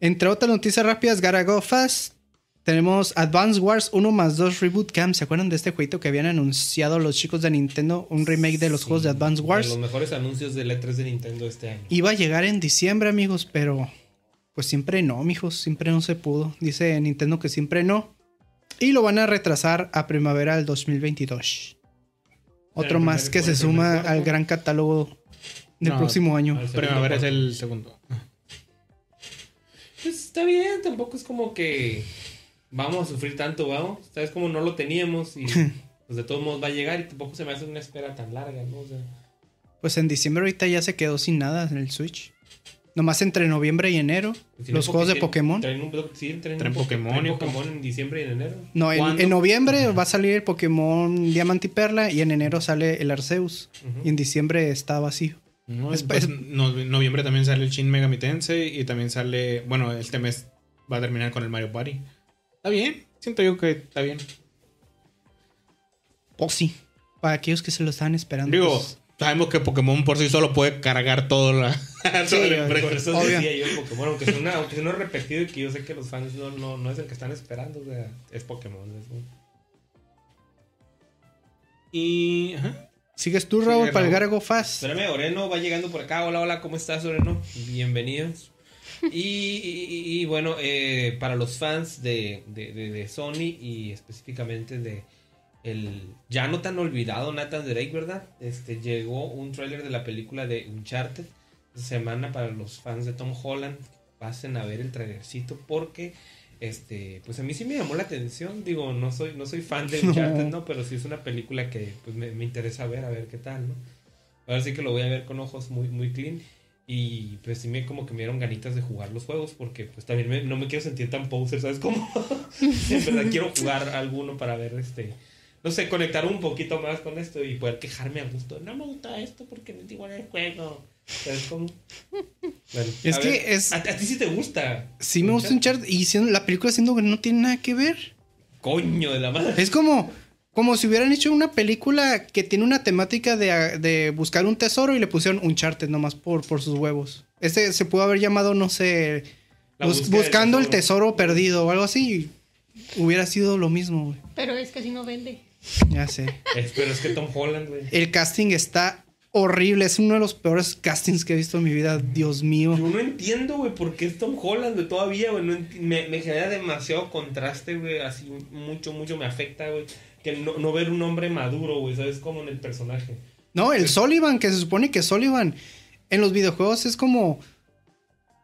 Entre otras noticias rápidas, Gotta Go Fast. Tenemos Advance Wars 1 más 2 Reboot Camp. ¿Se acuerdan de este jueguito que habían anunciado los chicos de Nintendo? Un remake de los Sí, juegos de Advance De Wars. los mejores anuncios del E3 de Nintendo este año. Iba a llegar en diciembre, amigos, pero pues siempre no, mijos. Siempre no se pudo. Dice Nintendo que siempre no. Y lo van a retrasar a primavera del 2022. Otro el más que se suma al gran catálogo del No, próximo año. Primavera es el segundo. Pues está bien, tampoco es como que vamos a sufrir tanto, vamos. Sabes como no lo teníamos y pues de todos modos va a llegar y tampoco se me hace una espera tan larga, ¿no? O sea, Pues en diciembre ahorita ya se quedó sin nada en el Switch. Nomás entre noviembre y enero. pues, si los no, juegos de Pokémon. Traen un, sí, traen, Traen un Poké- Pokémon traen y Pokémon en diciembre y en enero. No, en, en noviembre va a salir el Pokémon Diamante y Perla y en enero sale el Arceus. Y en diciembre está vacío. No, Es- pues, es- no- noviembre también sale el Shin Megami Tensei y también sale, bueno, este mes va a terminar con el Mario Party. Está bien, siento yo que está bien. O sí. Para aquellos que se lo estaban esperando. Digo, pues, sabemos que Pokémon por sí solo puede cargar todo la, empresa. Por eso Obvio. decía yo el Pokémon, aunque sea, una, aunque sea uno repetido y que yo sé que los fans no, no, no es el que están esperando, o sea, es Pokémon. es un- Y ajá. ¿Sigues tú, Sí, Raúl, Raúl. para el Gargo Fast? Espérame, Oreno va llegando por acá. Hola, hola, ¿cómo estás, Oreno? Bienvenidos. Y, y- y bueno, eh, para los fans de, de- de- de Sony y específicamente de el ya no tan olvidado Nathan Drake, ¿verdad? Este llegó un tráiler de la película de Uncharted esta semana para los fans de Tom Holland. Pasen a ver el trailercito porque este, pues a mí sí me llamó la atención. Digo, no soy no soy fan de Uncharted, ¿no? Pero sí es una película que pues, me, me interesa ver, a ver qué tal, ¿no? Ahora sí que lo voy a ver con ojos muy, muy clean. Y pues sí me como que me dieron ganitas de jugar los juegos porque pues también me- no me quiero sentir tan poser, ¿sabes cómo? en verdad quiero jugar alguno para ver este... No sé, conectar un poquito más con esto y poder quejarme a gusto. No me gusta esto porque no es igual el juego. ¿Sabes cómo? Bueno, Es a que ver, es- A, a ti sí te gusta. Sí me gusta Uncharted y siendo- la película siendo que no tiene nada que ver. Coño de la madre. Es como, como si hubieran hecho una película que tiene una temática de, de buscar un tesoro y le pusieron Uncharted nomás por, por sus huevos. Este se pudo haber llamado, no sé, bus- buscando el tesoro. perdido o algo así. y Hubiera sido lo mismo, güey. Pero es que así no vende. Ya sé. Es- pero es que Tom Holland, güey. El casting está horrible. Es uno de los peores castings que he visto en mi vida. Dios mío. Yo no entiendo, güey, por qué es Tom Holland, güey, todavía, güey. no me, me genera demasiado contraste, güey. Así mucho, mucho me afecta, güey. Que no, no ver un hombre maduro, güey, ¿sabes? Como en el personaje. No, el Sullivan, que se supone que Sullivan en los videojuegos es como.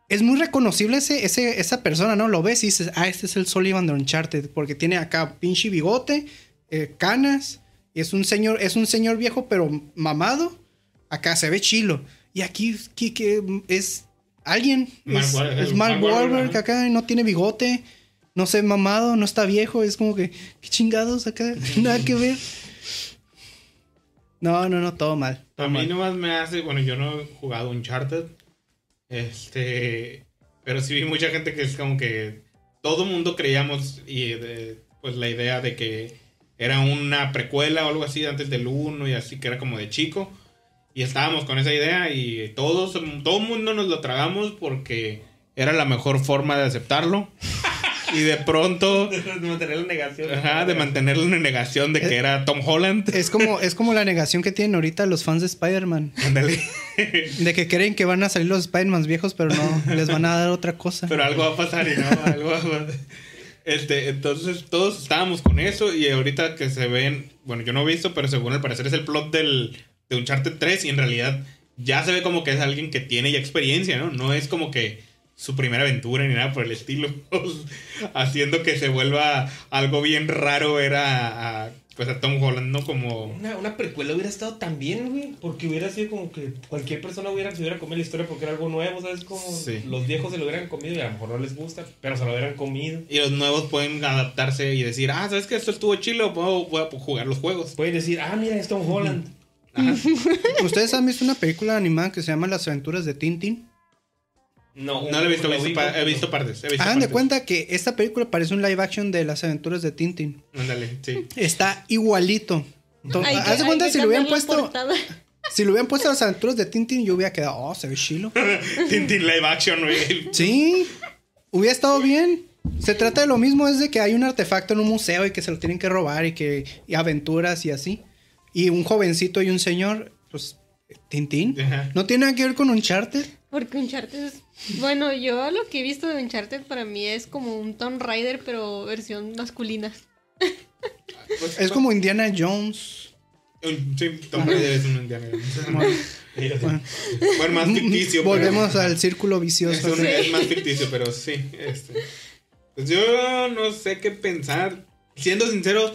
Es muy reconocible ese, ese, esa persona, ¿no? Lo ves y dices, ah, este es el Sullivan de Uncharted. Porque tiene acá pinche bigote, eh, canas. Y es un señor, es un señor viejo, pero mamado. Acá se ve chilo. Y aquí que, que es alguien. Mark es, es Mark Mark Wahlberg, acá, no tiene bigote. No sé, mamado, no está viejo. Es como que, qué chingados acá. Nada que ver. No, no, no, todo mal. A mí nomás me hace, bueno, yo no he jugado Uncharted. Este, pero sí vi mucha gente que es como que todo mundo creíamos y de- pues la idea de que era una precuela o algo así antes del 1 y así que era como de chico. Y estábamos con esa idea y todos, todo el mundo nos lo tragamos porque era la mejor forma de aceptarlo. y de pronto, De mantener la negación. ajá, de mantenerlo en negación de que era Tom Holland. Es como, es como la negación que tienen ahorita los fans de Spider-Man. Ándale. De que creen que van a salir los Spider-Man viejos, pero no, les van a dar otra cosa. Pero algo va a pasar y no, algo va a pasar. Este, entonces todos estábamos con eso y ahorita que se ven, bueno, yo no he visto, pero según el parecer es el plot del, de Uncharted 3 y en realidad ya se ve como que es alguien que tiene ya experiencia, ¿no? No es como que su primera aventura ni nada por el estilo, haciendo que se vuelva algo bien raro ver a, a, pues a Tom Holland, ¿no? Como... Una, una precuela hubiera estado tan bien, güey. Porque hubiera sido como que cualquier persona hubiera, se hubiera comido la historia porque era algo nuevo, ¿sabes? Como Sí. los viejos se lo hubieran comido y a lo mejor no les gusta, pero se lo hubieran comido. Y los nuevos pueden adaptarse y decir, ah, ¿sabes que esto estuvo chilo? Puedo, a jugar los juegos. Pueden decir, ah, mira, es Tom Holland. ¿Ustedes han visto una película animada que se llama Las aventuras de Tintin? No, No lo he visto, he visto, ubico, pa- he pero- visto partes. He visto Hagan de cuenta que esta película parece un live action de Las aventuras de Tintin. Ándale, sí. Está igualito. Haz de cuenta que si lo hubieran puesto, portada. si lo hubieran puesto Las aventuras de Tintin, yo hubiera quedado, oh, se ve chilo. Tintin live action, güey. Sí, hubiera estado bien. Se trata de lo mismo, es de que hay un artefacto en un museo y que se lo tienen que robar y que y aventuras y así. Y un jovencito y un señor, pues, Tintín. Ajá. No tiene nada que ver con Uncharted. Porque Uncharted es... Bueno, yo lo que he visto de Uncharted para mí es como un Tomb Raider, pero versión masculina. Es como Indiana Jones. Sí, Tom Raider es un Indiana Jones. Bueno, Bueno, más ficticio. pero- volvemos al círculo Es, vicioso. un- es más ficticio, pero sí. Este. Pues yo no sé qué pensar. Siendo sincero,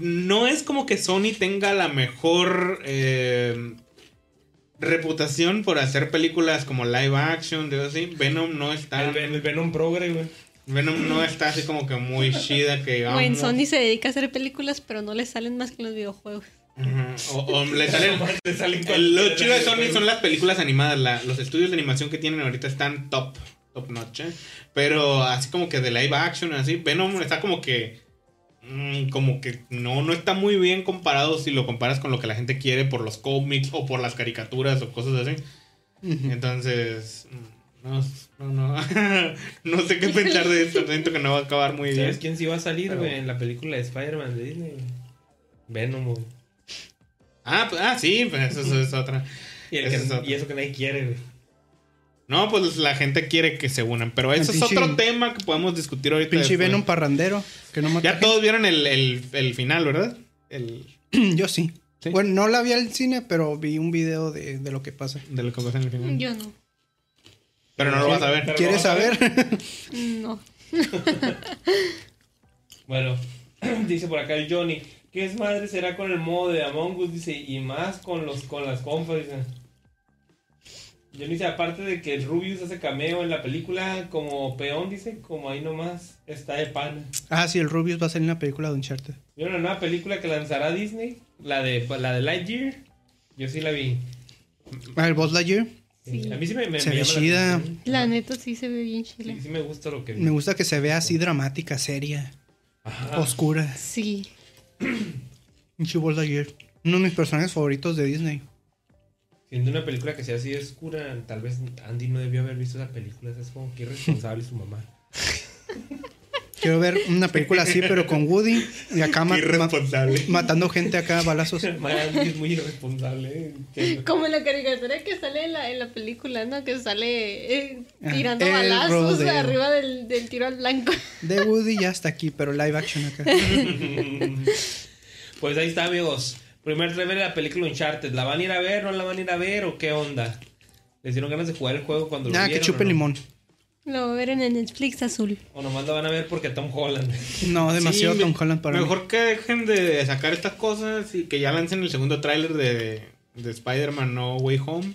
no es como que Sony tenga la mejor eh, reputación por hacer películas como live action, de así. Venom no está. El, Ven- el Venom Progre, güey. Venom no está así como que muy chida que digamos. Bueno, Sony se dedica a hacer películas, pero no le salen más que los videojuegos. Ajá. O, o le salen. Te salen lo chido de Sony son las películas animadas. la- los estudios de animación que tienen ahorita están top, top notch. ¿eh? Pero así como que de live action, así, Venom está como que. Mm, como que no, no está muy bien comparado si lo comparas con lo que la gente quiere por los cómics o por las caricaturas o cosas así. Entonces. mm, No, no, no. no sé qué pensar de esto. Siento que no va a acabar muy bien. ¿Sabes quién sí va a salir, Pero-? En la película de Spider-Man de Disney. Venom. Ah, pues- ah, sí, pues eso, eso es otra. Y, el Esa que- es otra. y eso que nadie quiere, güey. No, pues la gente quiere que se unan. Pero eso es otro tema que podemos discutir ahorita. Pinche después. Venom parrandero. Que no Ya todos vieron el, el, el final, ¿verdad? El, Yo sí. ¿Sí? Bueno, no la vi al cine, pero vi un video de, de lo que pasa. de lo que pasa en el final. Yo no. Pero no lo vas a ver. ¿Quieres saber? No. Bueno, dice por acá el Johnny. ¿Qué es madre será con el modo de Among Us? Dice, y más con los con las compas, dice. Johnny dice, aparte de que el Rubius hace cameo en la película como peón, dice, como ahí nomás está de pana. ah, sí, el Rubius va a salir en la película de Uncharted. ¿Vieron la nueva película que lanzará Disney? La de, la de Lightyear. Yo sí la vi. Ah, el Buzz Lightyear. Sí. A mí sí me, me, Se me ve llama la chida. atención. La neta sí se ve bien chila. Sí, sí me gusta lo que vi. Me gusta que se vea así dramática, seria, Ajá. oscura. Sí. Buzz Lightyear. Uno de mis personajes favoritos de Disney. Siendo una película que sea así de oscura, tal vez Andy no debió haber visto esa película. Es como que irresponsable su mamá. Quiero ver una película así, pero con Woody. Y acá ma- ma- Irresponsable. matando gente acá a balazos. Andy es muy irresponsable. ¿eh? Como la caricatura que sale en la, en la película, ¿no? Que sale eh, Ah, tirando el balazos rodeo. arriba del, del tiro al blanco. De Woody ya está aquí, pero live action acá. Pues ahí está, amigos. Primer trailer de la película Uncharted. ¿La van a ir a ver? ¿No la van a ir a ver? ¿O qué onda? ¿Les dieron ganas de jugar el juego cuando lo Ah, que vieron? chupe no? limón. Lo ver en el Netflix azul. O nomás la van a ver porque Tom Holland. No, demasiado Sí, Tom Holland para mí. Mejor que dejen de sacar estas cosas y que ya lancen el segundo tráiler de, de Spider-Man No Way Home.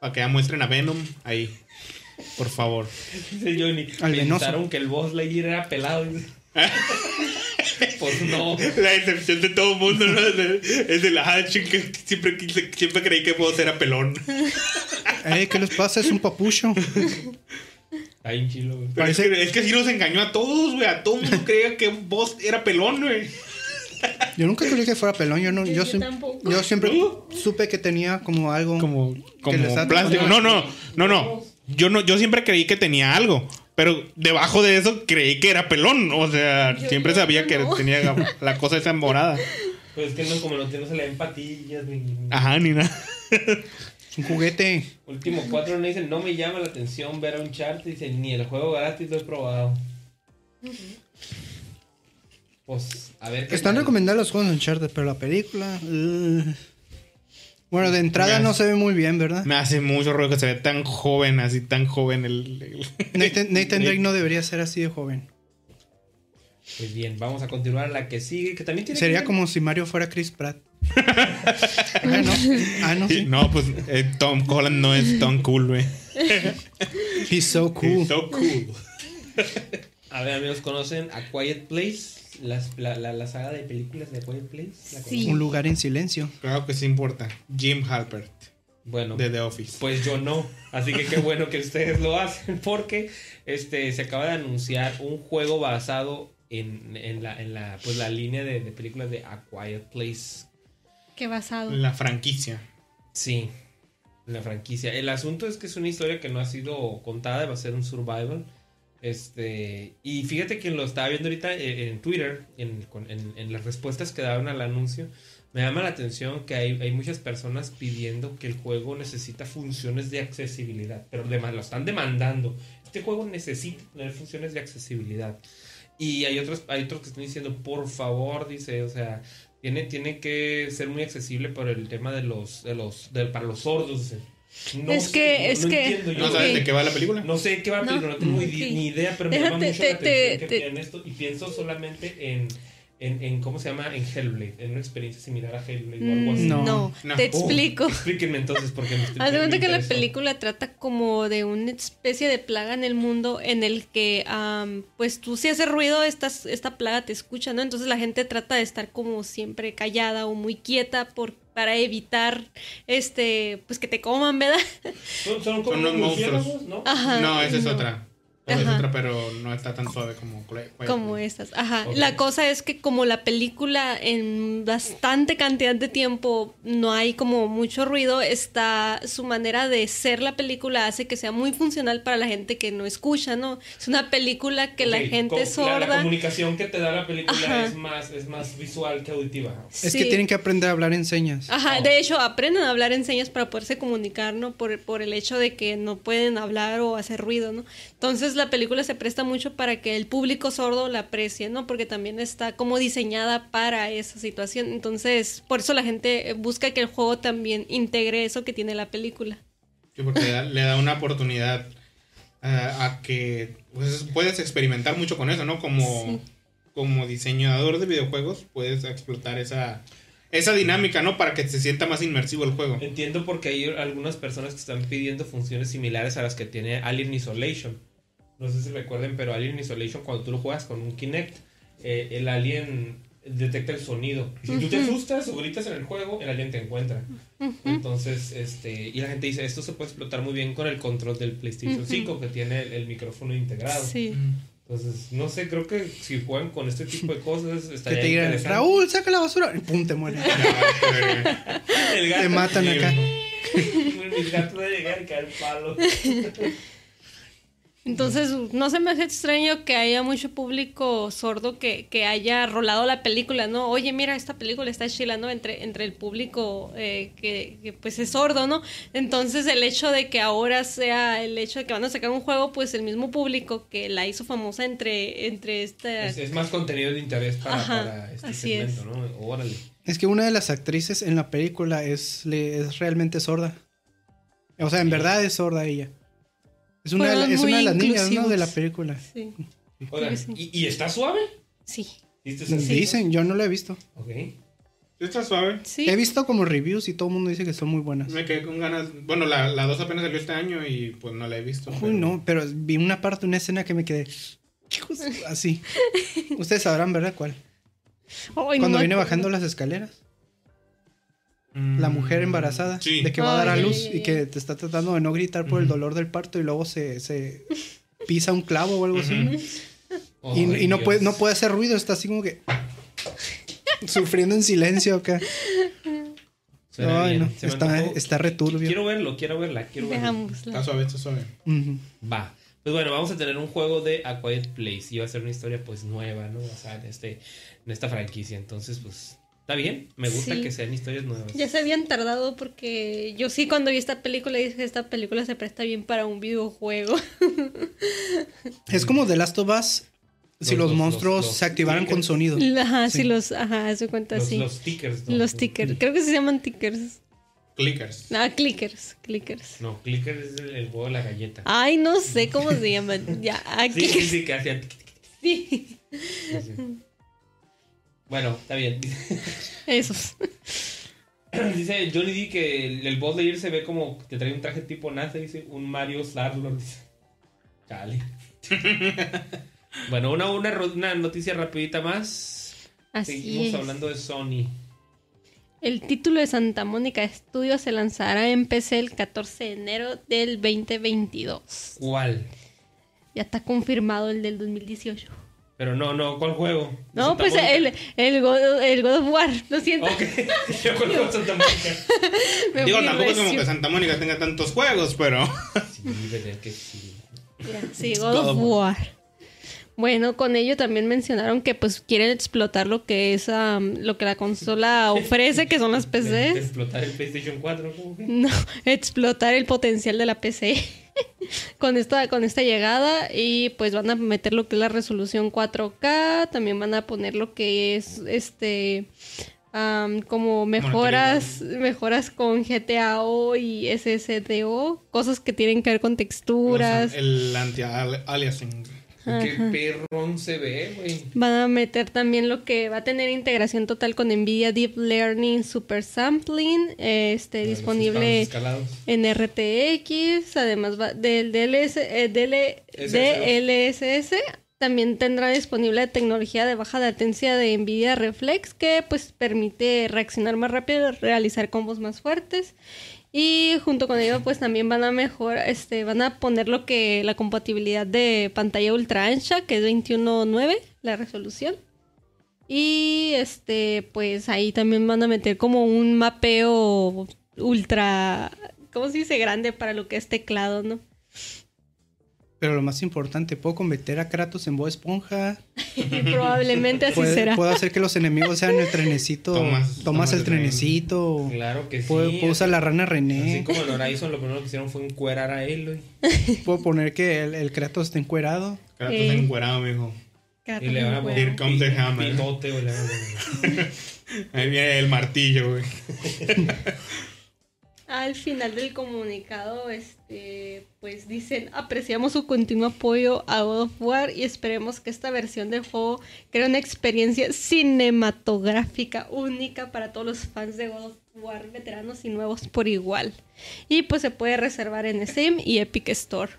Para que ya muestren a Venom ahí. Por favor. Dice Johnny. Al venoso. Pensaron que el boss Lightyear era pelado. pues no. La decepción de todo el mundo, ¿no? Es de- la que siempre, siempre creí que vos era pelón. Eh, ¿Qué les pasa? Es un papucho. Está bien chilo, güey. Pero Parece- es, que, es que así nos engañó a todos, güey. A todo el mundo creía que vos era pelón, güey. Yo nunca creí que fuera pelón. Yo, no, yo, Yo sim- tampoco. yo siempre supe que tenía como algo. Como, como plástico. No, no, no, no. Yo no, yo siempre creí que tenía algo. Pero debajo de eso creí que era pelón. O sea, Yo- siempre yo sabía que no. tenía la cosa esa morada. Pues es que no, como no, no se le ven patillas ni. Ajá, ni nada. Es un juguete. Último cuatro no dicen, no me llama la atención ver a un chart. Dicen, ni el juego gratis lo he probado. Pues, a ver qué Están recomendados los juegos de Uncharted, pero la película. uh. Bueno, de entrada no se ve muy bien, ¿verdad? Me hace mucho ruido que se ve tan joven, así tan joven el. el- Nathan, Nathan Drake no debería ser así de joven. Pues bien, vamos a continuar a la que sigue, que también tiene Sería que como si Mario fuera Chris Pratt. ah, no. Ah, no, sí. No, pues eh, Tom Holland no es tan cool, güey. He's so cool. He's so cool. A ver, amigos, ¿conocen A Quiet Place? Las- la, la, la saga de películas de A Quiet Place. ¿La Sí. Un lugar en silencio. Claro que sí importa. Jim Halpert, Bueno, de The Office. pues yo no. Así que qué bueno que ustedes lo hacen, porque este se acaba de anunciar un juego basado en, en la, en la, pues, la línea de, de películas de A Quiet Place. Qué basado. La franquicia. Sí, la franquicia. El asunto es que es una historia que no ha sido contada, va a ser un survival. Este, y fíjate que lo estaba viendo ahorita eh, en Twitter, en, en- las respuestas que daban al anuncio. Me llama la atención que hay, hay muchas personas pidiendo que el juego necesita funciones de accesibilidad, pero lo están demandando. Este juego necesita tener funciones de accesibilidad. Y hay otros, hay otros que están diciendo, por favor, dice, o sea, Tiene, tiene que ser muy accesible por el tema de los, de los, de- para los sordos. No Es sé, que- no- es no que- entiendo yo. ¿No sabes de qué va la película? No sé qué va a No. pedir, no tengo ni idea, pero me llama mucho te- la atención te- que te- en esto y pienso solamente en, en, en, ¿cómo se llama? En Hellblade, en una experiencia similar a Hellblade o algo así. Mm, No. No, No. te Oh, explico. explíquenme entonces porque me estoy Haz de cuenta que la película trata como de una especie de plaga en el mundo en el que, pues tú si haces ruido, esta, esta plaga te escucha, ¿no? Entonces la gente trata de estar como siempre callada o muy quieta por, para evitar, este, pues que te coman, ¿verdad? Son, son como Son unos monstruos. ¿no? Ajá. no, esa es no. otra. Es otra, pero no está tan suave como Como estas, ajá. Ok. La cosa es que como la película en bastante cantidad de tiempo no hay como mucho ruido, está su manera de ser la película hace que sea muy funcional para la gente que no escucha, ¿no? Es una película que la Ok, gente co- La, la sorda. comunicación que te da la película Ajá. es más, es más visual que auditiva. Es Sí. que tienen que aprender a hablar en señas. Ajá, Oh. de hecho aprenden a hablar en señas para poderse comunicar, ¿no? Por, por el hecho de que no pueden hablar o hacer ruido, ¿no? Entonces la película se presta mucho para que el público sordo la aprecie, ¿no? Porque también está como diseñada para esa situación. Entonces, por eso la gente busca que el juego también integre eso que tiene la película. Sí, porque le da, le da una oportunidad a que pues, puedes experimentar mucho con eso, ¿no? Como, como diseñador de videojuegos puedes explotar esa, esa dinámica, ¿no? Para que se sienta más inmersivo el juego. Entiendo porque hay algunas personas que están pidiendo funciones similares a las que tiene Alien Isolation. No sé si recuerden, pero Alien Isolation, cuando tú lo juegas con un Kinect, eh, el alien detecta el sonido. Y si tú te asustas o gritas en el juego, el alien te encuentra. Entonces, este, y la gente dice, esto se puede explotar muy bien con el control del PlayStation 5, que tiene el, el micrófono integrado. Sí. Entonces, no sé, creo que si juegan con este tipo de cosas, Que estaría te digan. Raúl, saca la basura. Y pum, te muere. El gato- Te matan acá. Mis gatos de llegar y caer palo. Entonces, no se me hace extraño que haya mucho público sordo que, que haya rolado la película, ¿no? Oye, mira, esta película está chila, ¿no? Entre, entre el público eh, que, que, pues es sordo, ¿no? Entonces, el hecho de que ahora sea el hecho de que van a sacar un juego, pues el mismo público que la hizo famosa entre, entre esta... Es, es más contenido de interés para, Ajá, para este segmento, ¿no? Órale. Es que una de las actrices en la película es, le- es realmente sorda. O sea, en verdad es sorda ella. Es una, de, es una de las niñas, ¿no? De la película. Sí, Oigan, Sí. ¿y, y está suave? sí. Dicen, yo no la he visto. Ok. Está suave. sí. He visto como reviews y todo el mundo dice que son muy buenas. Me quedé con ganas. Bueno, la, la 2 apenas salió este año y pues no la he visto. Uy, pero- no, pero vi una parte, una escena que me quedé. Chicos, así. Ustedes sabrán, ¿verdad? ¿Cuál? Cuando no viene bajando las escaleras. Mm, La mujer embarazada. Sí. De que va a dar a luz y que te está tratando de no gritar por el dolor del parto y luego se, se pisa un clavo o algo así. Y, y no, puede, no puede hacer ruido, está así como que. sufriendo en silencio acá. Ay, no, está, está returbio. Quiero verlo, quiero verla, quiero verla. Veámosla. Está suave, está suave. Va. Pues bueno, vamos a tener un juego de A Quiet Place. Y va a ser una historia pues nueva, ¿no? O sea, en, este, en esta franquicia. Entonces, pues, está bien. Me gusta Sí. que sean historias nuevas. Ya se habían tardado porque yo sí cuando vi esta película dije esta película se presta bien para un videojuego. Es como The Last of Us si Los- los, los- monstruos los- los se activaran con sonido. Ajá, sí, Sí. los, ajá, se cuenta así. los stickers, ¿no? Los tickers, creo que se llaman tickers. Clickers. Ah, clickers, clickers. No, clickers es el, el juego de la galleta. Ay, no sé cómo se llaman. Ya, aquí. Sí, sí, sí, que hacían. Sí, sí. Bueno, está bien. esos. Dice Johnny D que el, el boss Layer se ve como que trae un traje tipo NASA, dice un Mario Starlord. dice. Chale. bueno, una, una, noticia rapidita más. Así Seguimos es. hablando de Sony. El título de Santa Mónica Studios se lanzará en PC el 14 de enero del 2022. ¿Cuál? Ya está confirmado el del 2018. Pero no, no, ¿cuál juego? ¿De No, Santa pues el, el, God, el God of War, lo siento. Ok, yo conozco Santa Mónica. Digo, tampoco es como que Santa Mónica tenga tantos juegos, pero. Sí, que sí. Sí, God of War. Bueno, con ello también mencionaron que pues quieren explotar lo que es am, lo que la consola ofrece, que son las De- de PCs. explotar el PlayStation 4, ¿cómo que? No, explotar el potencial de la PC con esta con esta llegada y pues van a meter lo que es la resolución 4K, también van a poner lo que es este am, como mejoras, mejoras con GTAO y SSDO, cosas que tienen que ver con texturas. El anti-aliasing. Qué perrón se ve, güey. Van a meter también lo que va a tener integración total con NVIDIA Deep Learning Super Sampling, este, disponible en RTX, además va del DLS, eh, DL DLSS. También tendrá disponible tecnología de baja latencia de NVIDIA Reflex que pues permite reaccionar más rápido, realizar combos más fuertes. Y junto con ello pues también van a mejorar, este, van a poner lo que la compatibilidad de pantalla ultra ancha, que es 21.9 la resolución. Y este, pues ahí también van a meter como un mapeo ultra, ¿cómo se dice? Grande para lo que es teclado, ¿no? Pero lo más importante, puedo convertir a Kratos en Bob Esponja. Probablemente así será. Puedo hacer que los enemigos sean el trenecito. Tomas- Tomas, tomas el el tren. trenecito. Claro que sí. Puedo, puedo usar la rana Así René. como en Horizon lo primero que hicieron fue encuerar a él, güey. Puedo poner que el, el Kratos esté encuerado. Kratos Eh. encuerado, mijo. Y le van a poner Here comes the hammer. pitote. Ahí viene el martillo, güey. Al final del comunicado, este, pues dicen, apreciamos su continuo apoyo a God of War y esperemos que esta versión del juego cree una experiencia cinematográfica única para todos los fans de God of War, veteranos y nuevos por igual. Y pues se puede reservar en Steam y Epic Store.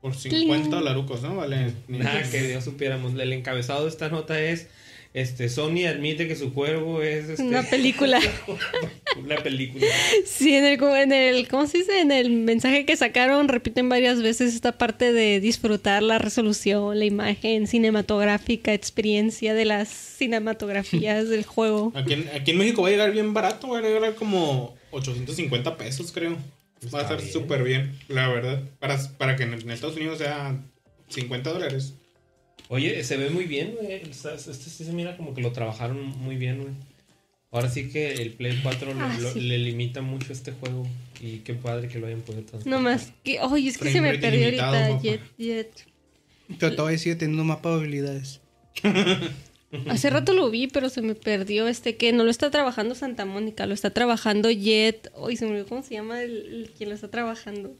Por 50 dolarucos, ¿no? Vale. Nada que Dios supiéramos. El encabezado de esta nota es este Sony admite que su juego es este, Una película. una película. Sí, en el, en el, ¿cómo se dice? En el mensaje que sacaron repiten varias veces esta parte de disfrutar la resolución, la imagen cinematográfica, experiencia de las cinematografías del juego. Aquí en, aquí en México va a llegar bien barato, va a llegar como 850 pesos, creo. Va a estar bien. súper bien, la verdad. Para, para que en, en Estados Unidos sea 50 dólares. Oye, se ve muy bien, güey. Este, sí se mira como que lo trabajaron muy bien, güey. Ahora sí que el Play 4 lo- Ah, lo- sí. le limita mucho este juego. Y qué padre que lo hayan podido transportar. No más que, oye, es que Frame se me perdió ahorita. Jet, Jet. Pero todavía sigue teniendo mapa de habilidades. Hace rato lo vi, pero se me perdió este que no lo está trabajando Santa Mónica, lo está trabajando Jet. Hoy se me olvidó cómo se llama el, el quien lo está trabajando.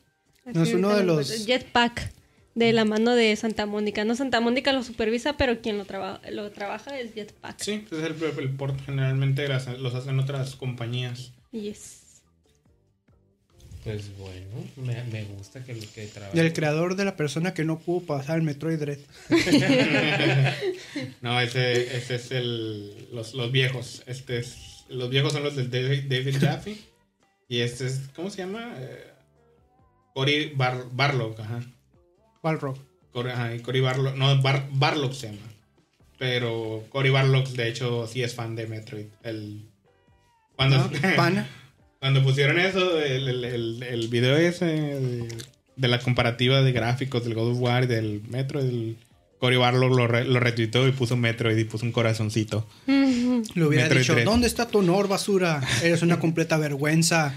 No, es uno de lo los-. Jetpack de la mano de Santa Mónica. No Santa Mónica lo supervisa, pero quien lo, traba- lo trabaja es Jetpack. Sí, pues es el, el port generalmente las- los hacen otras compañías. Yes. Pues bueno, me, me gusta que lo que trabaja. Del creador de la persona que no pudo pasar el Metroid Dread. No, ese, ese es el. Los, los viejos. Este es. Los viejos son los del David, David Jaffe. Y este es. ¿Cómo se llama? Eh, Cory Bar, Barlog, ajá. Balrog. Cory, ajá, y Cory Barlog. No, Bar, Barlog se llama. Pero Cory Barlog, de hecho, sí es fan de Metroid. El. Cuando, ¿No? Pana. cuando pusieron eso, el, el, el, el video ese de, de la comparativa de gráficos del God of War y del Metroid, el Cory Barlog lo, re- lo retuiteó y puso Metroid y puso un corazoncito. Le hubiera Metroid dicho. ¿dónde está tu honor, basura? Eres una completa vergüenza.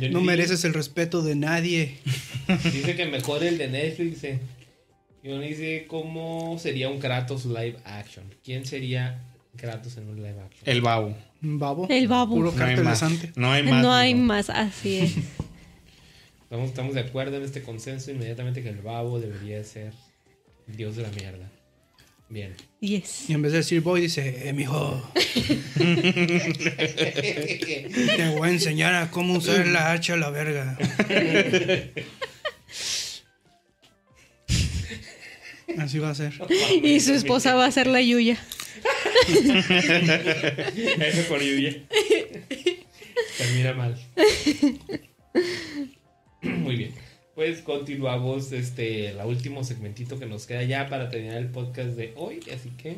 Yo No mereces el respeto de nadie. Dice que mejor el de Netflix. Dice. Yo sé cómo sería un Kratos live action. ¿Quién sería Kratos en un live action? El babo. El babo. Puro No hay más. No hay más. no hay más, así es. Estamos, estamos de acuerdo en este consenso inmediatamente que el babo debería ser dios de la mierda. Bien. Yes. Y en vez de decir boy, dice, eh, mijo, te voy a enseñar a cómo usar la hacha a la verga. Así va a ser. Y su esposa va a ser la Yuya. Eso por lluvia. Termina mal. Muy bien. Pues continuamos este el último segmentito que nos queda ya para terminar el podcast de hoy. Así que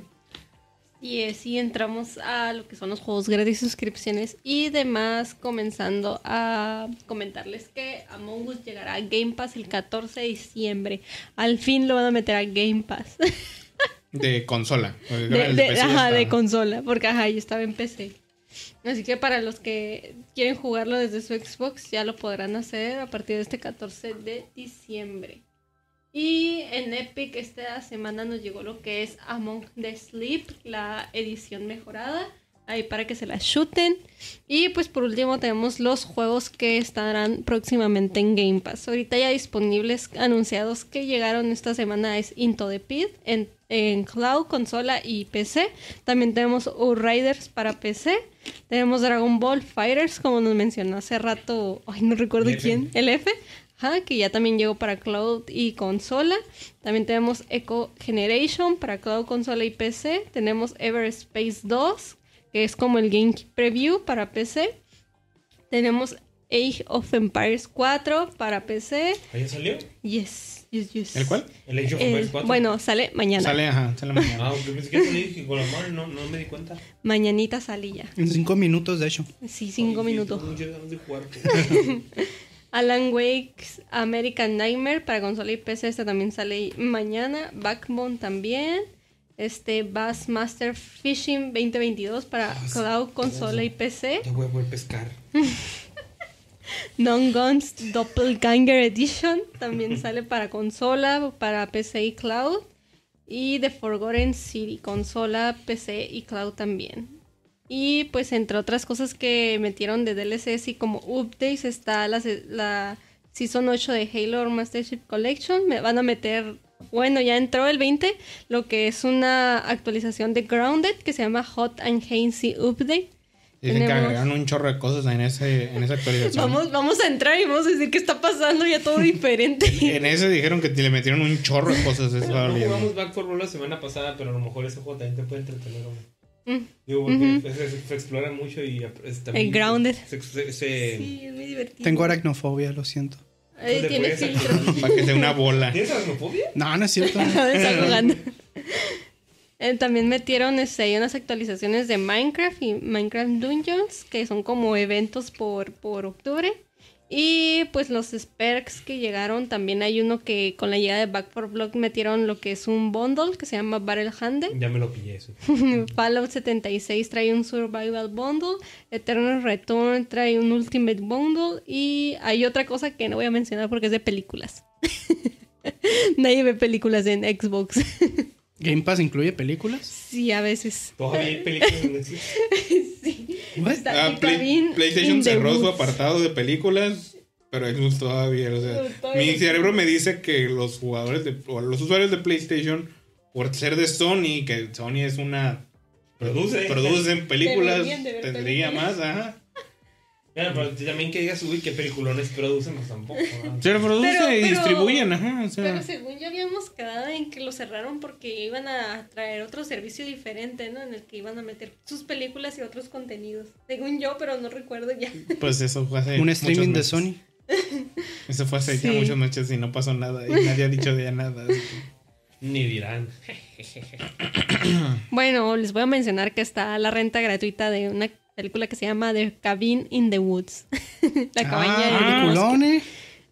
Y así entramos a lo que son los juegos gratis, suscripciones y demás, comenzando a comentarles que Among Us llegará a Game Pass el 14 de diciembre. Al fin lo van a meter a Game Pass. De consola. De, de de- ajá, de consola, porque ajá, yo estaba en PC. Así que para los que quieren jugarlo desde su Xbox, ya lo podrán hacer a partir de este 14 de diciembre. Y en Epic esta semana nos llegó lo que es Among the Sleep, la edición mejorada. Ahí para que se la shooten. Y pues por último tenemos los juegos que estarán próximamente en Game Pass. Ahorita ya disponibles, anunciados que llegaron esta semana es Into the Pit en, en Cloud, consola y PC. También tenemos Outriders para PC. Tenemos Dragon Ball Fighters, como nos mencionó hace rato, ay no recuerdo F. quién, el F. Ajá, que ya también llegó para Cloud y consola. También tenemos Echo Generation para Cloud, consola y PC. Tenemos Everspace 2, que es como el Game Preview para PC. Tenemos Age of Empires 4 para PC. ¿Ahí ya salió? Yes, yes, yes. ¿El cuál? El Age of El- Empires 4. bueno, sale mañana. Sale, ajá, sale mañana. Ah, yo pensé que salí con la madre no, no me di cuenta. Mañanita sale ya. En cinco minutos, de hecho. Sí, cinco Ay, minutos. jugar. Alan Wake's American Nightmare para consola y PC. Este también sale mañana. Backbone también. Este Bass Master Fishing 2022 para Ah, Cloud, consola y PC. Ya voy a poder pescar. Non Guns Doppelganger Edition también sale para consola, para PC y Cloud. Y The Forgotten City, consola, PC y Cloud también. Y pues entre otras cosas que metieron de DLCs y como updates está la, la Season 8 de Halo Master Chief Collection. Me van a meter, bueno, ya entró el 20, lo que es una actualización de Grounded que se llama Hot and Hazy Update. Dicen que Tenemos- agregaron un chorro de cosas en, ese, en esa actualización. Vamos, vamos a entrar y vamos a decir qué está pasando ya todo diferente. En ese dijeron que le metieron un chorro de cosas. Eso estaba No jugamos Back 4 Blood la semana pasada, pero a lo mejor ese juego también te puede entretener. Mm. Digo, porque pues, se, se explora mucho y es, El Grounded. Se, se- se- Sí, es muy divertido. Tengo aracnofobia, lo siento. Le tiene puedes filtro. Para que sea una bola. ¿Tienes aracnofobia? No, no es cierto. Está jugando. Eh, también metieron este, unas actualizaciones de Minecraft y Minecraft Dungeons, que son como eventos por, por octubre. Y pues los perks que llegaron, también hay uno que con la llegada de Back 4 Block metieron lo que es un bundle que se llama Battle Handle. Ya me lo pillé eso. Fallout 76 trae un Survival Bundle, Eternal Return trae un Ultimate Bundle y hay otra cosa que no voy a mencionar porque es de películas. Nadie ve películas en Xbox. Game Pass incluye películas. sí, a veces. Todavía hay películas en Netflix. sí. Ah, Play- PlayStation cerró su apartado de películas, pero Xbox todavía. O sea, todavía- mi cerebro me dice que los jugadores de, o los usuarios de PlayStation, por ser de Sony, que Sony es una Produce. producen películas, de tendría películas. más, ajá. Bueno, pero también que digas, uy, qué peliculones producen, pues tampoco. ¿no? Se produce Pero- y pero- distribuyen, ajá. O sea, Pero según ya habíamos quedado en que lo cerraron porque iban a traer otro servicio diferente, ¿no? En el que iban a meter sus películas y otros contenidos. Según yo, pero no recuerdo ya. pues eso fue hace Un streaming de. Sony. Eso fue hace ya Sí. muchos meses y no pasó nada. Y nadie ha dicho ya nada. así que- Ni dirán. Bueno, les voy a mencionar que está la renta gratuita de una película que se llama The Cabin in the Woods. la cabaña Ah, peliculón, eh.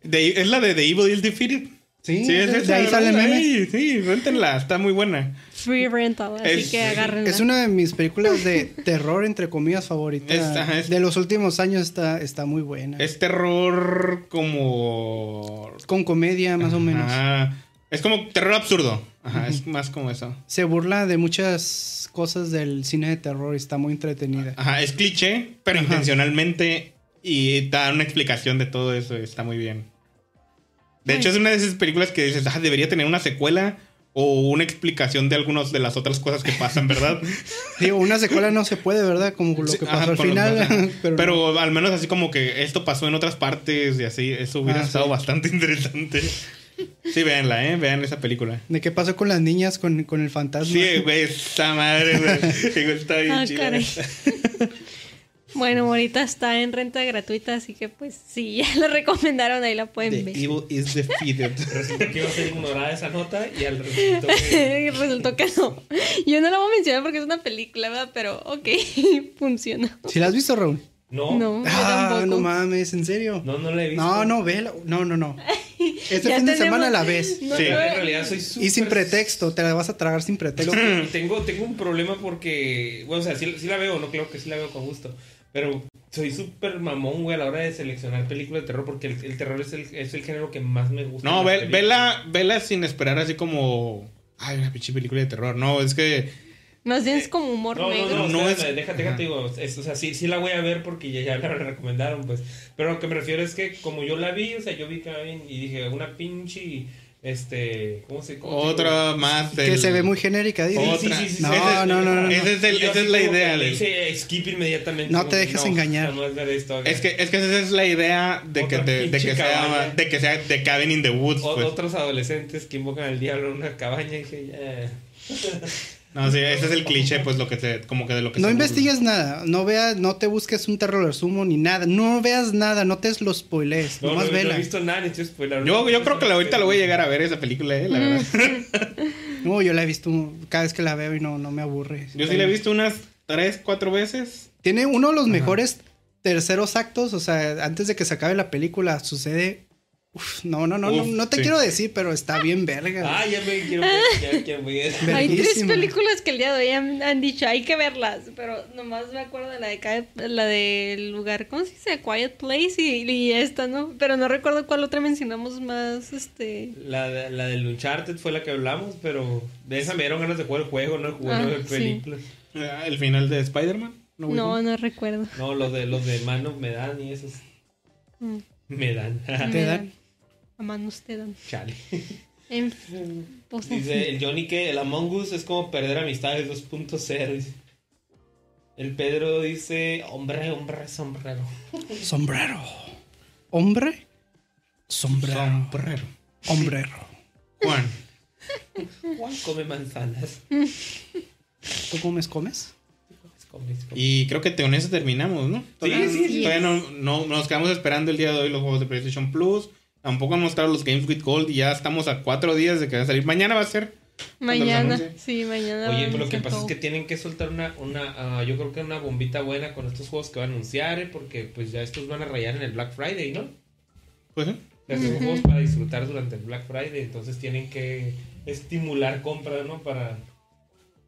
De- es la de The Evil is Defeated. Sí, Sí, es de, ahí sale el meme. Sí, sí, rentenla, está muy buena. Free rental, así Es- que agárrenla. Es una de mis películas de terror, entre comillas, favoritas. Es- ajá, es- De los últimos años está, está muy buena. Es terror como. Con comedia, más o menos. Ajá. Es como terror absurdo. Ajá, es más como eso. Se burla de muchas cosas del cine de terror y está muy entretenida. Ajá, es cliché, pero Ajá. intencionalmente. Y da una explicación de todo eso. Está muy bien. De hecho, es una de esas películas que dices, ah, debería tener una secuela o una explicación de algunas de las otras cosas que pasan, ¿verdad? Digo, una secuela no se puede, ¿verdad? Como lo que ajá, pasó al lo que final. pero, al menos así como que esto pasó en otras partes y así, eso hubiera Ah, estado sí. bastante interesante. Sí, véanla, ¿eh? Vean esa película. ¿De qué pasó con las niñas con, con el fantasma? Sí, güey, esa madre, güey. Está bien Ah, chida. Bueno, ahorita está en renta gratuita, así que pues sí, ya la recomendaron, ahí la pueden The ver. evil is defeated. Resulta que iba a ser ignorada esa nota y al resultado que... Resultó que no. Yo no la voy a mencionar porque es una película, ¿verdad? Pero ok, funciona. ¿Sí la has visto, Raúl? No, no, No, Ah, no mames, ¿en serio? no, la he visto. No, no, vela. No, no, no. Este fin de tenemos- semana la ves. No, Sí. No, en realidad soy súper... Y sin pretexto, te la vas a tragar sin pretexto. Que- tengo, tengo un problema porque, bueno, o sea, sí, sí la veo, no creo que sí la veo con gusto, pero soy súper mamón, güey, a la hora de seleccionar películas de terror, porque el, el terror es el, es el género que más me gusta. No, ve- vela, vela sin esperar así como. Ay, una pinche película de terror. No, es que. Más bien es como humor No, no, negro. no, No no es- déjate, déjate, digo, es- o sea, sí, sí la voy a ver porque ya, ya la recomendaron, pues. Pero lo que me refiero es que como yo la vi, o sea, yo vi Kevin y dije, una pinche, este, ¿cómo se cómo te Otra digo? más Que del- se ve muy genérica. Otra. Sí, sí, sí, No, es- no, no, no, no. Ese es el- esa es la que idea. hice skip inmediatamente. No te que, dejes engañar. jamás ver esto, Es que, es que esa es la idea de que, te- de, que sea, de que sea de Cabin in the Woods. O- pues. Otros adolescentes que invocan al diablo en una cabaña y dije, ya. No, sí, ese es el cliché, pues lo que se, como que de lo que No burla. investigues nada, no veas, no te busques un terror resumo ni nada, no veas nada, no te lo spoilees, No, no, nomás no vela. he visto nada, ni estoy spoiler. Yo, yo creo que la- ahorita lo voy a llegar a ver esa película, eh, la verdad. No, yo la he visto cada vez que la veo y no, no me aburre. Yo sí la he visto unas tres, cuatro veces. Tiene uno de los mejores terceros actos, o sea, antes de que se acabe la película sucede... Uf, no, no, no, no, Uf, no te sí. quiero decir, pero está bien verga. Ah, ya me quiero ver, ya quiero ver. Hay tres películas que el día de hoy han, han dicho, hay que verlas, pero nomás me acuerdo de la de cada- la del lugar, ¿cómo se dice? Quiet Place y, y esta, ¿no? Pero no recuerdo cuál otra mencionamos más, este... La, de- la del Uncharted fue la que hablamos, pero de esa me dieron ganas de jugar el juego, no el juego Ah, de sí. películas. Ah, El final de Spider-Man. No, No, recuerdo. No, los de los de mano me dan y esos Mm. me dan. ¿Te dan? A manos te dan. Chale. En fin, pues Dice el Johnny que el Among Us es como perder amistades 2.0. dice. El Pedro dice, hombre, hombre, sombrero. Sombrero. ¿Hombre? Sombrero. Sombrero. Hombrero. Juan. Juan come manzanas. ¿Tú comes, comes? Come, come. Y creo que con eso terminamos, ¿no? Todavía, sí, sí. todavía no, no- nos quedamos esperando el día de hoy los juegos de PlayStation Plus. Tampoco han mostrado los Games with Gold y ya estamos a cuatro días de que va a salir. Mañana va a ser. mañana, sí, mañana. Oye, pero lo que a pasa es que tienen que soltar una, una ah, yo creo que una bombita buena con estos juegos que van a anunciar, ¿eh? porque pues ya estos van a rayar en el Black Friday, ¿no? Pues, ¿eh? Ya son juegos para disfrutar durante el Black Friday, entonces tienen que estimular compras, ¿no? Para...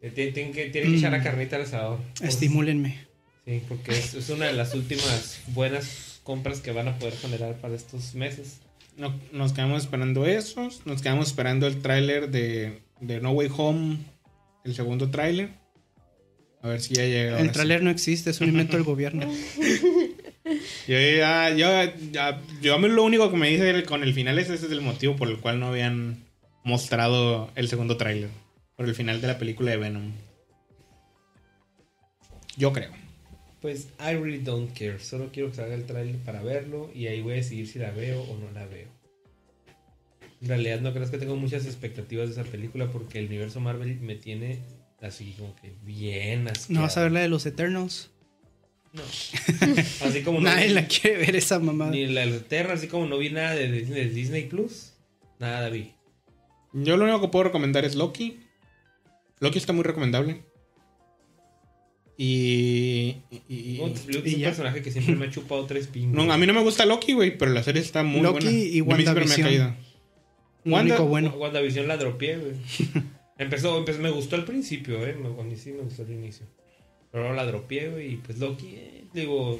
eh, ti- Tienen que, tienen que echar la carnita al asador. Estimúlenme. Sí, porque es, es una de las últimas buenas compras que van a poder generar para estos meses. No- nos quedamos esperando esos. Nos quedamos esperando el tráiler de, de No Way Home. El segundo tráiler. A ver si ya llega. El sí. tráiler no existe, es un invento del gobierno. Yo ya, yo, ya- yo a mí lo único que me dice con el final es ese es el motivo por el cual no habían mostrado el segundo tráiler. Por el final de la película de Venom. Yo creo. Pues I really don't care, solo quiero que salga el trailer para verlo y ahí voy a decidir si la veo o no la veo. En realidad no creo que tengo muchas expectativas de esa película porque el universo Marvel me tiene así como que bien así. ¿No vas a ver la de los Eternals? Así como no Nadie vi- la quiere ver esa mamada. ni la Eterna, así como no vi nada de Disney, de Disney Plus, nada vi. Yo lo único que puedo recomendar es Loki. Loki está muy recomendable. Y. y- y- Luke y es un ya. personaje que siempre me ha chupado tres pingos. no, a mí no me gusta Loki, güey, pero la serie está muy Loki buena. y A mí siempre me ha WandaVision. Lo Wanda- único bueno. WandaVision la dropeé, güey. empezó, empezó, me gustó al principio, eh. Me, a mí sí me gustó al inicio. Pero ahora la dropeé, güey. Y pues Loki, eh, digo.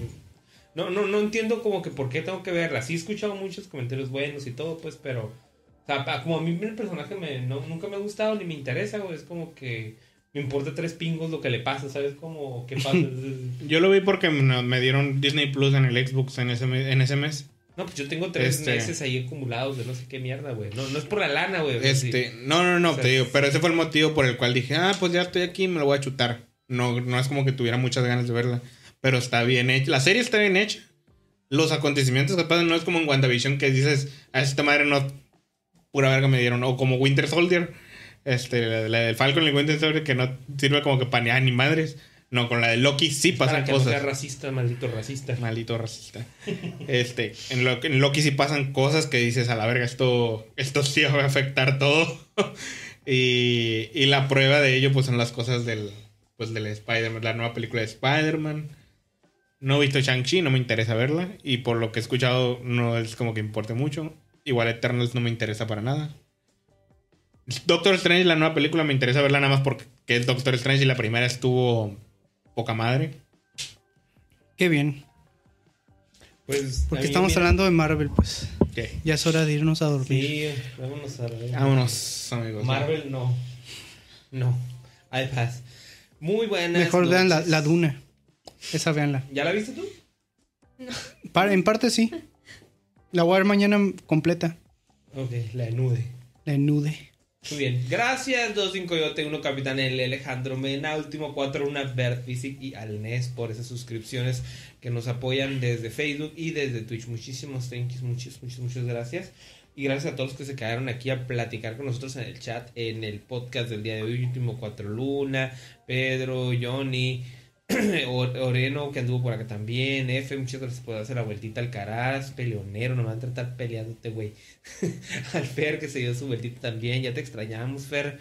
No, no, no entiendo como que por qué tengo que verla. Sí he escuchado muchos comentarios buenos y todo, pues, pero. O sea, pa- como a mí el personaje me, no, nunca me ha gustado ni me interesa, güey. Es como que me importa tres pingos lo que le pasa, ¿sabes? Como, ¿qué pasa? Yo lo vi porque me dieron Disney Plus en el Xbox en ese, en ese mes. no, pues yo tengo tres Este- meses ahí acumulados de no sé qué mierda, güey. No, no es por la lana, güey. sí. Este, no, no, no, O sea, te digo, pero ese fue el motivo por el cual dije, ah, pues ya estoy aquí, me lo voy a chutar. No, no es como que tuviera muchas ganas de verla, pero está bien hecha. La serie está bien hecha. Los acontecimientos que pasan no es como en WandaVision que dices, a esta madre no, pura verga me dieron, o como Winter Soldier, este, la, la del Falcon el Winter Soldier que no sirve como que panear ni madres. No, con la de Loki sí Para pasan no sea cosas. racista, maldito racista. Maldito racista. Este, en, Lo- en Loki sí pasan cosas que dices, a la verga, esto, esto sí va a afectar todo. y, y la prueba de ello, pues, son las cosas del, pues, del Spider-Man, la nueva película de Spider-Man. No he visto Shang-Chi, no me interesa verla. Y por lo que he escuchado, no es como que importe mucho. Igual Eternals no me interesa para nada. Doctor Strange, la nueva película, me interesa verla nada más porque es Doctor Strange y la primera estuvo poca madre. Qué bien. Pues. Porque estamos mira, hablando de Marvel, pues. ¿Qué? Ya es hora de irnos a dormir. Sí, vámonos a la. Vámonos, amigos. Marvel no. No. iPads. Muy buenas. Mejor vean la, la Duna. Esa véanla. ¿Ya la viste tú? Pa- en parte sí. La voy a ver mañana completa. Ok, la nude. La nude. Muy bien. Gracias, 258 1 Capitán L, Alejandro Mena, Último 4, una Bert Physic y al NES por esas suscripciones que nos apoyan desde Facebook y desde Twitch. Muchísimos thank yous, muchas, muchas, muchas gracias. Y gracias a todos los que se quedaron aquí a platicar con nosotros en el chat, en el podcast del día de hoy. Último 4 Luna, Pedro, Johnny, Oreno que anduvo por acá también, F, muchas gracias por darse la vueltita al Caraz, peleonero, no van a tratar peleándote, güey. al Fer que se dio su vueltita también, ya te extrañamos, Fer.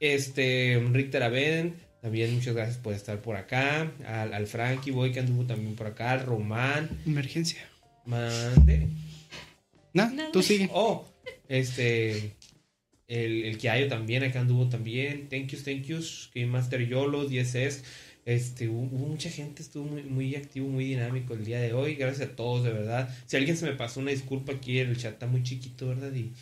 Este, Rick Teraben, también muchas gracias por estar por acá. Al, al Frankie Boy que anduvo también por acá, al Román, Emergencia. mande. Nah, Nada. tú sigue. Oh, este. El, el Kiayo también, acá anduvo también. Thank yous, thank yous. Game Master Yolo, 10S. Este, hubo, hubo mucha gente, estuvo muy, muy activo, muy dinámico el día de hoy. Gracias a todos, de verdad. Si alguien se me pasó una disculpa aquí, el chat está muy chiquito, ¿verdad? Y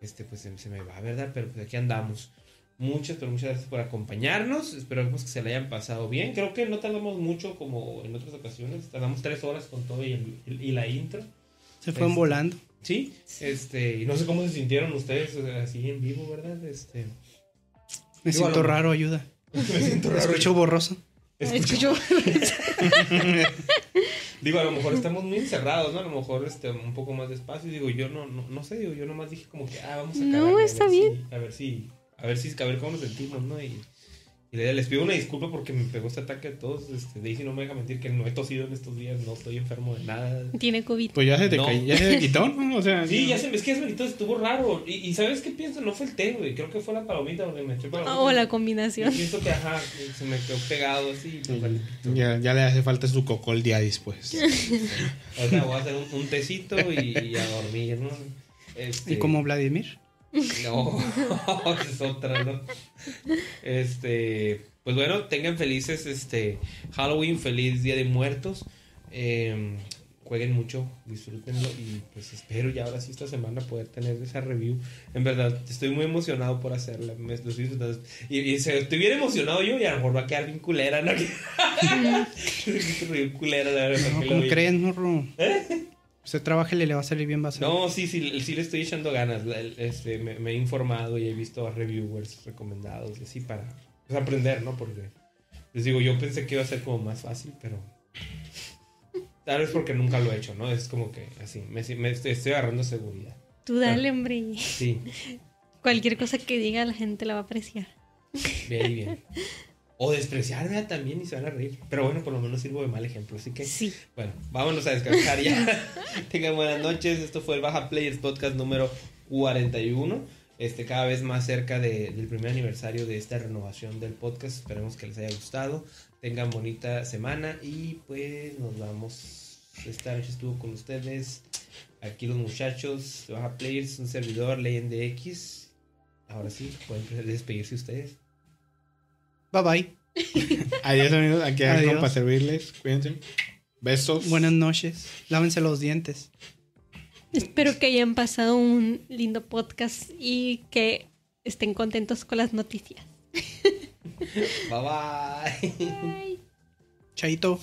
este, pues se, se me va, ¿verdad? Pero pues aquí andamos. Muchas, pero muchas gracias por acompañarnos. Esperamos que se le hayan pasado bien. Creo que no tardamos mucho como en otras ocasiones. Tardamos tres horas con todo y, el- y la intro. Se fueron Este, volando. Sí, este, y no sé cómo se sintieron ustedes o sea, así en vivo, ¿verdad? Este, Me siento raro, ayuda. me siento raro. escucho borroso. Escucho- Digo, a lo mejor estamos muy encerrados, ¿no? A lo mejor este, un poco más despacio. Digo, yo no, no, no sé, digo, yo nomás dije como que, ah, vamos a No, calarle, a está ver si- bien. a ver si, a ver si, a ver cómo nos sentimos, ¿no? Y, les pido una disculpa porque me pegó este ataque a todos. Este, Daisy no me deja mentir que no he tosido en estos días, no estoy enfermo de nada. Tiene COVID. Pues ya se te No. cayó, ya se te quitó, ¿no? O sea, Sí, ya se, es que ya se me quitó, estuvo raro. Y, y ¿sabes qué pienso? No fue el té, güey. Creo que fue la palomita donde me eché palomita. O la combinación. pienso que, ajá, se me quedó pegado así. pues. Ya, ya le hace falta su cocol día después. O sea, voy a hacer un, un tecito y, y a dormir, ¿no? Este, Y como Vladimir. No, es otra, ¿no? Este, pues bueno, tengan felices este Halloween, feliz Día de Muertos. Eh, jueguen mucho, disfrútenlo y pues espero ya ahora sí esta semana poder tener esa review. En verdad, estoy muy emocionado por hacerla. Me, estoy disfrutando. Y, y estoy bien emocionado yo y a lo mejor va a quedar bien culera, ¿no? bien culera, la verdad. No, ¿Cómo vi. crees, morro? Usted trabaja y le va a salir bien, va a salir. No, sí, sí, sí le estoy echando ganas. Este, me, me he informado y he visto a reviewers recomendados y así para pues, aprender, ¿no? Porque les digo, yo pensé que iba a ser como más fácil, pero tal vez porque nunca lo he hecho, ¿no? Es como que así, me, me estoy, estoy agarrando seguridad. Tú dale, hombre. Sí, Cualquier cosa que diga la gente la va a apreciar. bien, bien. O despreciarme también y se van a reír. Pero bueno, por lo menos sirvo de mal ejemplo. Así que, Sí. bueno, vámonos a descansar ya. Tengan buenas noches. Esto fue el Baja Players Podcast número 41. Este, cada vez más cerca de- del primer aniversario de esta renovación del podcast. Esperemos que les haya gustado. Tengan bonita semana y pues nos vamos. Esta noche estuvo con ustedes. Aquí los muchachos de Baja Players, un servidor, Leyend X. Ahora sí, pueden despedirse ustedes. Bye bye. Adiós, amigos. Aquí. Adiós. para servirles. Cuídense. Besos. Buenas noches. Lávense los dientes. Espero que hayan pasado un lindo podcast y que estén contentos con las noticias. Bye bye. Chaito.